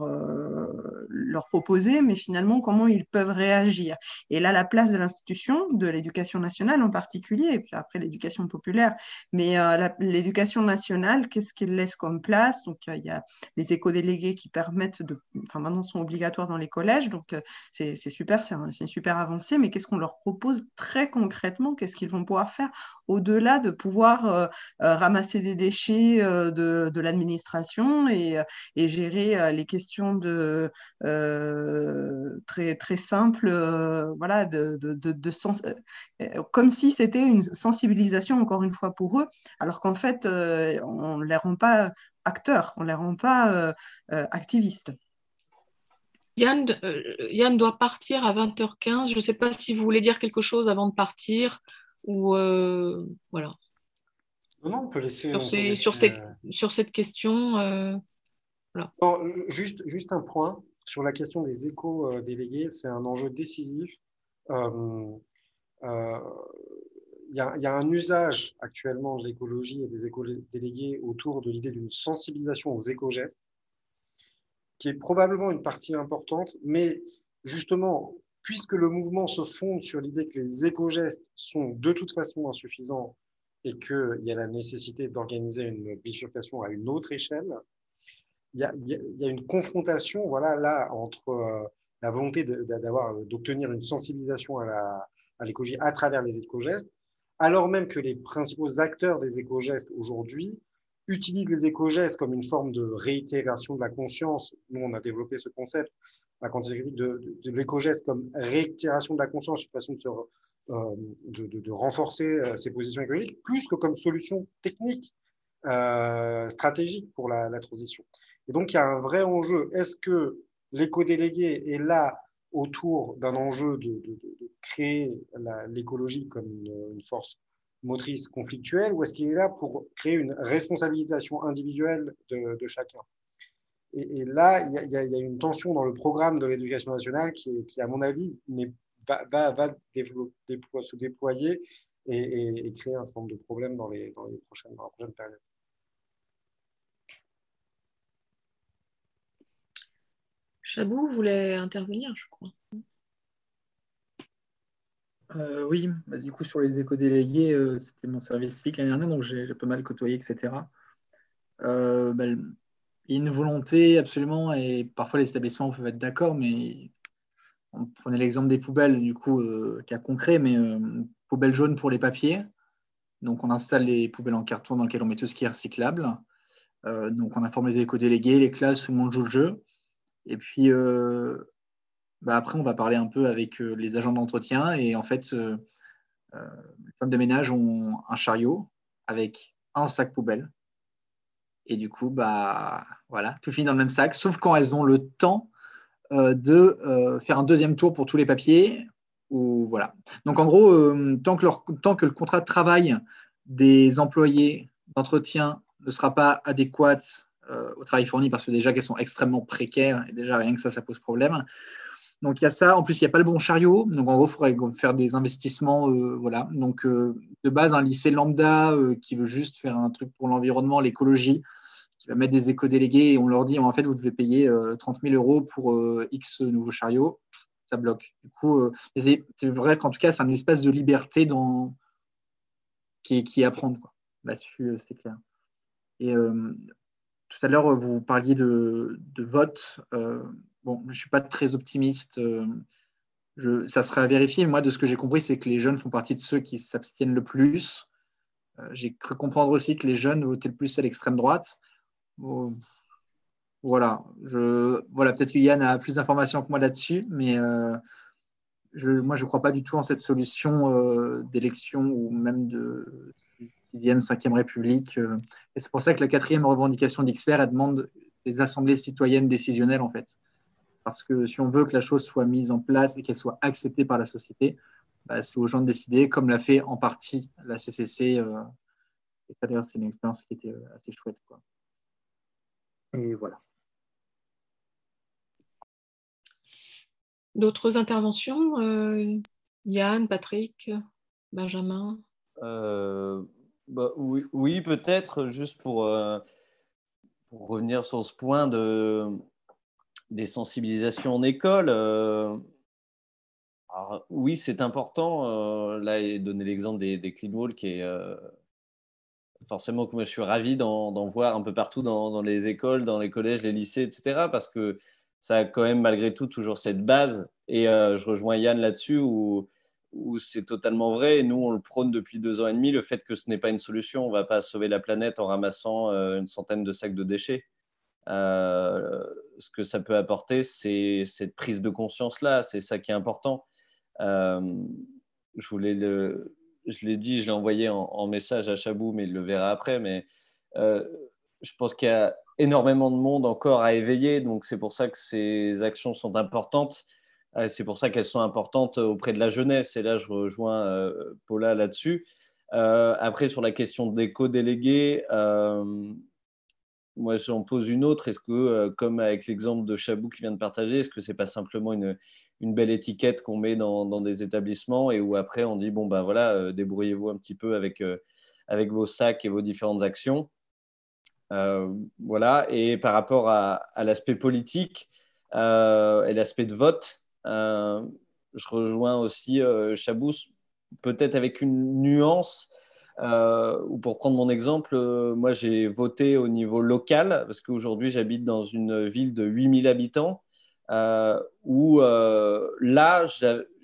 leur proposer, mais finalement comment ils peuvent réagir. Et là, la place de l'institution, de l'éducation nationale en particulier, et puis après l'éducation populaire. Mais euh, l'éducation nationale, qu'est-ce qu'elle laisse comme place? Donc, il y a les éco-délégués qui permettent de. Enfin, maintenant, sont obligatoires dans les collèges, donc euh, c'est super, c'est une super avancée, mais qu'est-ce qu'on leur propose très concrètement? Qu'est-ce qu'ils vont pouvoir faire? Au-delà de pouvoir euh, ramasser des déchets de, de l'administration et, et, gérer les questions de, très, très simples voilà, de, euh, euh, comme si c'était une sensibilisation, encore une fois, pour eux, alors qu'en fait, euh, on ne les rend pas acteurs, on ne les rend pas activistes. Yann, Yann, doit partir à 20h15. Je ne sais pas si vous voulez dire quelque chose avant de partir ou voilà. Non, non, on peut laisser. Sur, cette, sur cette, question. voilà. juste, juste un point sur la question des éco-délégués, c'est un enjeu décisif euh, euh, il y, a, un usage actuellement de l'écologie et des éco-délégués autour de l'idée d'une sensibilisation aux éco-gestes, qui est probablement une partie importante, mais justement, puisque le mouvement se fonde sur l'idée que les éco-gestes sont de toute façon insuffisants et qu'il y a la nécessité d'organiser une bifurcation à une autre échelle, il y a, une confrontation voilà, là, entre euh, la volonté d'obtenir une sensibilisation à l'écologie à, à travers les éco-gestes alors même que les principaux acteurs des éco-gestes aujourd'hui utilisent les éco-gestes comme une forme de réitération de la conscience. Nous, on a développé ce concept, la quantité de, de, l'éco-geste comme réitération de la conscience, une façon de, euh, de, renforcer euh, ses positions écologiques, plus que comme solution technique, euh, stratégique pour la, transition. Et donc, il y a un vrai enjeu. Est-ce que l'éco-délégué est là autour d'un enjeu de, créer l'écologie comme une, force motrice conflictuelle ou est-ce qu'il est là pour créer une responsabilisation individuelle de, chacun? Et, là, il y, a, une tension dans le programme de l'éducation nationale qui, qui, à mon avis, va, va, se déployer et, créer un certain nombre de problèmes dans, les, dans, les prochaines, dans la prochaine période. Chabou voulait intervenir, je crois. Euh, oui, bah, du coup, sur les éco-délégués, euh, c'était mon service civique l'année dernière, donc j'ai pas mal côtoyé, etc. Euh, bah, il y a une volonté absolument, et parfois les établissements peuvent être d'accord, mais on prenait l'exemple des poubelles, du coup, cas concret, mais poubelles jaunes pour les papiers. Donc, on installe les poubelles en carton dans lesquelles on met tout ce qui est recyclable. donc, on informe les éco-délégués, les classes, tout le monde joue le jeu. Et puis, euh, bah, après, on va parler un peu avec euh, les agents d'entretien. Et en fait, euh, les femmes de ménage ont un chariot avec un sac poubelle. Et du coup, bah, voilà, tout finit dans le même sac, sauf quand elles ont le temps de faire un deuxième tour pour tous les papiers. Ou, voilà. Donc, en gros, tant, que leur, tant que le contrat de travail des employés d'entretien ne sera pas adéquat euh, au travail fourni parce que déjà qu'elles sont extrêmement précaires et déjà rien que ça, ça pose problème. Donc il y a ça. En plus, il n'y a pas le bon chariot. Donc en gros, il faudrait faire des investissements. Euh, voilà. Donc euh, de base, un lycée lambda qui veut juste faire un truc pour l'environnement, l'écologie, qui va mettre des éco-délégués et on leur dit en fait, vous devez payer 30 000 euros pour X nouveaux chariots. Ça bloque. Du coup, c'est vrai qu'en tout cas, c'est un espace de liberté dans... qui, est, à prendre. Là-dessus, c'est clair. Et tout à l'heure, vous parliez de, vote. Euh, bon, je ne suis pas très optimiste. Euh, ça serait à vérifier. Moi, de ce que j'ai compris, c'est que les jeunes font partie de ceux qui s'abstiennent le plus. Euh, j'ai cru comprendre aussi que les jeunes votaient le plus à l'extrême droite. Voilà. Je, voilà Peut-être que Yann a plus d'informations que moi là-dessus, mais je, moi, je ne crois pas du tout en cette solution d'élection ou même de sixième, cinquième République. Euh, et c'est pour ça que la quatrième revendication d'XR, elle demande des assemblées citoyennes décisionnelles, en fait. Parce que si on veut que la chose soit mise en place et qu'elle soit acceptée par la société, bah, c'est aux gens de décider, comme l'a fait en partie la CCC. Euh, et d'ailleurs, c'est une expérience qui était euh, assez chouette. Et voilà. D'autres interventions Yann, Patrick, Benjamin? Bah, oui, oui peut-être, juste pour, euh, pour, revenir sur ce point de, des sensibilisations en école. Euh, oui, c'est important. Euh, là, et donner l'exemple des, des clean walls qui est forcément que moi je suis ravi d'en voir un peu partout dans, les écoles, dans les collèges, les lycées, etc. Parce que ça a quand même malgré tout toujours cette base. Et je rejoins Yann là-dessus où c'est totalement vrai. nous, on le prône depuis deux ans et demi, le fait que ce n'est pas une solution. On ne va pas sauver la planète en ramassant euh, une centaine de sacs de déchets. Euh, ce que ça peut apporter, c'est cette prise de conscience-là. C'est ça qui est important. Euh, je voulais le, je l'ai dit, je l'ai envoyé en, message à Chabou, mais il le verra après. Mais je pense qu'il y a énormément de monde encore à éveiller. Donc, c'est pour ça que ces actions sont importantes. C'est pour ça qu'elles sont importantes auprès de la jeunesse. Et là, je rejoins euh, Paula là-dessus. Euh, après, sur la question des co-délégués, euh, moi, j'en pose une autre. Est-ce que, comme avec l'exemple de Chabou qui vient de partager, est-ce que ce n'est pas simplement une, une belle étiquette qu'on met dans, des établissements et où après on dit bon ben voilà, débrouillez-vous un petit peu avec, avec vos sacs et vos différentes actions. voilà, et par rapport à, l'aspect politique et l'aspect de vote, je rejoins aussi Chabous, peut-être avec une nuance euh, ou pour prendre mon exemple, euh, moi j'ai voté au niveau local parce qu'aujourd'hui j'habite dans une ville de 8000 habitants euh, où là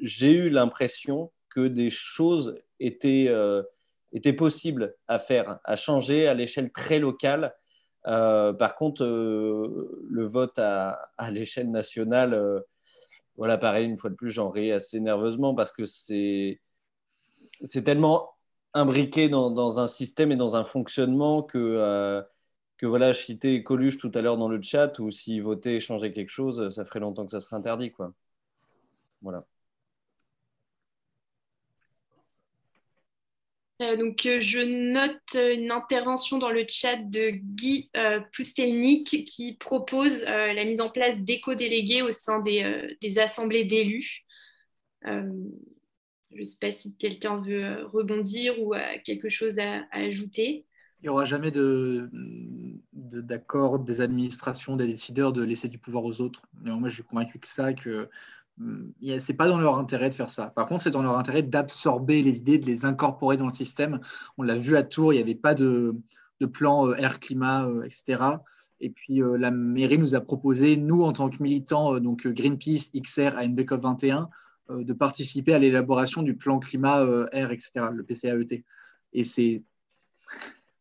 j'ai eu l'impression que des choses étaient, étaient possibles à faire, à changer à l'échelle très locale. par contre, le vote à, l'échelle nationale, voilà, pareil, une fois de plus, j'en ris assez nerveusement parce que c'est tellement imbriqué dans, un système et dans un fonctionnement que, euh, que voilà, citais Coluche tout à l'heure dans le chat, ou s'il votait changer quelque chose, ça ferait longtemps que ça serait interdit. Quoi. Voilà. Euh, donc, euh, je note une intervention dans le chat de Guy Pustelnik qui propose la mise en place d'éco-délégués au sein des, des assemblées d'élus. Je ne sais pas si quelqu'un veut euh, rebondir ou quelque chose à, ajouter. Il n'y aura jamais d'accord de, des administrations, des décideurs de laisser du pouvoir aux autres. moi, je suis convaincu que ça, que hum, c'est pas dans leur intérêt de faire ça. Par contre, c'est dans leur intérêt d'absorber les idées, de les incorporer dans le système. On l'a vu à Tours, il n'y avait pas de, plan euh, air-climat, euh, etc. Et puis la mairie nous a proposé, nous en tant que militants, donc Greenpeace, XR, ANBCOP 21, euh, de participer à l'élaboration du plan climat euh, air, etc., le PCAET. Et c'est.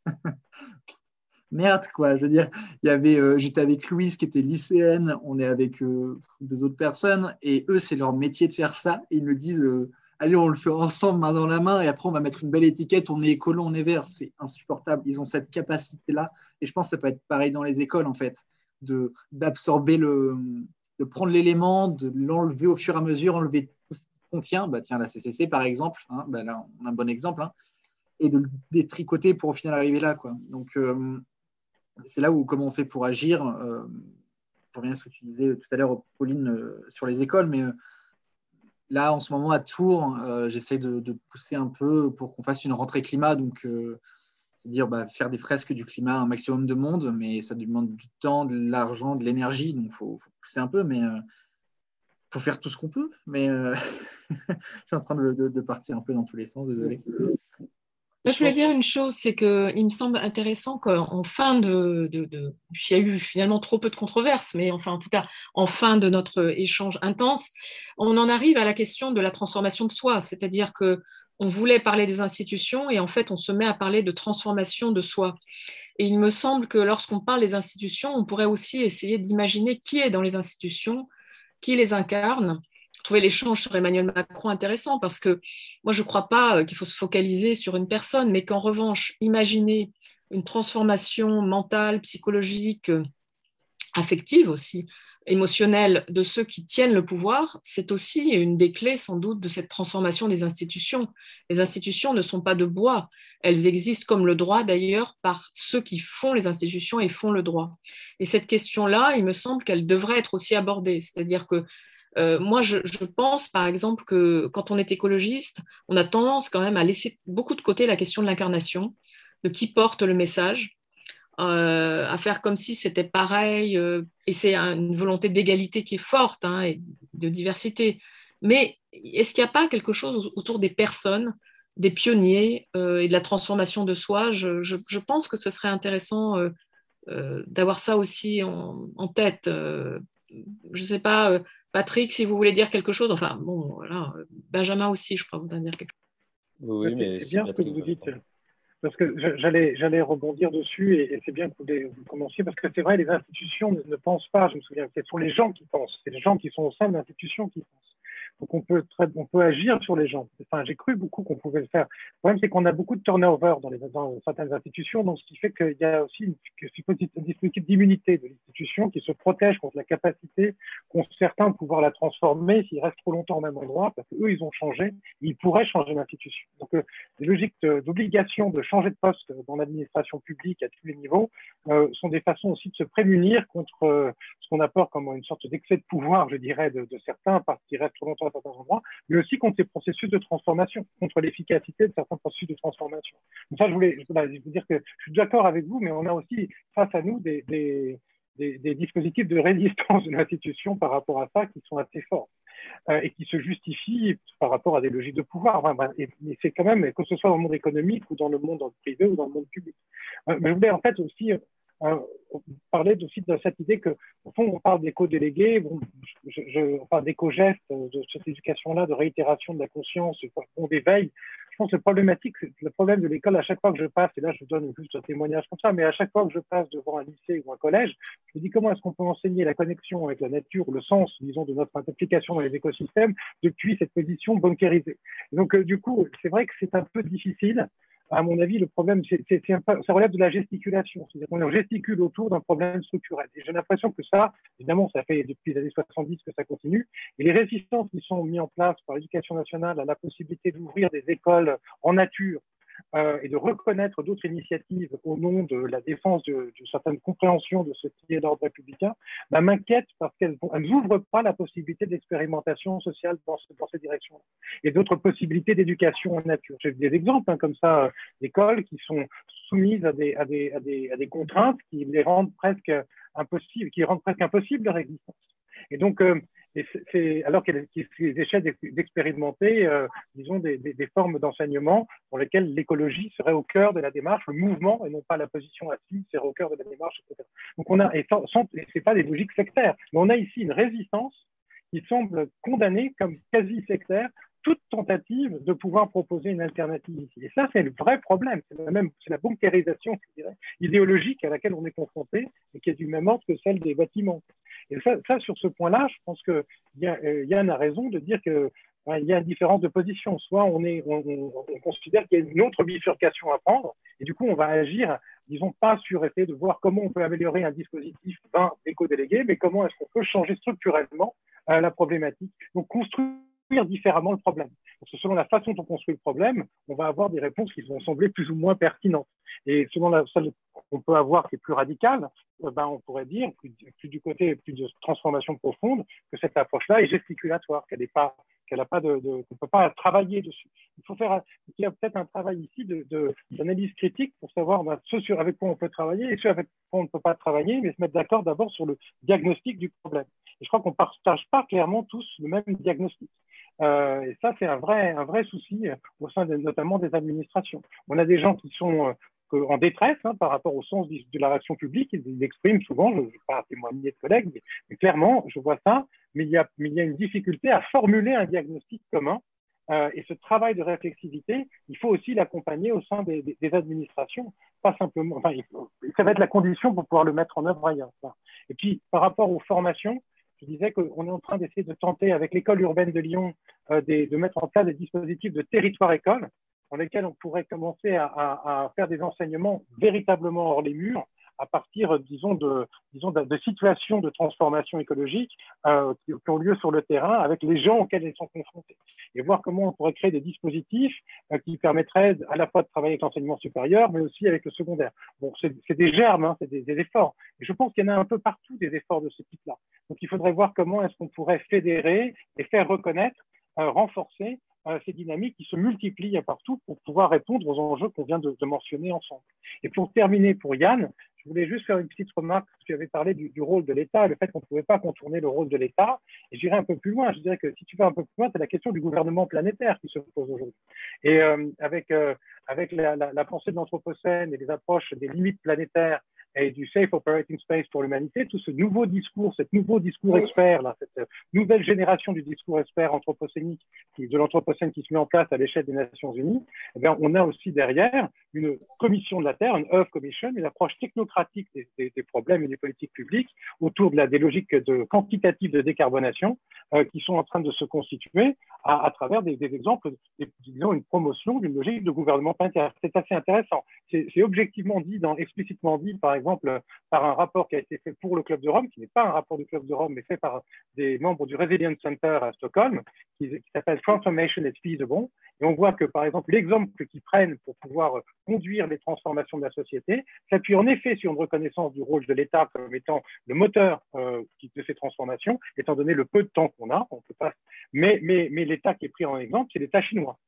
Merde, quoi. Je veux dire, euh, j'étais avec Louise qui était lycéenne, on est avec deux autres personnes, et eux, c'est leur métier de faire ça. Et ils me disent, allez, on le fait ensemble, main dans la main, et après, on va mettre une belle étiquette, on est écolo, on est vert. C'est insupportable. Ils ont cette capacité-là. Et je pense que ça peut être pareil dans les écoles, en fait, d'absorber le, de prendre l'élément, de l'enlever au fur et à mesure, enlever contient, bah, tiens, la CCC par exemple, hein, bah, là, on a un bon exemple, hein, et de le détricoter pour au final arriver là. Quoi. Donc, euh, c'est là où comment on fait pour agir. Euh, pour bien ce que tu disais tout à l'heure, Pauline, euh, sur les écoles, mais là, en ce moment, à Tours, j'essaie de, pousser un peu pour qu'on fasse une rentrée climat. Donc, c'est-à-dire bah, faire des fresques du climat un maximum de monde, mais ça demande du temps, de l'argent, de l'énergie. Donc, il faut, pousser un peu, mais faut faire tout ce qu'on peut, mais euh, je suis en train de, partir un peu dans tous les sens, désolé. Je voulais dire une chose, c'est qu'il me semble intéressant qu'en fin de, de, Il y a eu finalement trop peu de controverses, mais enfin, en tout cas, en fin de notre échange intense, on en arrive à la question de la transformation de soi. C'est-à-dire que on voulait parler des institutions et en fait, on se met à parler de transformation de soi. Et il me semble que lorsqu'on parle des institutions, on pourrait aussi essayer d'imaginer qui est dans les institutions, qui les incarne. Trouver l'échange sur Emmanuel Macron intéressant parce que moi, je ne crois pas euh, qu'il faut se focaliser sur une personne, mais qu'en revanche, imaginer une transformation mentale, psychologique, euh, affective aussi, émotionnelle de ceux qui tiennent le pouvoir, c'est aussi une des clés sans doute de cette transformation des institutions. Les institutions ne sont pas de bois, elles existent comme le droit d'ailleurs par ceux qui font les institutions et font le droit. Et cette question-là, il me semble qu'elle devrait être aussi abordée, c'est-à-dire que euh, moi, je, pense par exemple que quand on est écologiste, on a tendance quand même à laisser beaucoup de côté la question de l'incarnation, de qui porte le message, euh, à faire comme si c'était pareil. Euh, et c'est une volonté d'égalité qui est forte hein, et de diversité. Mais est-ce qu'il n'y a pas quelque chose autour des personnes, des pionniers et de la transformation de soi? Je, pense que ce serait intéressant d'avoir ça aussi en, en tête. je ne sais pas Patrick, si vous voulez dire quelque chose, enfin, bon, voilà, Benjamin aussi, je crois, vous dire quelque chose. Oui, mais c'est bien ce que vous dites. Parce que j'allais, j'allais rebondir dessus et, c'est bien que vous, commenciez parce que c'est vrai, les institutions ne, pensent pas. Je me souviens, ce sont les gens qui pensent. C'est les gens qui sont au sein de l'institution qui pensent. Donc on peut, on peut agir sur les gens. Enfin, j'ai cru beaucoup qu'on pouvait le faire. Le problème, c'est qu'on a beaucoup de turnover dans, les, dans certaines institutions, donc ce qui fait qu'il y a aussi une, un dispositif d'immunité de l'institution qui se protège contre la capacité qu'ont certains de pouvoir la transformer s'ils restent trop longtemps au même endroit, parce qu'eux, ils ont changé, ils pourraient changer l'institution. Donc euh, les logiques d'obligation de changer de poste dans l'administration publique à tous les niveaux euh, sont des façons aussi de se prémunir contre euh, ce qu'on apporte comme une sorte d'excès de pouvoir, je dirais, de certains parce qu'ils restent trop longtemps certains endroits, mais aussi contre ces processus de transformation, contre l'efficacité de certains processus de transformation. Donc ça, je voulais, vous dire que je suis d'accord avec vous, mais on a aussi face à nous des, dispositifs de résistance de l'institution par rapport à ça qui sont assez forts. Euh, et qui se justifient par rapport à des logiques de pouvoir. Et, c'est quand même, que ce soit dans le monde économique ou dans le monde privé ou dans le monde public. Euh, mais je voulais en fait aussi euh, parler aussi de cette idée que, au fond, on parle d'éco-délégués, bon, je, enfin, d'éco-gestes, de cette éducation-là, de réitération de la conscience, on d'éveil. Je pense que le problématique, le problème de l'école, à chaque fois que je passe, et là je donne juste un témoignage comme ça, mais à chaque fois que je passe devant un lycée ou un collège, je me dis comment est-ce qu'on peut enseigner la connexion avec la nature, le sens, disons, de notre implication dans les écosystèmes depuis cette position bunkérisée? Donc, euh, du coup, c'est vrai que c'est un peu difficile à mon avis, le problème, c'est, ça relève de la gesticulation. C'est-à-dire gesticule autour d'un problème structurel. Et j'ai l'impression que ça, évidemment, ça fait depuis les années 70 que ça continue. Et les résistances qui sont mises en place par l'éducation nationale à la possibilité d'ouvrir des écoles en nature euh, et de reconnaître d'autres initiatives au nom de la défense de certaines compréhensions de ce qui est l'ordre républicain, bah, m'inquiète parce qu'elles n'ouvrent pas la possibilité d'expérimentation sociale dans, dans cette direction et d'autres possibilités d'éducation en nature. J'ai des exemples hein, comme ça euh, d'écoles qui sont soumises à des, à, des, à, des, à des contraintes qui les rendent presque impossibles, qui rendent presque impossible leur existence. Et donc, euh, c'est alors qu'il essaient d'expérimenter, euh, disons, des, formes d'enseignement dans lesquelles l'écologie serait au cœur de la démarche, le mouvement et non pas la position assise serait au cœur de la démarche, etc. Donc on a, c'est pas des logiques sectaires, mais on a ici une résistance qui semble condamner comme quasi sectaire toute tentative de pouvoir proposer une alternative ici. Et ça, c'est le vrai problème. C'est la même, c'est la bunkérisation, je dirais, idéologique à laquelle on est confronté et qui est du même ordre que celle des bâtiments. Et ça, sur ce point-là, je pense que euh, Yann a raison de dire que il y a une différence de position. Soit on considère qu'il y a une autre bifurcation à prendre, et du coup, on va agir, disons, pas sur essayer de voir comment on peut améliorer un dispositif d'un éco-délégué, mais comment est-ce qu'on peut changer structurellement euh, la problématique. Donc, construire différemment le problème. Parce que selon la façon dont on construit le problème, on va avoir des réponses qui vont sembler plus ou moins pertinentes. Et selon la, celle qu'on peut avoir qui est plus radicale, eh ben on pourrait dire, plus, du côté de transformation profonde, que cette approche-là est gesticulatoire, qu'elle n'est pas qu'elle n'a pas de, de qu'on peut pas travailler dessus. Il faut faire, il y a peut-être un travail ici de, d'analyse critique pour savoir ben, ce sur avec quoi on peut travailler et ce avec quoi on ne peut pas travailler, mais se mettre d'accord d'abord sur le diagnostic du problème. Et je crois qu'on ne partage pas clairement tous le même diagnostic. Euh, et ça, c'est un vrai, un vrai souci euh, au sein notamment des administrations. On a des gens qui sont euh, en détresse hein, par rapport au sens de la réaction publique. Ils l'expriment souvent, je ne vais pas témoigner de collègues, mais, clairement, je vois ça, mais il, y a, il y a une difficulté à formuler un diagnostic commun. Et ce travail de réflexivité, il faut aussi l'accompagner au sein des, administrations, pas simplement. Enfin, ça va être la condition pour pouvoir le mettre en œuvre ailleurs. Et puis, par rapport aux formations, je disais qu'on est en train d'essayer de tenter avec l'école urbaine de Lyon euh, de mettre en place des dispositifs de territoire école dans lesquels on pourrait commencer à, faire des enseignements véritablement hors les murs à partir, disons, de, disons, de, situations de transformation écologique euh, qui, ont lieu sur le terrain avec les gens auxquels ils sont confrontés. Et voir comment on pourrait créer des dispositifs euh, qui permettraient à la fois de travailler avec l'enseignement supérieur, mais aussi avec le secondaire. Bon, c'est des germes, hein, c'est des, efforts. Et je pense qu'il y en a un peu partout des efforts de ce type-là. Donc il faudrait voir comment est-ce qu'on pourrait fédérer et faire reconnaître, euh, renforcer ces dynamiques qui se multiplient partout pour pouvoir répondre aux enjeux qu'on vient de, mentionner ensemble. Et pour terminer, pour Yann, je voulais juste faire une petite remarque. Tu avais parlé du, rôle de l'État, le fait qu'on ne pouvait pas contourner le rôle de l'État. Et j'irai un peu plus loin. Je dirais que si tu vas un peu plus loin, c'est la question du gouvernement planétaire qui se pose aujourd'hui. Et euh, avec, euh, avec la pensée de l'Anthropocène et les approches des limites planétaires et du Safe Operating Space pour l'humanité, tout ce nouveau discours, cet nouveau discours expert, là, cette nouvelle génération du discours expert anthropocénique, de l'anthropocène qui se met en place à l'échelle des Nations Unies, eh bien, on a aussi derrière une commission de la Terre, une Earth Commission, une approche technocratique des, des, problèmes et des politiques publiques autour de la, des logiques de quantitatives de décarbonation euh, qui sont en train de se constituer à, à travers des, des exemples, disons une promotion d'une logique de gouvernement planétaire. C'est assez intéressant. C'est objectivement dit, dans, explicitement dit, par exemple, par un rapport qui a été fait pour le Club de Rome, qui n'est pas un rapport du Club de Rome, mais fait par des membres du Resilience Center à Stockholm, qui, s'appelle Transformation is Feasible. Et on voit que, par exemple, l'exemple qu'ils prennent pour pouvoir conduire les transformations de la société s'appuie en effet sur une reconnaissance du rôle de l'État comme étant le moteur euh, de ces transformations, étant donné le peu de temps qu'on a. On peut pas... Mais l'État qui est pris en exemple, c'est l'État chinois.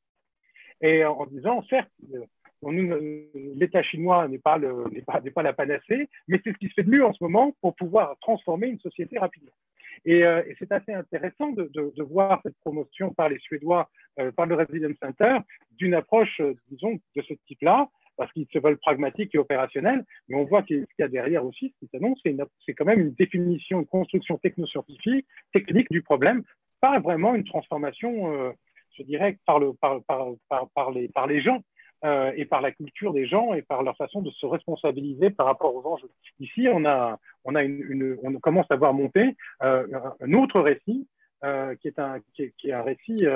Et en disant, certes, euh, l'État chinois n'est pas, la panacée, mais c'est ce qui se fait de mieux en ce moment pour pouvoir transformer une société rapidement. Et, euh, c'est assez intéressant de, voir cette promotion par les Suédois, euh, par le Resilience Center, d'une approche, euh, disons, de ce type-là, parce qu'ils se veulent pragmatiques et opérationnels, mais on voit qu'il y a derrière aussi, ce qui s'annonce, c'est quand même une définition, une construction technoscientifique, technique du problème, pas vraiment une transformation, je dirais, par les gens. Euh, et par la culture des gens et par leur façon de se responsabiliser par rapport aux enjeux. Ici, on, a, on, a une, on commence à voir monter euh, un autre récit euh, qui, est un, qui, est, un récit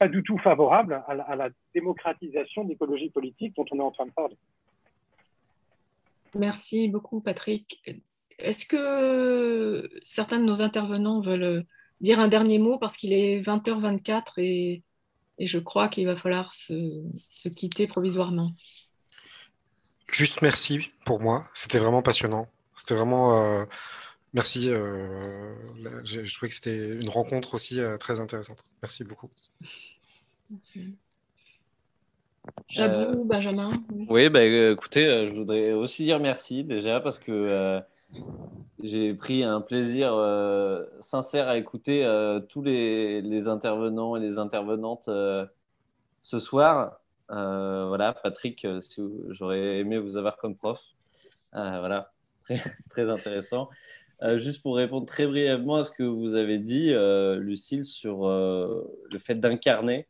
pas du tout favorable à la, à la démocratisation de l'écologie politique dont on est en train de parler. Merci beaucoup, Patrick. Est-ce que certains de nos intervenants veulent dire un dernier mot parce qu'il est 20h24 et et je crois qu'il va falloir se, se, quitter provisoirement. Juste merci pour moi, c'était vraiment passionnant. C'était vraiment... Euh, merci, euh, je, je, trouvais que c'était une rencontre aussi euh, très intéressante. Merci beaucoup. Merci. Jabou, Benjamin. Oui, oui bah, écoutez, je voudrais aussi dire merci déjà parce que j'ai pris un plaisir euh, sincère à écouter euh, tous les, intervenants et les intervenantes euh, ce soir. voilà, Patrick, j'aurais aimé vous avoir comme prof. voilà, très, très intéressant. juste pour répondre très brièvement à ce que vous avez dit, Lucille, sur le fait d'incarner.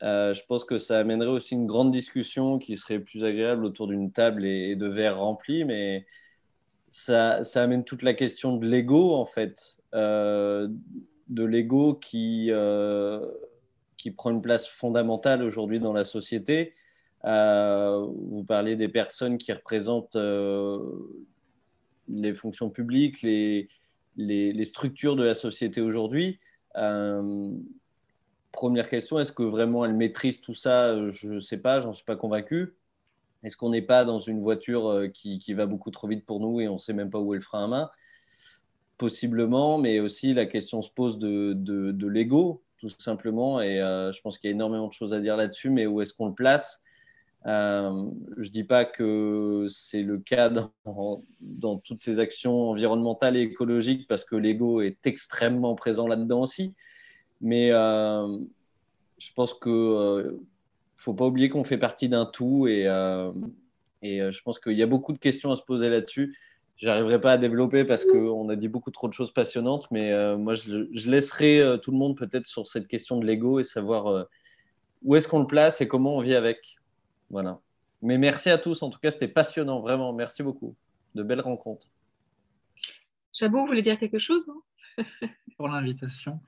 je pense que ça amènerait aussi une grande discussion qui serait plus agréable autour d'une table et, et de verres remplis, mais ça, amène toute la question de l'ego, en fait, euh, de l'ego qui, euh, qui prend une place fondamentale aujourd'hui dans la société. Euh, vous parlez des personnes qui représentent les fonctions publiques, les, les, les, structures de la société aujourd'hui. Première question, est-ce que vraiment elles maîtrisent tout ça? Je ne sais pas, j'en suis pas convaincu. Est-ce qu'on n'est pas dans une voiture euh, qui, qui, va beaucoup trop vite pour nous et on ne sait même pas où est le frein à main Possiblement, mais aussi la question se pose de, de, l'ego, tout simplement. Et euh, je pense qu'il y a énormément de choses à dire là-dessus, mais où est-ce qu'on le place? Euh, Je ne dis pas que c'est le cas dans, dans, toutes ces actions environnementales et écologiques, parce que l'ego est extrêmement présent là-dedans aussi. Mais je pense que faut pas oublier qu'on fait partie d'un tout et, euh, et euh, je pense qu'il y a beaucoup de questions à se poser là-dessus. J'arriverai pas à développer parce qu'on a dit beaucoup trop de choses passionnantes, mais euh, moi je, laisserai tout le monde peut-être sur cette question de l'ego et savoir où est-ce qu'on le place et comment on vit avec. Voilà. Mais merci à tous. En tout cas, c'était passionnant, vraiment. Merci beaucoup. De belles rencontres. Chabot, vous voulez dire quelque chose hein? pour l'invitation.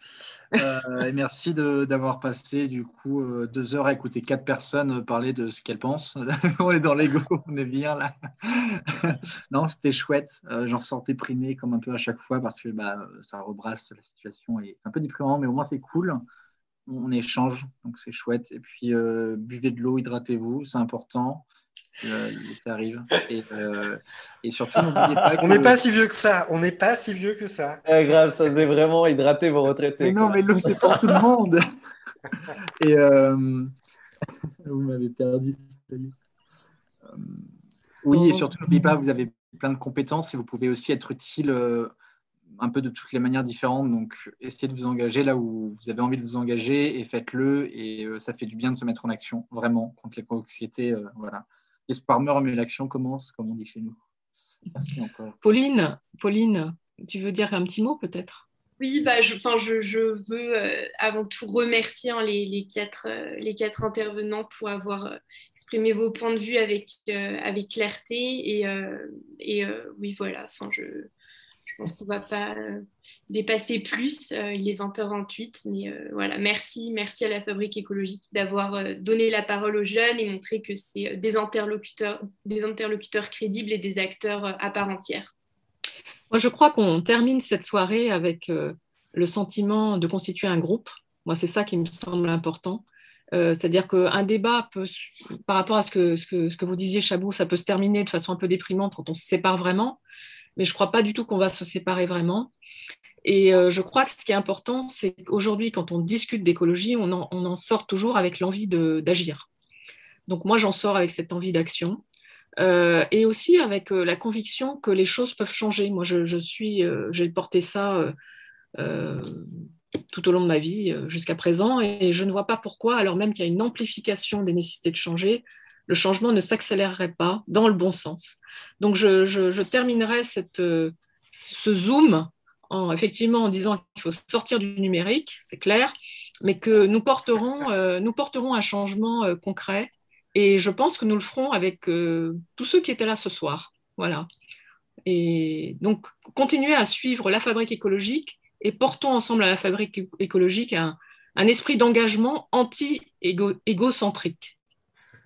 Euh, et merci d'avoir passé du coup euh, deux heures à écouter quatre personnes parler de ce qu'elles pensent. on est dans l'ego, on est bien là. non, c'était chouette. Euh, J'en sortais primé comme un peu à chaque fois parce que bah, ça rebrasse la situation et c'est un peu déprimant, mais au moins c'est cool. On, échange, donc c'est chouette. Et puis buvez de l'eau, hydratez-vous, c'est important. Euh, l'été arrive. Et, euh, et surtout, n'oubliez pas. Que... On n'est pas si vieux que ça. On n'est pas si vieux que ça. Ouais, grave, ça faisait vraiment hydrater vos retraités. Mais non, mais l'eau, c'est pour tout le monde. et euh... vous m'avez perdu. Euh... Oui, et surtout, n'oubliez pas, vous avez plein de compétences et vous pouvez aussi être utile euh, un peu de toutes les manières différentes. Donc, essayez de vous engager là où vous avez envie de vous engager et faites-le. Et euh, ça fait du bien de se mettre en action, vraiment, contre les anxiétés. Euh, voilà. L'espoir meurt, mais l'action commence, comme on dit chez nous. Merci encore. Pauline, Pauline, tu veux dire un petit mot peut-être? Oui, bah, je, je, je veux euh, avant tout remercier hein, les, les, quatre, euh, les quatre intervenants pour avoir euh, exprimé vos points de vue avec, avec clarté. Et, et oui, voilà, enfin, je, je pense qu'on ne va pas dépasser plus. il est 20h28. Mais voilà, merci, merci à la Fabrique écologique d'avoir donné la parole aux jeunes et montré que c'est des interlocuteurs, des interlocuteurs crédibles et des acteurs à part entière. Moi, je crois qu'on termine cette soirée avec euh, le sentiment de constituer un groupe. Moi, c'est ça qui me semble important. Euh, c'est-à-dire qu'un débat peut, par rapport à ce que, ce, que, ce que vous disiez, Chabou, ça peut se terminer de façon un peu déprimante quand on se sépare vraiment, mais je ne crois pas du tout qu'on va se séparer vraiment. Et euh, je crois que ce qui est important, c'est qu'aujourd'hui, quand on discute d'écologie, on en, sort toujours avec l'envie d'agir. Donc moi, j'en sors avec cette envie d'action. Euh, et aussi avec euh, la conviction que les choses peuvent changer. Moi, je, suis, j'ai porté ça tout au long de ma vie jusqu'à présent, et je ne vois pas pourquoi, alors même qu'il y a une amplification des nécessités de changer, le changement ne s'accélérerait pas dans le bon sens. Donc, je, terminerai cette, ce zoom en, effectivement en disant qu'il faut sortir du numérique, c'est clair, mais que nous porterons, porterons un changement concret et je pense que nous le ferons avec euh, tous ceux qui étaient là ce soir. Voilà. Et donc, continuez à suivre la fabrique écologique et portons ensemble à la fabrique écologique un, un esprit d'engagement anti-égocentrique.